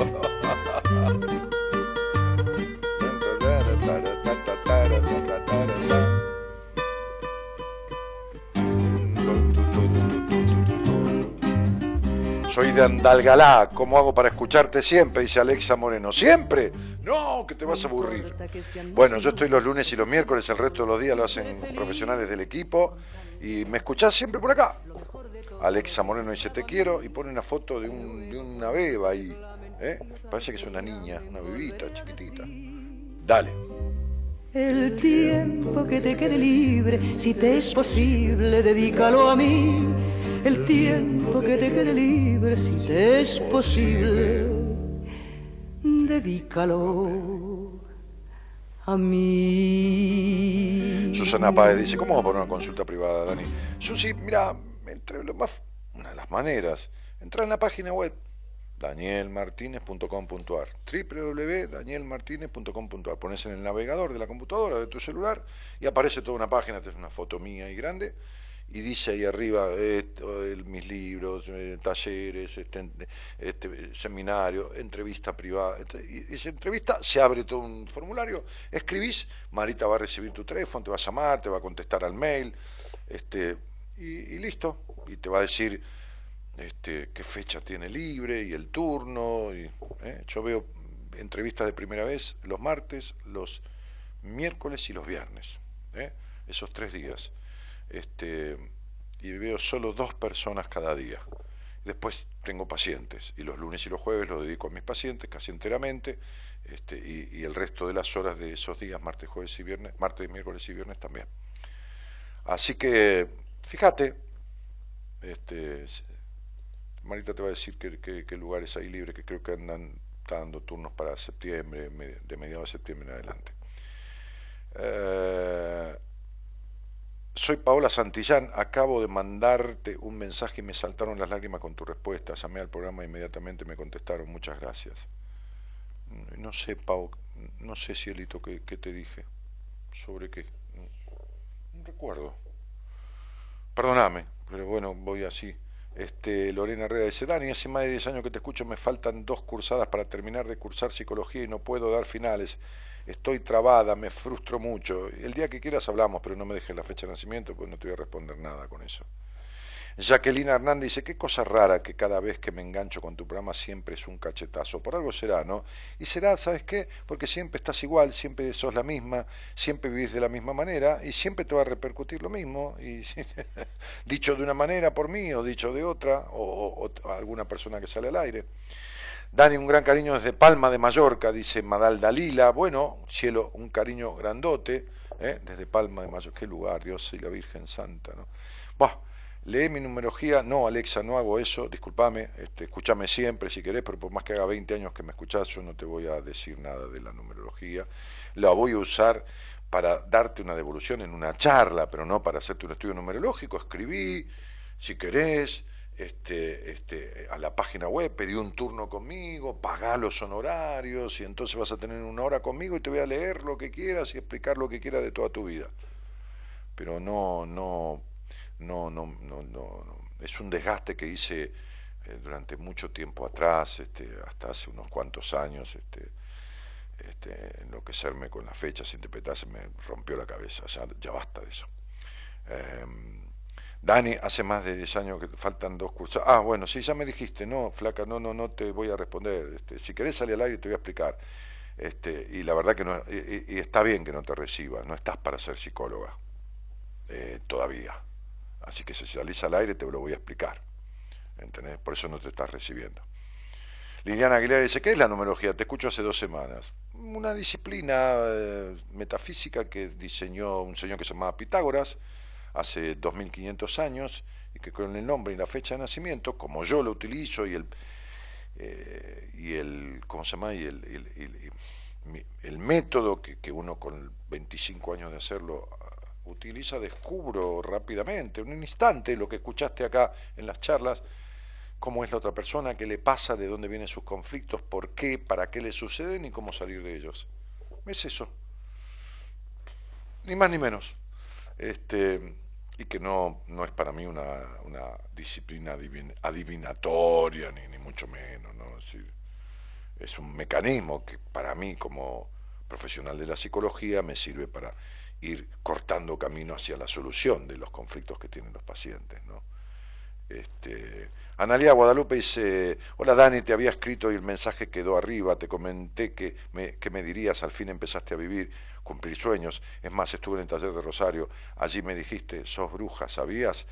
Soy de Andalgalá, ¿cómo hago para escucharte siempre? Dice Alexa Moreno. ¿Siempre? No, que te vas a aburrir. Bueno, yo estoy los lunes y los miércoles, el resto de los días lo hacen profesionales del equipo y me escuchás siempre por acá. Alexa Moreno dice te quiero y pone una foto de, un- de una beba ahí. ¿eh? Parece que es una niña, una bebita chiquitita. Dale. El tiempo que te quede libre, si te es posible, dedícalo a mí. El tiempo que te quede libre, si te es posible, dedícalo a mí. Susana Páez dice, ¿cómo vamos a poner una consulta privada, Dani? Susi, mira, entre lo más, una de las maneras, entra en la página web danielmartinez.com.ar www.danielmartinez.com.ar Pones en el navegador de la computadora, de tu celular, y aparece toda una página, es una foto mía ahí grande, y dice ahí arriba mis libros, eh, talleres, este, este, seminario, entrevista privada. Este, y esa entrevista se abre todo un formulario, escribís, Marita va a recibir tu teléfono, te va a llamar, te va a contestar al mail, este, y, y listo, y te va a decir este, qué fecha tiene libre y el turno. Y, ¿eh? Yo veo entrevistas de primera vez los martes, los miércoles y los viernes, ¿eh? esos tres días. Este, y veo solo dos personas cada día. Después tengo pacientes y los lunes y los jueves los dedico a mis pacientes casi enteramente este, y, el resto de las horas de esos días, martes, jueves y viernes, martes, miércoles y viernes también. Así que, fíjate, este, Marita te va a decir qué, qué lugares hay libres, que creo que andan dando turnos para septiembre, de mediados de septiembre en adelante. Eh, soy Paola Santillán, acabo de mandarte un mensaje y me saltaron las lágrimas con tu respuesta. Llamé al programa e inmediatamente me contestaron, muchas gracias. Mm, No sé, Pau, no sé, Cielito, qué, qué te dije. ¿Sobre qué? No, no recuerdo. Perdóname, pero bueno, voy así. Este, Lorena Herrera dice, Dani, hace más de 10 años que te escucho, me faltan dos cursadas para terminar de cursar psicología y no puedo dar finales. Estoy trabada, me frustro mucho. El día que quieras hablamos, pero no me dejes la fecha de nacimiento, pues no te voy a responder nada con eso. Jacqueline Hernández dice, qué cosa rara que cada vez que me engancho con tu programa siempre es un cachetazo. Por algo será, ¿no? Y será, ¿sabes qué? Porque siempre estás igual, siempre sos la misma, siempre vivís de la misma manera y siempre te va a repercutir lo mismo. Y dicho de una manera por mí o dicho de otra, o, o- o alguna persona que sale al aire. Dani, un gran cariño desde Palma de Mallorca, dice Madal Dalila. Bueno, cielo, un cariño grandote, ¿eh? desde Palma de Mallorca. Qué lugar, Dios y la Virgen Santa, ¿no? Buah, lee mi numerología. No, Alexa, no hago eso, discúlpame. Este, escúchame siempre si querés, pero por más que haga 20 años que me escuchás, yo no te voy a decir nada de la numerología. La voy a usar para darte una devolución en una charla, pero no para hacerte un estudio numerológico. Escribí, si querés, este, este, a la página web, pedí un turno conmigo, pagá los honorarios y entonces vas a tener una hora conmigo y te voy a leer lo que quieras y explicar lo que quieras de toda tu vida. Pero no, no, no, no, no, no, es un desgaste que hice eh, durante mucho tiempo atrás, este, hasta hace unos cuantos años, este, este, enloquecerme con las fechas, interpretarse, me rompió la cabeza, ya, ya basta de eso. Em, Dani, hace más de 10 años que faltan dos cursos. Ah, bueno, sí, ya me dijiste, no, flaca, no, no, no te voy a responder. Este, si querés salir al aire te voy a explicar. Este, y la verdad que no, y, está bien que no te reciba, no estás para ser psicóloga eh, todavía. Así que si salís al aire te lo voy a explicar. ¿Entendés? Por eso no te estás recibiendo. Liliana Aguilera dice, ¿qué es la numerología? Te escucho hace dos semanas. Una disciplina eh, metafísica que diseñó un señor que se llamaba Pitágoras hace 2500 años y que con el nombre y la fecha de nacimiento, como yo lo utilizo y el, eh, y el ¿cómo se llama? Y el, el, método que, que, uno con 25 años de hacerlo ah, utiliza, descubro rápidamente, en un instante, lo que escuchaste acá en las charlas, cómo es la otra persona, qué le pasa, de dónde vienen sus conflictos, por qué, para qué le suceden y cómo salir de ellos. Es eso. Ni más ni menos. Este, y que no, no es para mí una, una disciplina adivinatoria, ni, ni mucho menos. ¿no? Es, es un mecanismo que para mí como profesional de la psicología me sirve para ir cortando camino hacia la solución de los conflictos que tienen los pacientes. ¿no? Este, Analia Guadalupe dice, hola Dani, te había escrito y el mensaje quedó arriba, te comenté que me, que me dirías, al fin empezaste a vivir, cumplir sueños. Es más, estuve en el taller de Rosario, allí me dijiste, sos bruja, ¿sabías?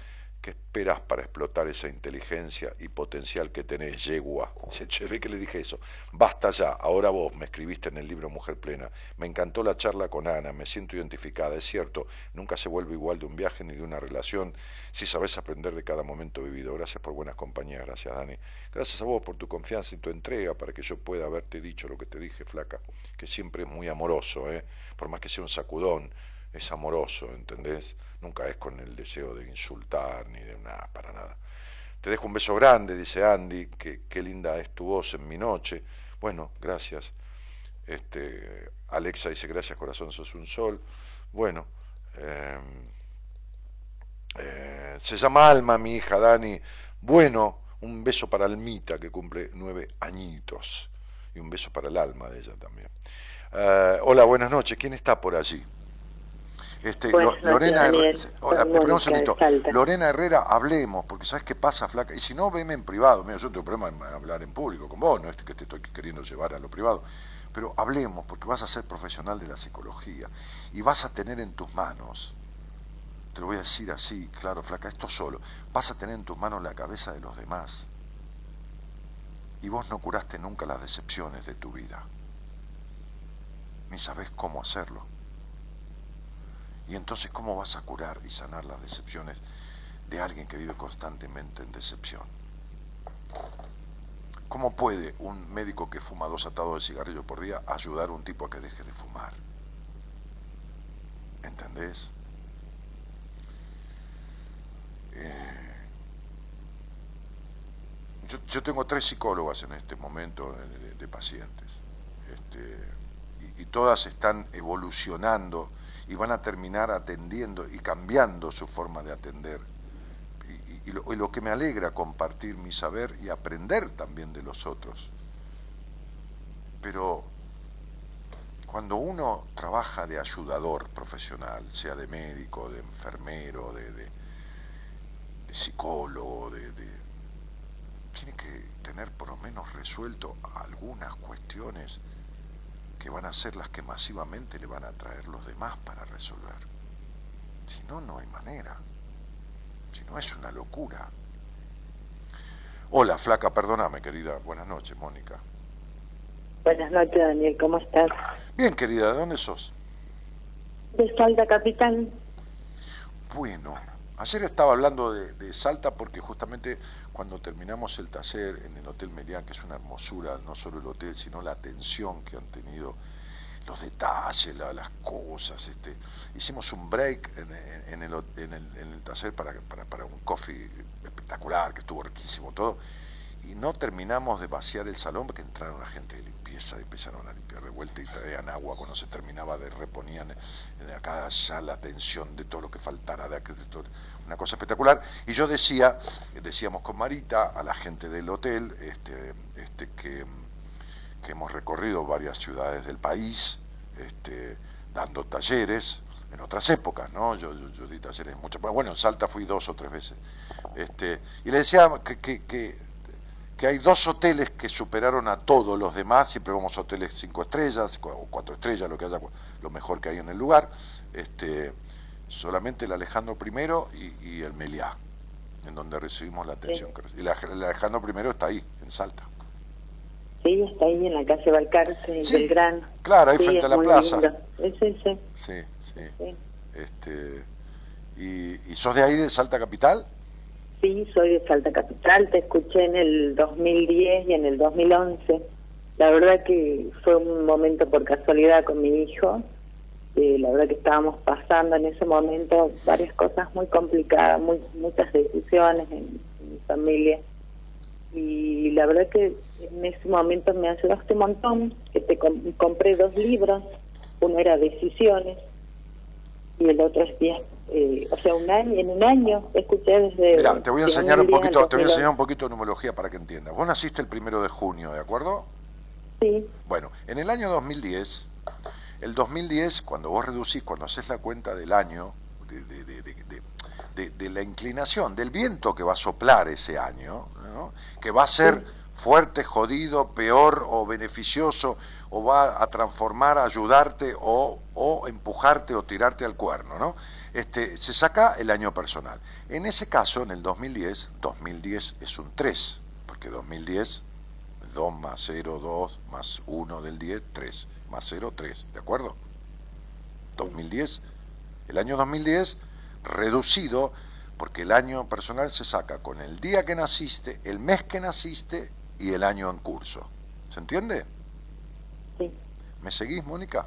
¿Qué esperas para explotar esa inteligencia y potencial que tenés, yegua? Se ve que le dije eso. Basta ya, ahora vos me escribiste en el libro Mujer Plena. Me encantó la charla con Ana, me siento identificada. Es cierto, nunca se vuelve igual de un viaje ni de una relación si sabes aprender de cada momento vivido. Gracias por buenas compañías, gracias Dani. Gracias a vos por tu confianza y tu entrega para que yo pueda haberte dicho lo que te dije, flaca, que siempre es muy amoroso, ¿eh? por más que sea un sacudón es amoroso, ¿entendés? Nunca es con el deseo de insultar ni de nada, para nada. Te dejo un beso grande, dice Andy, que qué linda es tu voz en mi noche. Bueno, gracias. Este, Alexa dice, gracias corazón, sos un sol. Bueno, em, eh, se llama Alma, mi hija Dani. Bueno, un beso para Almita, que cumple nueve añitos. Y un beso para el alma de ella también. Eh, hola, buenas noches. ¿Quién está por allí? Este, Lorena, Herrera, Lorena Herrera, hablemos, porque sabes qué pasa, flaca, y si no, veme en privado, mira, yo no tengo problema en hablar en público con vos, no es que te estoy queriendo llevar a lo privado, pero hablemos, porque vas a ser profesional de la psicología y vas a tener en tus manos, te lo voy a decir así, claro, flaca, esto solo, vas a tener en tus manos la cabeza de los demás. Y vos no curaste nunca las decepciones de tu vida, ni sabés cómo hacerlo. Y entonces, ¿cómo vas a curar y sanar las decepciones de alguien que vive constantemente en decepción? ¿Cómo puede un médico que fuma dos atados de cigarrillo por día ayudar a un tipo a que deje de fumar? ¿Entendés? Eh, yo, tengo tres psicólogas en este momento de, pacientes este, y todas están evolucionando y van a terminar atendiendo y cambiando su forma de atender. Y, lo, que me alegra compartir mi saber y aprender también de los otros. Pero cuando uno trabaja de ayudador profesional, sea de médico, de enfermero, de, psicólogo, de, tiene que tener por lo menos resuelto algunas cuestiones que van a ser las que masivamente le van a traer los demás para resolver. Si no, no hay manera. Si no, es una locura. Hola, flaca, perdóname, querida. Buenas noches, Mónica. Buenas noches, Daniel, ¿cómo estás? Bien, querida, ¿de dónde sos? De Salta, Capitán. Bueno, ayer estaba hablando de, de Salta porque justamente cuando terminamos el taller en el Hotel Melián, que es una hermosura, no solo el hotel, sino la atención que han tenido, los detalles, las cosas. Este, hicimos un break en, el, en, taller para, un coffee espectacular, que estuvo riquísimo todo. y no terminamos de vaciar el salón porque entraron la gente de limpieza y empezaron a limpiar de vuelta y traían agua cuando se terminaba de reponían en cada sala tensión de todo lo que faltara, de, de una cosa espectacular. Y yo decía, decíamos con Marita, a la gente del hotel, este, este, que, que hemos recorrido varias ciudades del país, este, dando talleres, en otras épocas, ¿no? Yo, yo, yo di talleres mucho, bueno, en Salta fui dos o tres veces. Este, y le decía que, que, que, hay dos hoteles que superaron a todos los demás, siempre vamos a hoteles cinco estrellas o cuatro estrellas, lo que haya, lo mejor que hay en el lugar, este, solamente el Alejandro I y, y el Meliá, en donde recibimos la atención. Y la- el Alejandro I está ahí, en Salta. Sí, está ahí en la calle Balcarce, en Sí, Belgrano. claro, ahí Sí, frente a la plaza. Sí, sí, sí. Sí, sí. sí. Este, y, ¿Y sos de ahí, de Salta Capital? Sí, soy de Salta Capital, te escuché en el 2010 y en el 2011. La verdad que fue un momento por casualidad con mi hijo. Eh, la verdad que estábamos pasando en ese momento varias cosas muy complicadas, muy, muchas decisiones en, en mi familia. Y la verdad que en ese momento me ayudaste un montón, que te com- compré dos libros. Uno era Decisiones y el otro es Días. eh, o sea, un año, en un año escuché desde... Mira, te voy a enseñar un 2010 al poquito, te voy a 2011. enseñar un poquito de numerología para que entiendas. Vos naciste el primero de junio, ¿de acuerdo? Sí, Bueno, en el año 2010, el 2010, cuando vos reducís, cuando haces la cuenta del año, de, de- de- de- la inclinación, del viento que va a soplar ese año, ¿no? que va a ser fuerte, jodido, peor o beneficioso, o va a transformar, ayudarte o, o empujarte o tirarte al cuerno, ¿no? Este, se saca el año personal. En ese caso, en el 2010, 2010 es un 3, porque 2010 2 más 0, 2 más 1 del 10, 3, más 0, 3, ¿de acuerdo? 2010, el año 2010 reducido porque el año personal se saca con el día que naciste, el mes que naciste y el año en curso. ¿Se entiende? sí, ¿Me seguís, Mónica?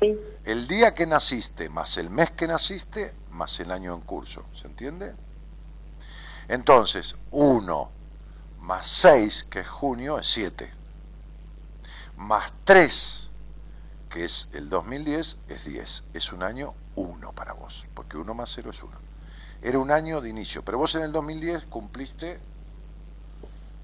sí, El día que naciste más el mes que naciste más el año en curso. ¿Se entiende? Entonces, 1 más 6, que es junio, es 7. Más 3, que es el 2010, es 10. Es un año 1 para vos, porque 1 más 0 es 1. Era un año de inicio, pero vos en el 2010 cumpliste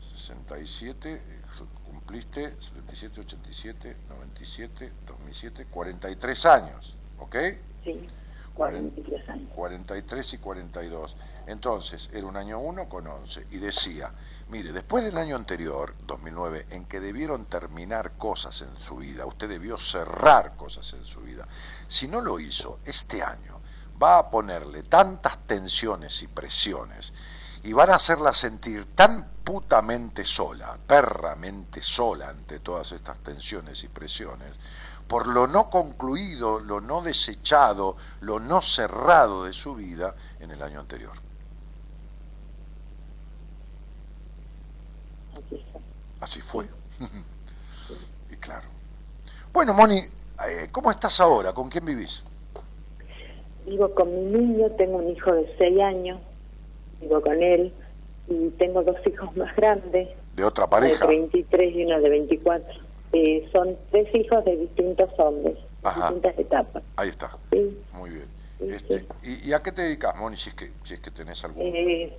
67, eh, cumpliste 77, 87, 97, 2007, 43 años, ¿ok? sí, 43 años. 43 y 42. Entonces, era un año 1 con 11. Y decía, mire, después del año anterior, 2009, en que debieron terminar cosas en su vida, usted debió cerrar cosas en su vida. Si no lo hizo, este año va a ponerle tantas tensiones y presiones y van a hacerla sentir tan putamente sola, perramente sola ante todas estas tensiones y presiones, por lo no concluido, lo no desechado, lo no cerrado de su vida en el año anterior. Aquí está. Así fue. y claro. Bueno, Moni, eh, ¿cómo estás ahora? ¿Con quién vivís? Vivo con mi niño, tengo un hijo de 6 años, vivo con él y tengo dos hijos más grandes, ¿De otra uno pareja? de 23 y uno de 24. Eh, son tres hijos de distintos hombres, Ajá. distintas etapas. Ahí está. Sí. Muy bien. Sí, Este, sí. ¿y, y a qué te dedicas, Moni, si es que, si es que tenés algún... Eh,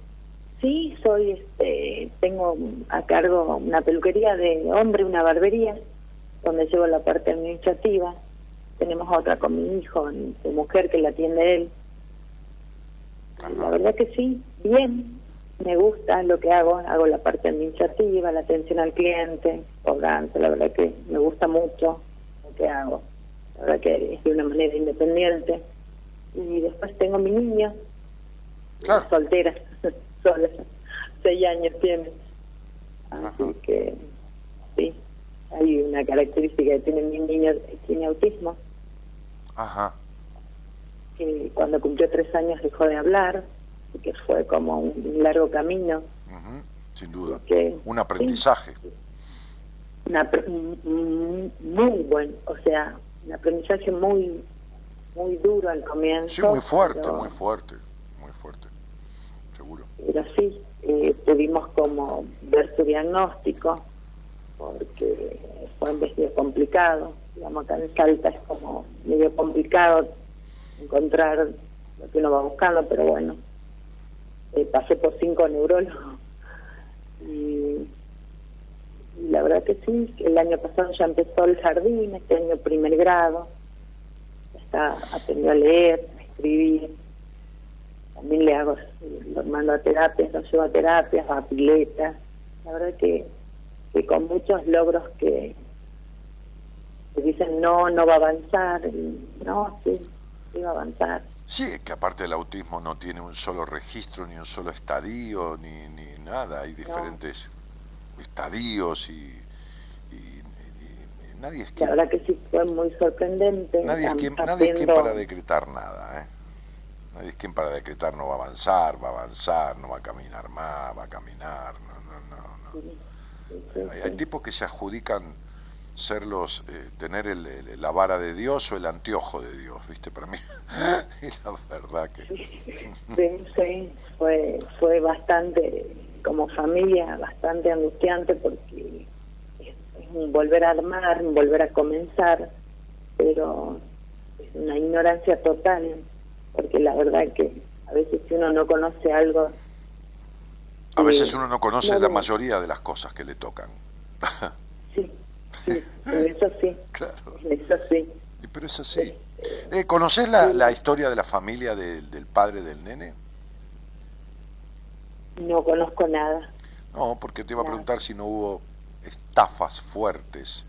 sí, soy, este, tengo a cargo una peluquería de hombre, una barbería, donde llevo la parte administrativa. Tenemos otra con mi hijo, de mujer que la atiende él. Ajá. La verdad que sí, bien, me gusta lo que hago, hago la parte administrativa, la atención al cliente, cobranza, la verdad que me gusta mucho lo que hago, la verdad que es de una manera independiente. Y después tengo mi niño, Claro. soltera, sola, seis años tiene. Así Ajá. que sí, hay una característica que tiene mi niño, tiene autismo, Ajá. que cuando cumplió tres años dejó de hablar, y que fue como un largo camino. Sin duda. que- Un aprendizaje. Una, apr- un- un- muy buen, o sea, un aprendizaje muy muy duro al comienzo. Sí, muy fuerte, pero- muy fuerte. Seguro. Pero sí, eh, pudimos como ver su diagnóstico, porque fue medio complicado. Digamos, acá en Salta es como medio complicado encontrar lo que uno va buscando, pero bueno, eh, pasé por cinco neurólogos y, y la verdad que sí, el año pasado ya empezó el jardín, este año primer grado, está aprendió a leer, a escribir, también le hago, lo mando a terapias, lo llevo a terapias, a piletas, la verdad que, que con muchos logros que, que dicen no, no va a avanzar, no, sí, sí va a avanzar. Sí, que aparte el autismo no tiene un solo registro, ni un solo estadio, ni, ni nada. Hay diferentes estadios y, y- y- y nadie es La quien, verdad que sí fue muy sorprendente. nadie es quien, nadie es quien para decretar nada. ¿eh? Nadie es quien para decretar no va a avanzar, va a avanzar, no va a caminar más, va a caminar. No, no, no, no. Hay, hay tipos que se adjudican ser los, eh, tener el- la vara de Dios o el anteojo de Dios, ¿viste? Para mí, y la verdad que... Sí, sí, fue, fue bastante, como familia, bastante angustiante porque es un volver a armar, un volver a comenzar, pero es una ignorancia total, porque la verdad que a veces si uno no conoce algo, A veces uno no conoce No, la mayoría de las cosas que le tocan. sí, sí, eso sí, Claro, eso sí. pero es así. Eh, ¿Conoces la, la historia de la familia del- del padre del nene? No conozco nada. No, porque te iba a preguntar si no hubo estafas fuertes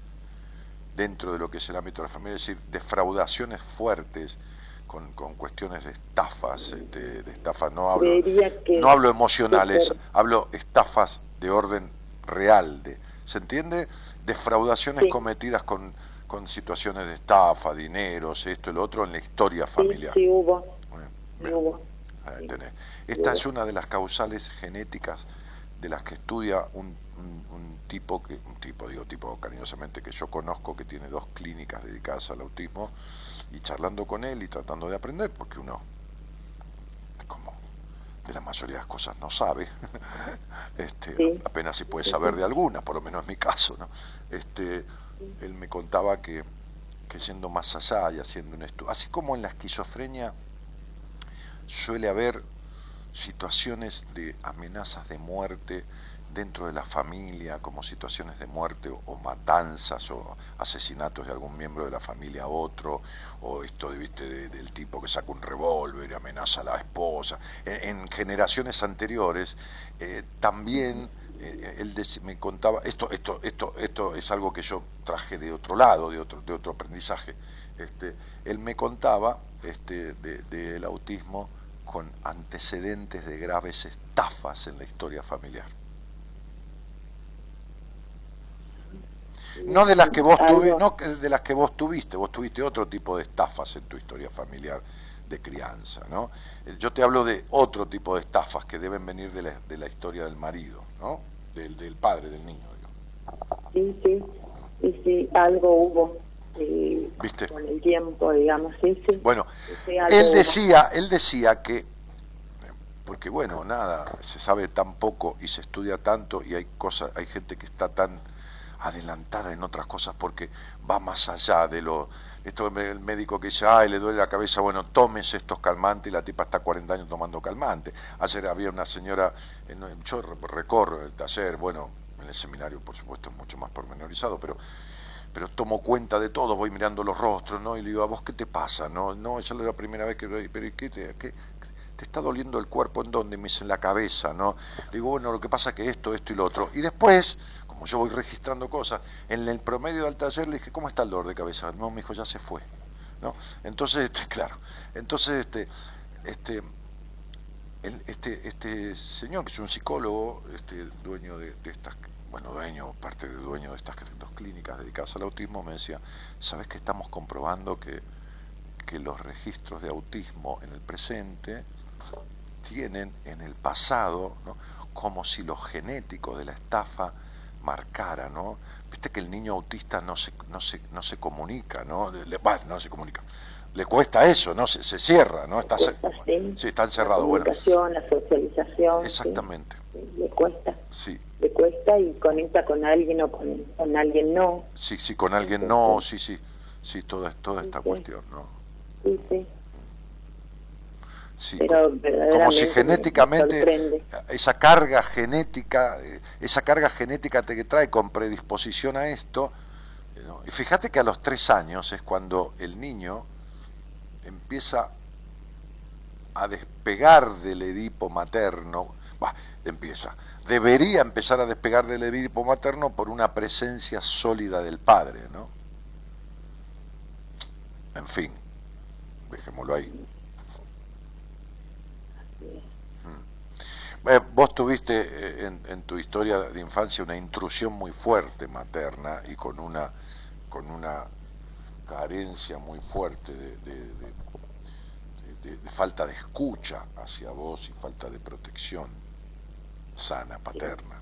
dentro de lo que es el ámbito de la familia, es decir, defraudaciones fuertes con, con cuestiones de estafas, este, de estafas, no hablo, no hablo emocionales, hablo estafas de orden real, de, ¿se entiende? Defraudaciones Sí. cometidas con, con situaciones de estafa, dineros, esto y lo otro en la historia familiar. sí hubo, bien. hubo. Ahí tenés. Esta es una de las causales genéticas de las que estudia un, un- un tipo que un tipo digo tipo cariñosamente que yo conozco que tiene dos clínicas dedicadas al autismo y charlando con él y tratando de aprender porque uno como de la mayoría de las cosas no sabe este Sí. apenas si puede saber de algunas por lo menos es mi caso no este él me contaba que que yendo más allá y haciendo un estudio así como en la esquizofrenia suele haber situaciones de amenazas de muerte dentro de la familia, como situaciones de muerte o, matanzas o asesinatos de algún miembro de la familia a otro, o esto ¿viste, de- del tipo que saca un revólver y amenaza a la esposa. En, en generaciones anteriores eh, también eh, él dec- me contaba, esto, esto, esto, esto es algo que yo traje de otro lado, de otro, de otro aprendizaje. Este, él me contaba este, de- del autismo con antecedentes de graves estafas en la historia familiar. No de las que vos tuvi- no de las que vos tuviste, vos tuviste otro tipo de estafas en tu historia familiar de crianza, ¿no? Eh, Yo te hablo de otro tipo de estafas que deben venir de la, de la historia del marido, ¿no? Del, del padre del niño, digo. Sí, sí, sí, sí, algo hubo eh, ¿Viste? con el tiempo, digamos, sí, sí. Bueno, Sí, él hubo. decía, él decía que, porque bueno, nada, se sabe tan poco y se estudia tanto y hay cosas, hay gente que está tan adelantada en otras cosas porque va más allá de lo esto el médico que dice, ay, le duele la cabeza, bueno, tómese estos calmantes y la tipa está 40 años tomando calmante. Ayer había una señora, yo re- recorro el taller, bueno, en el seminario por supuesto es mucho más pormenorizado, pero pero tomo cuenta de todo, voy mirando los rostros, ¿no? Y le digo, ¿a vos qué te pasa? No, no, esa es la primera vez que pero ¿y qué te, qué- te está doliendo el cuerpo? ¿En dónde? Me dice, en la cabeza, ¿no? Digo, bueno, lo que pasa es que esto, esto y lo otro. Y después, como yo voy registrando cosas, en el promedio del taller le dije, ¿cómo está el dolor de cabeza? No, me dijo, ya se fue, ¿no? Entonces, este, claro, entonces, este, este, este, este señor, que es un psicólogo, este, dueño de, estas, bueno, dueño, parte de dueño de estas dos clínicas dedicadas al autismo, me decía, ¿sabes que estamos comprobando que, que los registros de autismo en el presente tienen en el pasado, como si lo genético de la estafa marcara, ¿no? Viste que el niño autista no se, no se, no se comunica, ¿no? Le, bueno, no se comunica. Le cuesta eso, ¿no? Se, se cierra, ¿no? Está, ce- Cuesta, sí. sí, está encerrado. La Bueno, comunicación, la socialización. exactamente. sí, le cuesta. Sí, le cuesta y conecta con alguien o con, con alguien no. sí, sí, con alguien no, sí, sí, sí, toda, toda esta cuestión, ¿no? Sí, sí. Sí, Pero como si me genéticamente esa carga genética, eh, esa carga genética te que trae con predisposición a esto, eh, ¿no? y fíjate que a los tres años es cuando el niño empieza a despegar del Edipo materno, bah, empieza, debería empezar a despegar del Edipo materno por una presencia sólida del padre, ¿no? En fin, dejémoslo ahí. Eh, vos tuviste eh, en, en tu historia de infancia una intrusión muy fuerte materna y con una con una carencia muy fuerte de, de- de- de- de falta de escucha hacia vos y falta de protección sana paterna.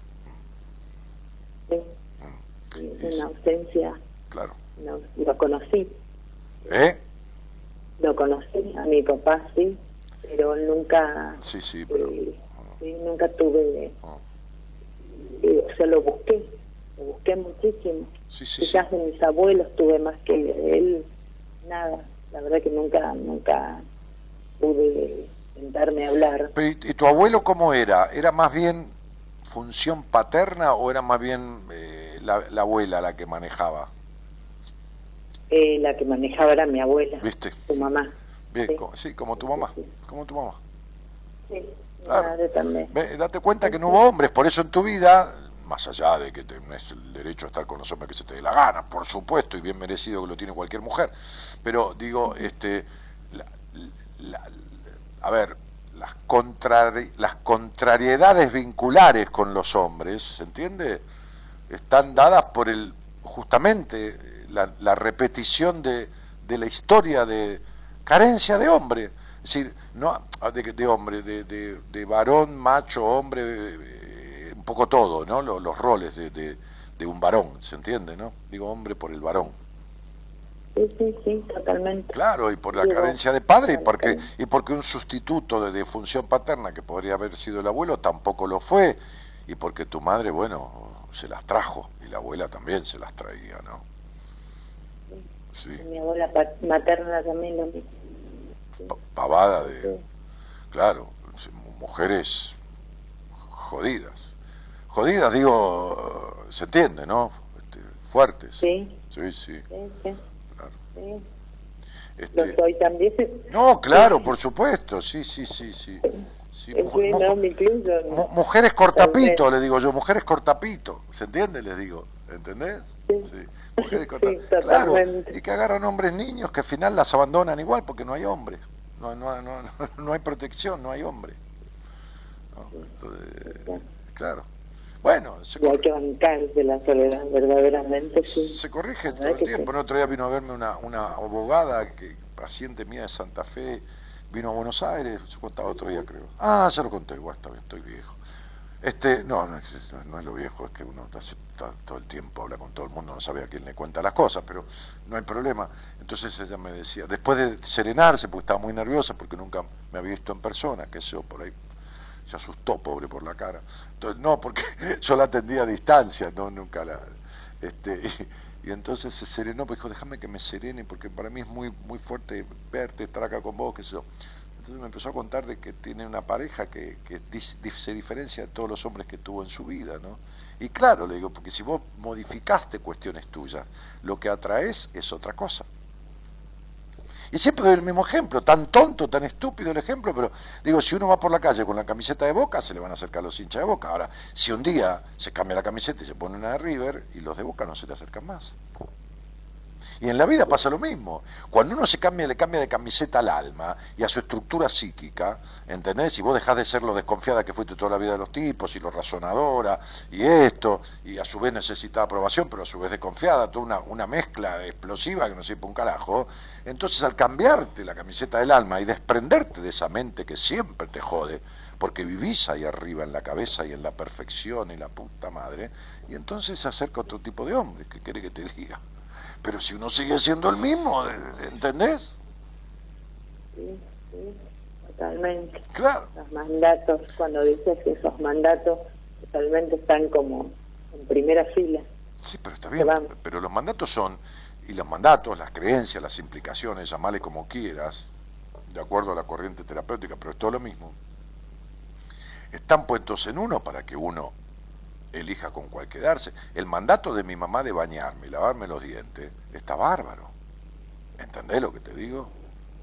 Sí. Mm, Es- Una ausencia, claro. no, lo conocí, ¿Eh? lo conocí, a mi papá sí, pero nunca, Sí, sí, pero eh, sí, nunca tuve, oh, eh, o sea, lo busqué, lo busqué muchísimo. sí, sí, sí. Quizás de mis abuelos tuve más que de él, nada, la verdad que nunca, nunca pude sentarme a hablar. Pero, ¿y, tu abuelo cómo era? ¿Era más bien función paterna o era más bien eh, la, la abuela la que manejaba? Eh, la que manejaba era mi abuela, ¿Viste? su mamá. Bien, Sí. co- sí, como tu mamá, como tu mamá. Sí, Claro. madre también. Ve, date cuenta que no hubo hombres, por eso en tu vida, más allá de que tenés el derecho a estar con los hombres que se te dé la gana, por supuesto, y bien merecido que lo tiene cualquier mujer, pero digo, este, la- la- a ver, las, contrari- las contrariedades vinculares con los hombres, ¿se entiende? Están dadas por el, justamente, la, la repetición de, de la historia de carencia de hombre. Decir, no de, de hombre, de, de- de varón, macho, hombre, eh, un poco todo, ¿no? Los, los roles de, un varón, ¿se entiende, no? Digo hombre por el varón. Sí, sí, sí, totalmente. Claro, y por la Digo, carencia de padre y porque, totalmente. y porque un sustituto de, función paterna que podría haber sido el abuelo tampoco lo fue, y porque tu madre, bueno, se las trajo, y la abuela también se las traía, ¿no? Sí, Mi abuela materna también lo mismo. Pa- pavada de, claro, mujeres jodidas. Jodidas, digo, se entiende, ¿no? Este, fuertes. Sí, sí, sí, sí, sí, claro. Este, Lo soy también. No, claro, por supuesto, sí, sí, sí, sí. Sí, mujer- no me incluyo. mujeres cortapito, le digo yo, mujeres cortapito, ¿se entiende? Les digo, ¿entendés? Sí. Mujeres Sí, cortapitos. claro, y que agarran hombres niños que al final las abandonan igual porque no hay hombre, no, no, no, no, no hay protección, no hay hombre. ¿no? Entonces, claro. Bueno, se, Y hay que bancarse la soledad, verdaderamente, sí. se corrige todo el tiempo. sí. El otro día vino a verme una, una abogada, que paciente mía de Santa Fe, vino a Buenos Aires, se contaba otro día creo. Ah, ya lo conté, bueno, está bien, estoy viejo. Este, no, no es, no es lo viejo, es que uno hace todo el tiempo habla con todo el mundo, no sabe a quién le cuenta las cosas, pero no hay problema. Entonces ella me decía, después de serenarse, porque estaba muy nerviosa, porque nunca me había visto en persona, que eso por ahí se asustó, pobre, por la cara. Entonces, no, porque yo la atendía a distancia, no, nunca la... Este, y, entonces se serenó, pues dijo, déjame que me serene, porque para mí es muy, muy fuerte verte, estar acá con vos, sé yo. Entonces me empezó a contar de que tiene una pareja que, que se diferencia de todos los hombres que tuvo en su vida, ¿no? Y claro, le digo, porque si vos modificaste cuestiones tuyas, lo que atraes es otra cosa. Y siempre doy el mismo ejemplo, tan tonto, tan estúpido el ejemplo, pero digo, si uno va por la calle con la camiseta de Boca, se le van a acercar los hinchas de Boca. Ahora, si un día se cambia la camiseta y se pone una de River, y los de Boca no se le acercan más. Y en la vida pasa lo mismo. Cuando uno se cambia, le cambia de camiseta al alma y a su estructura psíquica, ¿entendés? Y vos dejás de ser lo desconfiada que fuiste toda la vida de los tipos y lo razonadora y esto, y a su vez necesita aprobación, pero a su vez desconfiada, toda una, una mezcla explosiva que no sirve un carajo. Entonces al cambiarte la camiseta del alma y desprenderte de esa mente que siempre te jode, porque vivís ahí arriba en la cabeza y en la perfección y la puta madre, y entonces se acerca otro tipo de hombre, ¿qué quiere que te diga? Pero si uno sigue siendo el mismo, ¿entendés? Sí, sí, totalmente. Claro. Los mandatos, cuando dices esos mandatos, realmente están como en primera fila. Sí, pero está bien. Pero los mandatos son, y los mandatos, las creencias, las implicaciones, llamale como quieras, de acuerdo a la corriente terapéutica, pero es todo lo mismo, están puestos en uno para que uno elija con cuál quedarse. El mandato de mi mamá de bañarme y lavarme los dientes está bárbaro. ¿Entendés lo que te digo?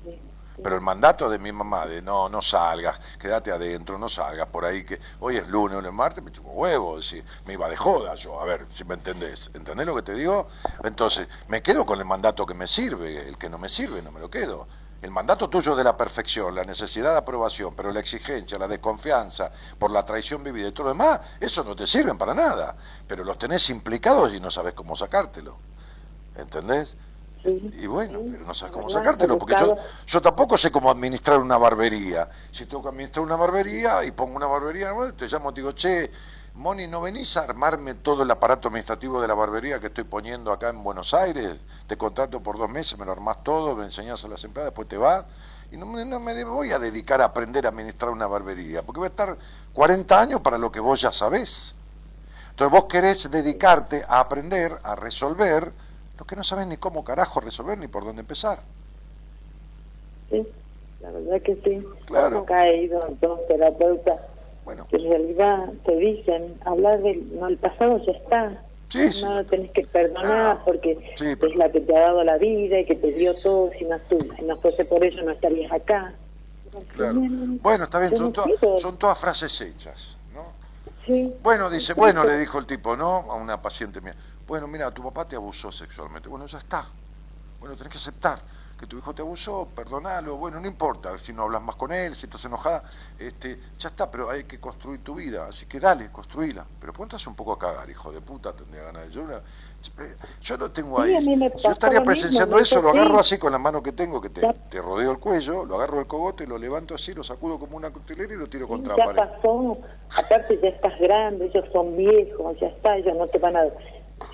Sí, sí. Pero el mandato de mi mamá de no, no salgas, quédate adentro, no salgas por ahí, que hoy es lunes, hoy es martes, me chupo huevo, decir, me iba de joda yo, a ver si me entendés. ¿Entendés lo que te digo? Entonces, me quedo con el mandato que me sirve, el que no me sirve, no me lo quedo. El mandato tuyo de la perfección, la necesidad de aprobación, pero la exigencia, la desconfianza por la traición vivida y todo lo demás, eso no te sirven para nada. Pero los tenés implicados y no sabes cómo sacártelo. ¿Entendés? Sí, Y bueno, sí, pero no sabes es cómo verdad, sacártelo, porque yo, yo tampoco sé cómo administrar una barbería. Si tengo que administrar una barbería y pongo una barbería, bueno, te llamo y te digo, che, Moni, ¿no venís a armarme todo el aparato administrativo de la barbería que estoy poniendo acá en Buenos Aires? Te contrato por dos meses, me lo armás todo, me enseñás a las empleadas, después te vas. Y no, me- no me de- voy a dedicar a aprender a administrar una barbería, porque voy a estar 40 años para lo que vos ya sabés. Entonces vos querés dedicarte a aprender, a resolver, lo que no sabés ni cómo carajo resolver ni por dónde empezar. Sí, la verdad que sí. Claro. Acá he ido a dos terapeutas Bueno, que en realidad te dicen, hablar del no, el pasado ya está. Sí, sí. No lo tenés que perdonar No. porque Sí, pero- es la que te ha dado la vida y que te dio todo. Si no, estu- si no fuese por ello, no estarías acá. claro. No, Bueno, está bien, son, to- son todas frases hechas, ¿no? Sí. Bueno, dice, bueno, le dijo el tipo, ¿no? A una paciente mía. Bueno, mira, tu papá te abusó sexualmente. Bueno, ya está. Bueno, tenés que aceptar que tu hijo te abusó, perdonalo. Bueno, no importa si no hablas más con él, si estás enojada, este, ya está, pero hay que construir tu vida. Así que dale, construíla. Pero ponte un poco a cagar, hijo de puta, tendría ganas de llorar. Yo lo tengo ahí. yo estaría mismo, presenciando eso, lo agarro sí. así con la mano que tengo, que te, te rodeo el cuello, lo agarro del cogote, lo levanto así, lo sacudo como una cutilera y lo tiro contra ya la pared. pasó, aparte ya estás grande, ellos son viejos, ya está, ellos no te van a...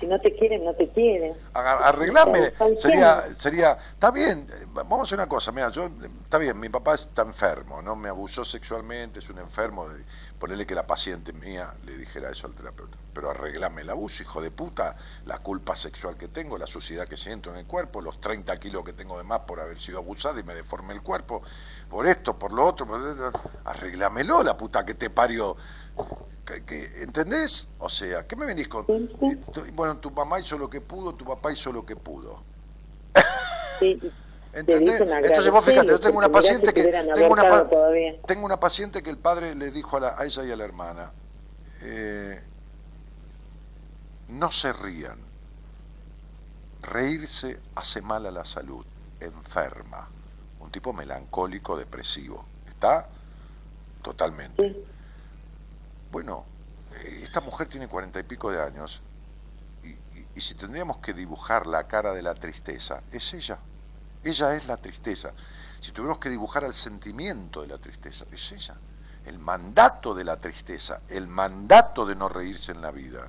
Si no te quieren, no te quieren. Arreglame, sería, sería, está bien, vamos a hacer una cosa, mira, yo, está bien, mi papá está enfermo, ¿no? Me abusó sexualmente, es un enfermo, de, ponerle que la paciente mía le dijera eso al terapeuta, pero arreglame el abuso, hijo de puta, la culpa sexual que tengo, la suciedad que siento en el cuerpo, los 30 kilos que tengo de más por haber sido abusada y me deformé el cuerpo, por esto, por lo otro, por... arreglámelo, la puta que te parió. ¿Entendés? O sea, ¿qué me venís con...? Sí, sí. tu- Bueno, tu mamá hizo lo que pudo, tu papá hizo lo que pudo. Sí, te ¿Entendés? Entonces vos fíjate, yo tengo una paciente que tengo una, pa- tengo una paciente que el padre le dijo a, la- a ella y a la hermana, eh, no se rían, reírse hace mal a la salud, enferma, un tipo melancólico, depresivo, ¿está? Totalmente. Bueno, eh, esta mujer tiene cuarenta y pico de años y si tendríamos que dibujar la cara de la tristeza, es ella. Ella es la tristeza. Si tuviéramos que dibujar el sentimiento de la tristeza, es ella. El mandato de la tristeza, el mandato de no reírse en la vida,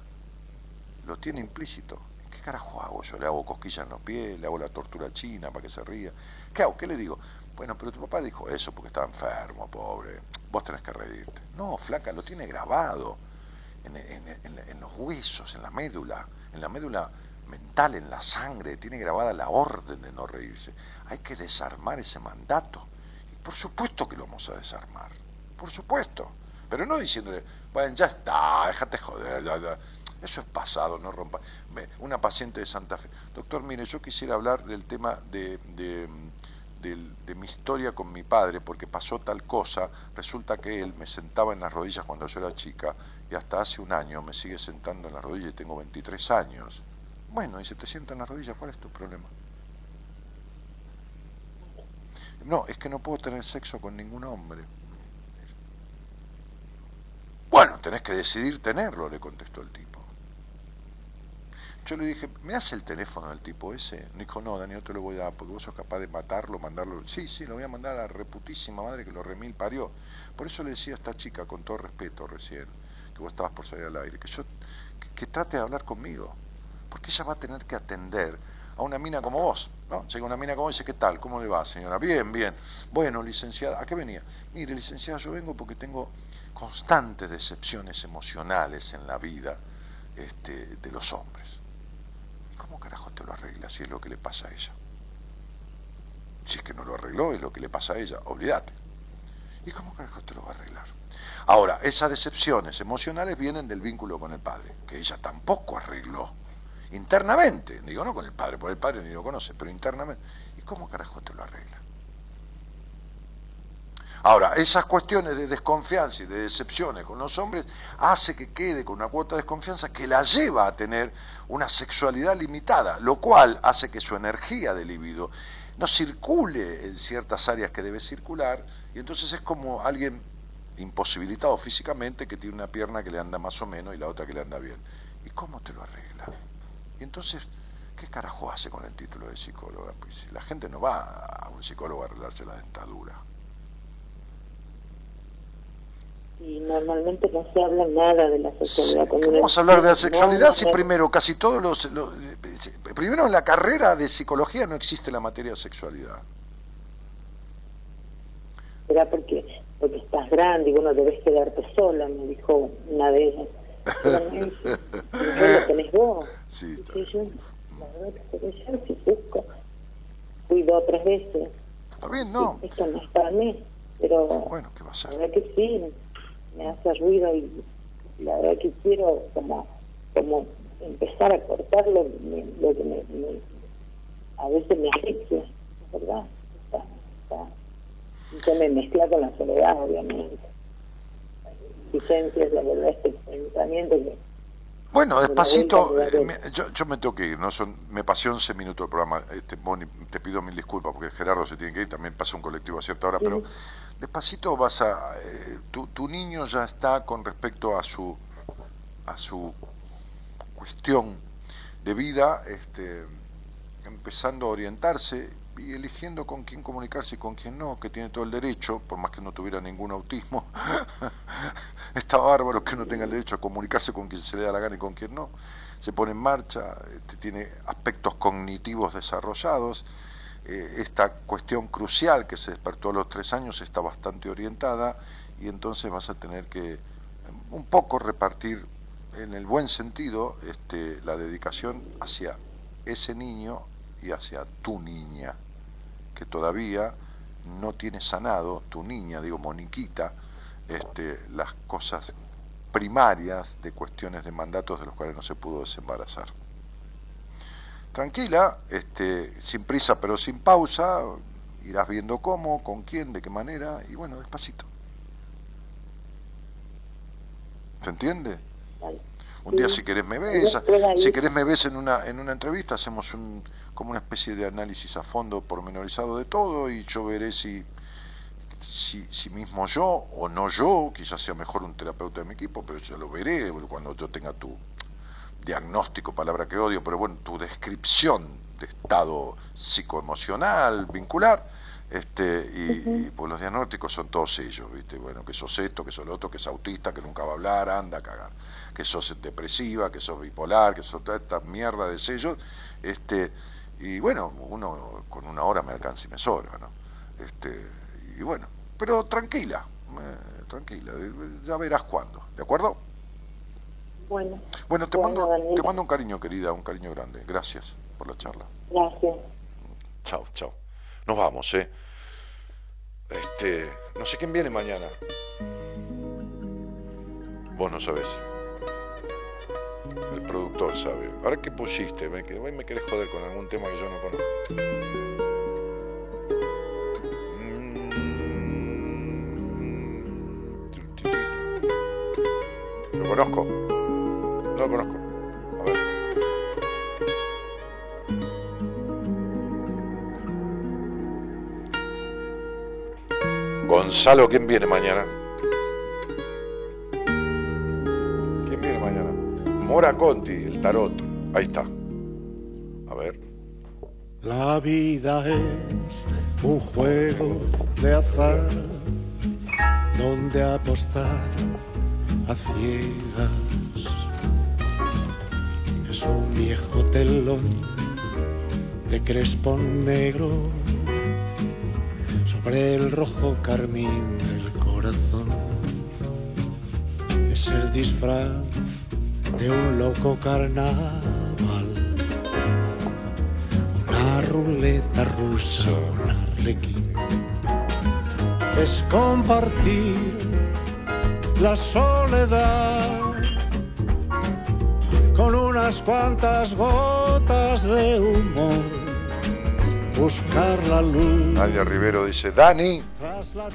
lo tiene implícito. ¿Qué carajo hago? Yo le hago cosquillas en los pies, le hago la tortura china para que se ría. ¿Qué hago? ¿Qué le digo? Bueno, pero tu papá dijo eso porque estaba enfermo, pobre. Vos tenés que reírte. No, flaca, lo tiene grabado en, los huesos, en la médula, en la médula mental, en la sangre, tiene grabada la orden de no reírse. Hay que desarmar ese mandato. Por supuesto que lo vamos a desarmar. Por supuesto. Pero no diciéndole, bueno, ya está, déjate joder, ya, ya. Eso es pasado, no rompa. Una paciente de Santa Fe. Doctor, mire, yo quisiera hablar del tema de, de mi historia con mi padre, porque pasó tal cosa. Resulta que él me sentaba en las rodillas cuando yo era chica y hasta hace un año me sigue sentando en las rodillas y tengo 23 años. Bueno, y si te sienta en las rodillas, ¿cuál es tu problema? No, es que no puedo tener sexo con ningún hombre. Bueno, tenés que decidir tenerlo, le contestó el tipo. Yo le dije, ¿me hace el teléfono del tipo ese? Me dijo, no, Dani, no te lo voy a dar, porque vos sos capaz de matarlo, mandarlo. Sí, sí, lo voy a mandar a la reputísima madre que lo remil parió. Por eso le decía a esta chica, con todo respeto recién, que vos estabas por salir al aire, que yo, que, que trate de hablar conmigo. Porque ella va a tener que atender a una mina como vos, ¿no? Llega una mina como vos y dice, ¿qué tal? ¿Cómo le va, señora? Bien, bien. Bueno, licenciada, ¿a qué venía? Mire, licenciada, yo vengo porque tengo constantes decepciones emocionales en la vida este, de los hombres. ¿Cómo carajo te lo arregla si es lo que le pasa a ella? Si es que no lo arregló, es lo que le pasa a ella, olvídate. ¿Y cómo carajo te lo va a arreglar? Ahora, esas decepciones emocionales vienen del vínculo con el padre, que ella tampoco arregló. Internamente, digo no con el padre, porque el padre ni lo conoce, pero internamente. ¿Y cómo carajo te lo arregla? Ahora, esas cuestiones de desconfianza y de decepciones con los hombres hace que quede con una cuota de desconfianza que la lleva a tener una sexualidad limitada, lo cual hace que su energía de libido no circule en ciertas áreas que debe circular, y entonces es como alguien imposibilitado físicamente que tiene una pierna que le anda más o menos y la otra que le anda bien. ¿Y cómo te lo arregla? Y entonces, ¿qué carajo hace con el título de psicóloga? Pues la gente no va a un psicólogo a arreglarse la dentadura. Y normalmente no se habla nada de la sexualidad. Sí, con ¿Cómo una- vamos a hablar de la sexualidad No, si primero casi todos los, los- Primero en la carrera de psicología no existe la materia de sexualidad. Era porque, porque estás grande y bueno, debes quedarte sola, me dijo una de ellas. Pero me dice, "¿No lo tenés vos? Sí, Y yo, la verdad que pero yo si busco, fui dos tres veces. Está bien, no. Esto no es para mí, pero Bueno, ¿qué va a la ser? verdad que sí, me hace ruido y la verdad que quiero como, como empezar a cortar lo, me- lo que me, me- a veces me asfixia, es verdad, está, está. Se me mezcla con la soledad, obviamente. Exigencias, la verdad, este pensamiento que Bueno, despacito, eh, de- me- yo, yo me tengo que ir, ¿no? Son, me pasé 11 minutos del programa, este, Moni, te pido mil disculpas porque Gerardo se tiene que ir, también pasa un colectivo a cierta hora, pero despacito vas a... eh, tu, tu niño ya está con respecto a su, a su cuestión de vida, este, empezando a orientarse y eligiendo con quién comunicarse y con quién no, que tiene todo el derecho, por más que no tuviera ningún autismo, está bárbaro que uno tenga el derecho a comunicarse con quien se le da la gana y con quien no. Se pone en marcha, este, tiene aspectos cognitivos desarrollados. Eh, esta cuestión crucial que se despertó a los tres años está bastante orientada y entonces vas a tener que eh, un poco repartir en el buen sentido este, la dedicación hacia ese niño y hacia tu niña, que todavía no tiene sanado, tu niña, digo Moniquita, este, las cosas primarias de cuestiones de mandatos de los cuales no se pudo desembarazar. Tranquila, este, sin prisa pero sin pausa, irás viendo cómo, con quién, de qué manera, y bueno, despacito. ¿Se entiende? Vale. Un día si querés me ves, si querés me ves en una, en una entrevista, hacemos un, como una especie de análisis a fondo pormenorizado de todo y yo veré si, si, si mismo yo o no yo, quizás sea mejor un terapeuta de mi equipo, pero yo lo veré cuando yo tenga tu diagnóstico, palabra que odio, pero bueno, tu descripción de estado psicoemocional, vincular, este, y, y, pues los diagnósticos son todos ellos, ¿viste? Bueno, que sos esto, que sos lo otro, que es autista, que nunca va a hablar, anda a cagar, que sos depresiva, que sos bipolar, que sos toda esta mierda de sellos, este, y bueno, uno con una hora me alcanza y me sobra, ¿no? Este, y bueno, pero tranquila, eh, tranquila, ya verás cuándo, ¿de acuerdo? Bueno, Bueno, te Bueno, mando, Daniela. te mando un cariño, querida, un cariño grande. Gracias por la charla. gracias. Chao, chao. Nos vamos, ¿eh? Este, no sé quién viene mañana. Vos no sabés. El productor sabe. Ahora qué pusiste, me, me querés joder con algún tema que yo no conozco. Mm. ¿Lo conozco? Conozco. Gonzalo, ¿quién viene mañana? ¿Quién viene mañana? Mora Conti, el tarot. Ahí está. A ver. La vida es un juego de azar donde apostar a ciegas telón de crespón negro sobre el rojo carmín del corazón. Es el disfraz de un loco carnaval, una ruleta rusa, un arlequín. Es compartir la soledad unas cuantas gotas de humor. Buscar la luz. Nadia Rivero dice, Dani.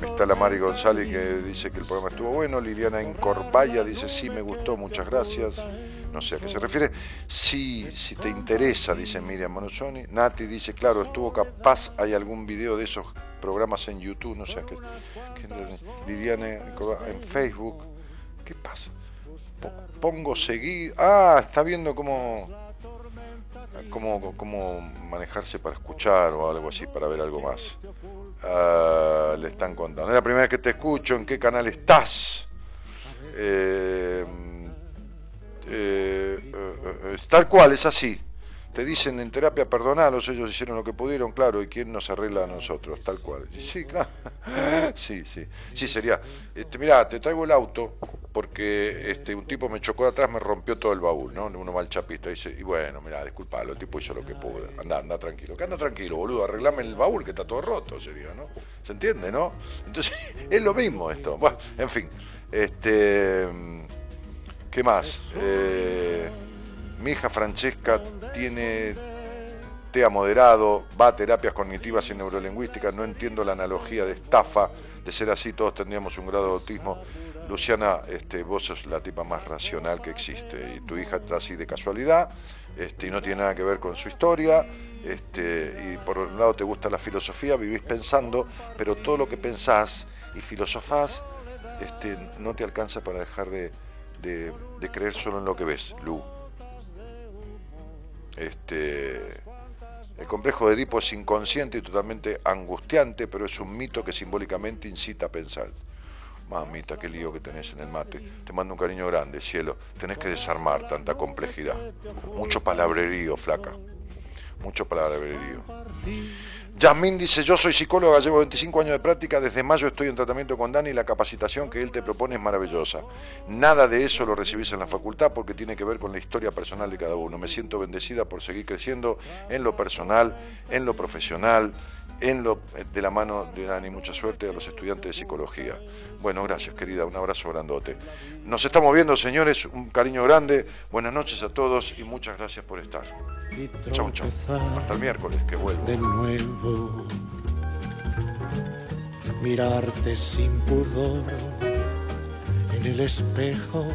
Está la Mari González que dice que el programa estuvo bueno. Liliana Incorbaya dice, sí, me gustó, muchas gracias. No sé a qué se refiere. Sí, si te interesa, dice Miriam Manuzoni. Nati dice, claro, estuvo capaz, hay algún video de esos programas en YouTube, no sé a qué. Liliana Incorbaya, en Facebook. ¿Qué pasa? Po- Pongo seguir. Ah, está viendo cómo, cómo, cómo manejarse para escuchar o algo así, para ver algo más. Ah, le están contando. Es la primera vez que te escucho. ¿En qué canal estás? Eh, eh, eh, tal cual, es así. Te dicen en terapia, perdonalos, ellos hicieron lo que pudieron, claro, y quién nos arregla a nosotros, tal cual. Y Sí, claro. Sí, sí. Sí, sería. Este, mira, te traigo el auto porque este, un tipo me chocó de atrás, me rompió todo el baúl, ¿no? Uno mal chapista. Dice, y bueno, mira, disculpalo, el tipo hizo lo que pudo. Anda, anda tranquilo. Que anda tranquilo, boludo, arreglame el baúl que está todo roto, sería, ¿no? ¿Se entiende, no? Entonces, es lo mismo esto. Bueno, en fin. Este. ¿Qué más? Eh, mi hija Francesca tiene TEA moderado, va a terapias cognitivas y neurolingüísticas, no entiendo la analogía de estafa, de ser así todos tendríamos un grado de autismo. Luciana, este, vos sos la tipa más racional que existe y tu hija está así de casualidad este, y no tiene nada que ver con su historia. Este, y por un lado te gusta la filosofía, vivís pensando, pero todo lo que pensás y filosofás este, no te alcanza para dejar de, de- de creer solo en lo que ves, Lu. Este, el complejo de Edipo es inconsciente y totalmente angustiante, pero es un mito que simbólicamente incita a pensar. Mamita, qué lío que tenés en el mate. Te mando un cariño grande, cielo. Tenés que desarmar tanta complejidad. Mucho palabrerío, flaca. Mucho palabrerío. Yasmín dice, yo soy psicóloga, llevo 25 años de práctica, desde mayo estoy en tratamiento con Dani y la capacitación que él te propone es maravillosa. Nada de eso lo recibís en la facultad porque tiene que ver con la historia personal de cada uno. Me siento bendecida por seguir creciendo en lo personal, en lo profesional, en lo de la mano de Dani. Mucha suerte a los estudiantes de psicología. Bueno, gracias querida, un abrazo grandote. Nos estamos viendo, señores, un cariño grande. Buenas noches a todos y muchas gracias por estar. Chau, chau. Hasta el miércoles, que vuelvo. de nuevo. Mirarte sin pudor en el espejo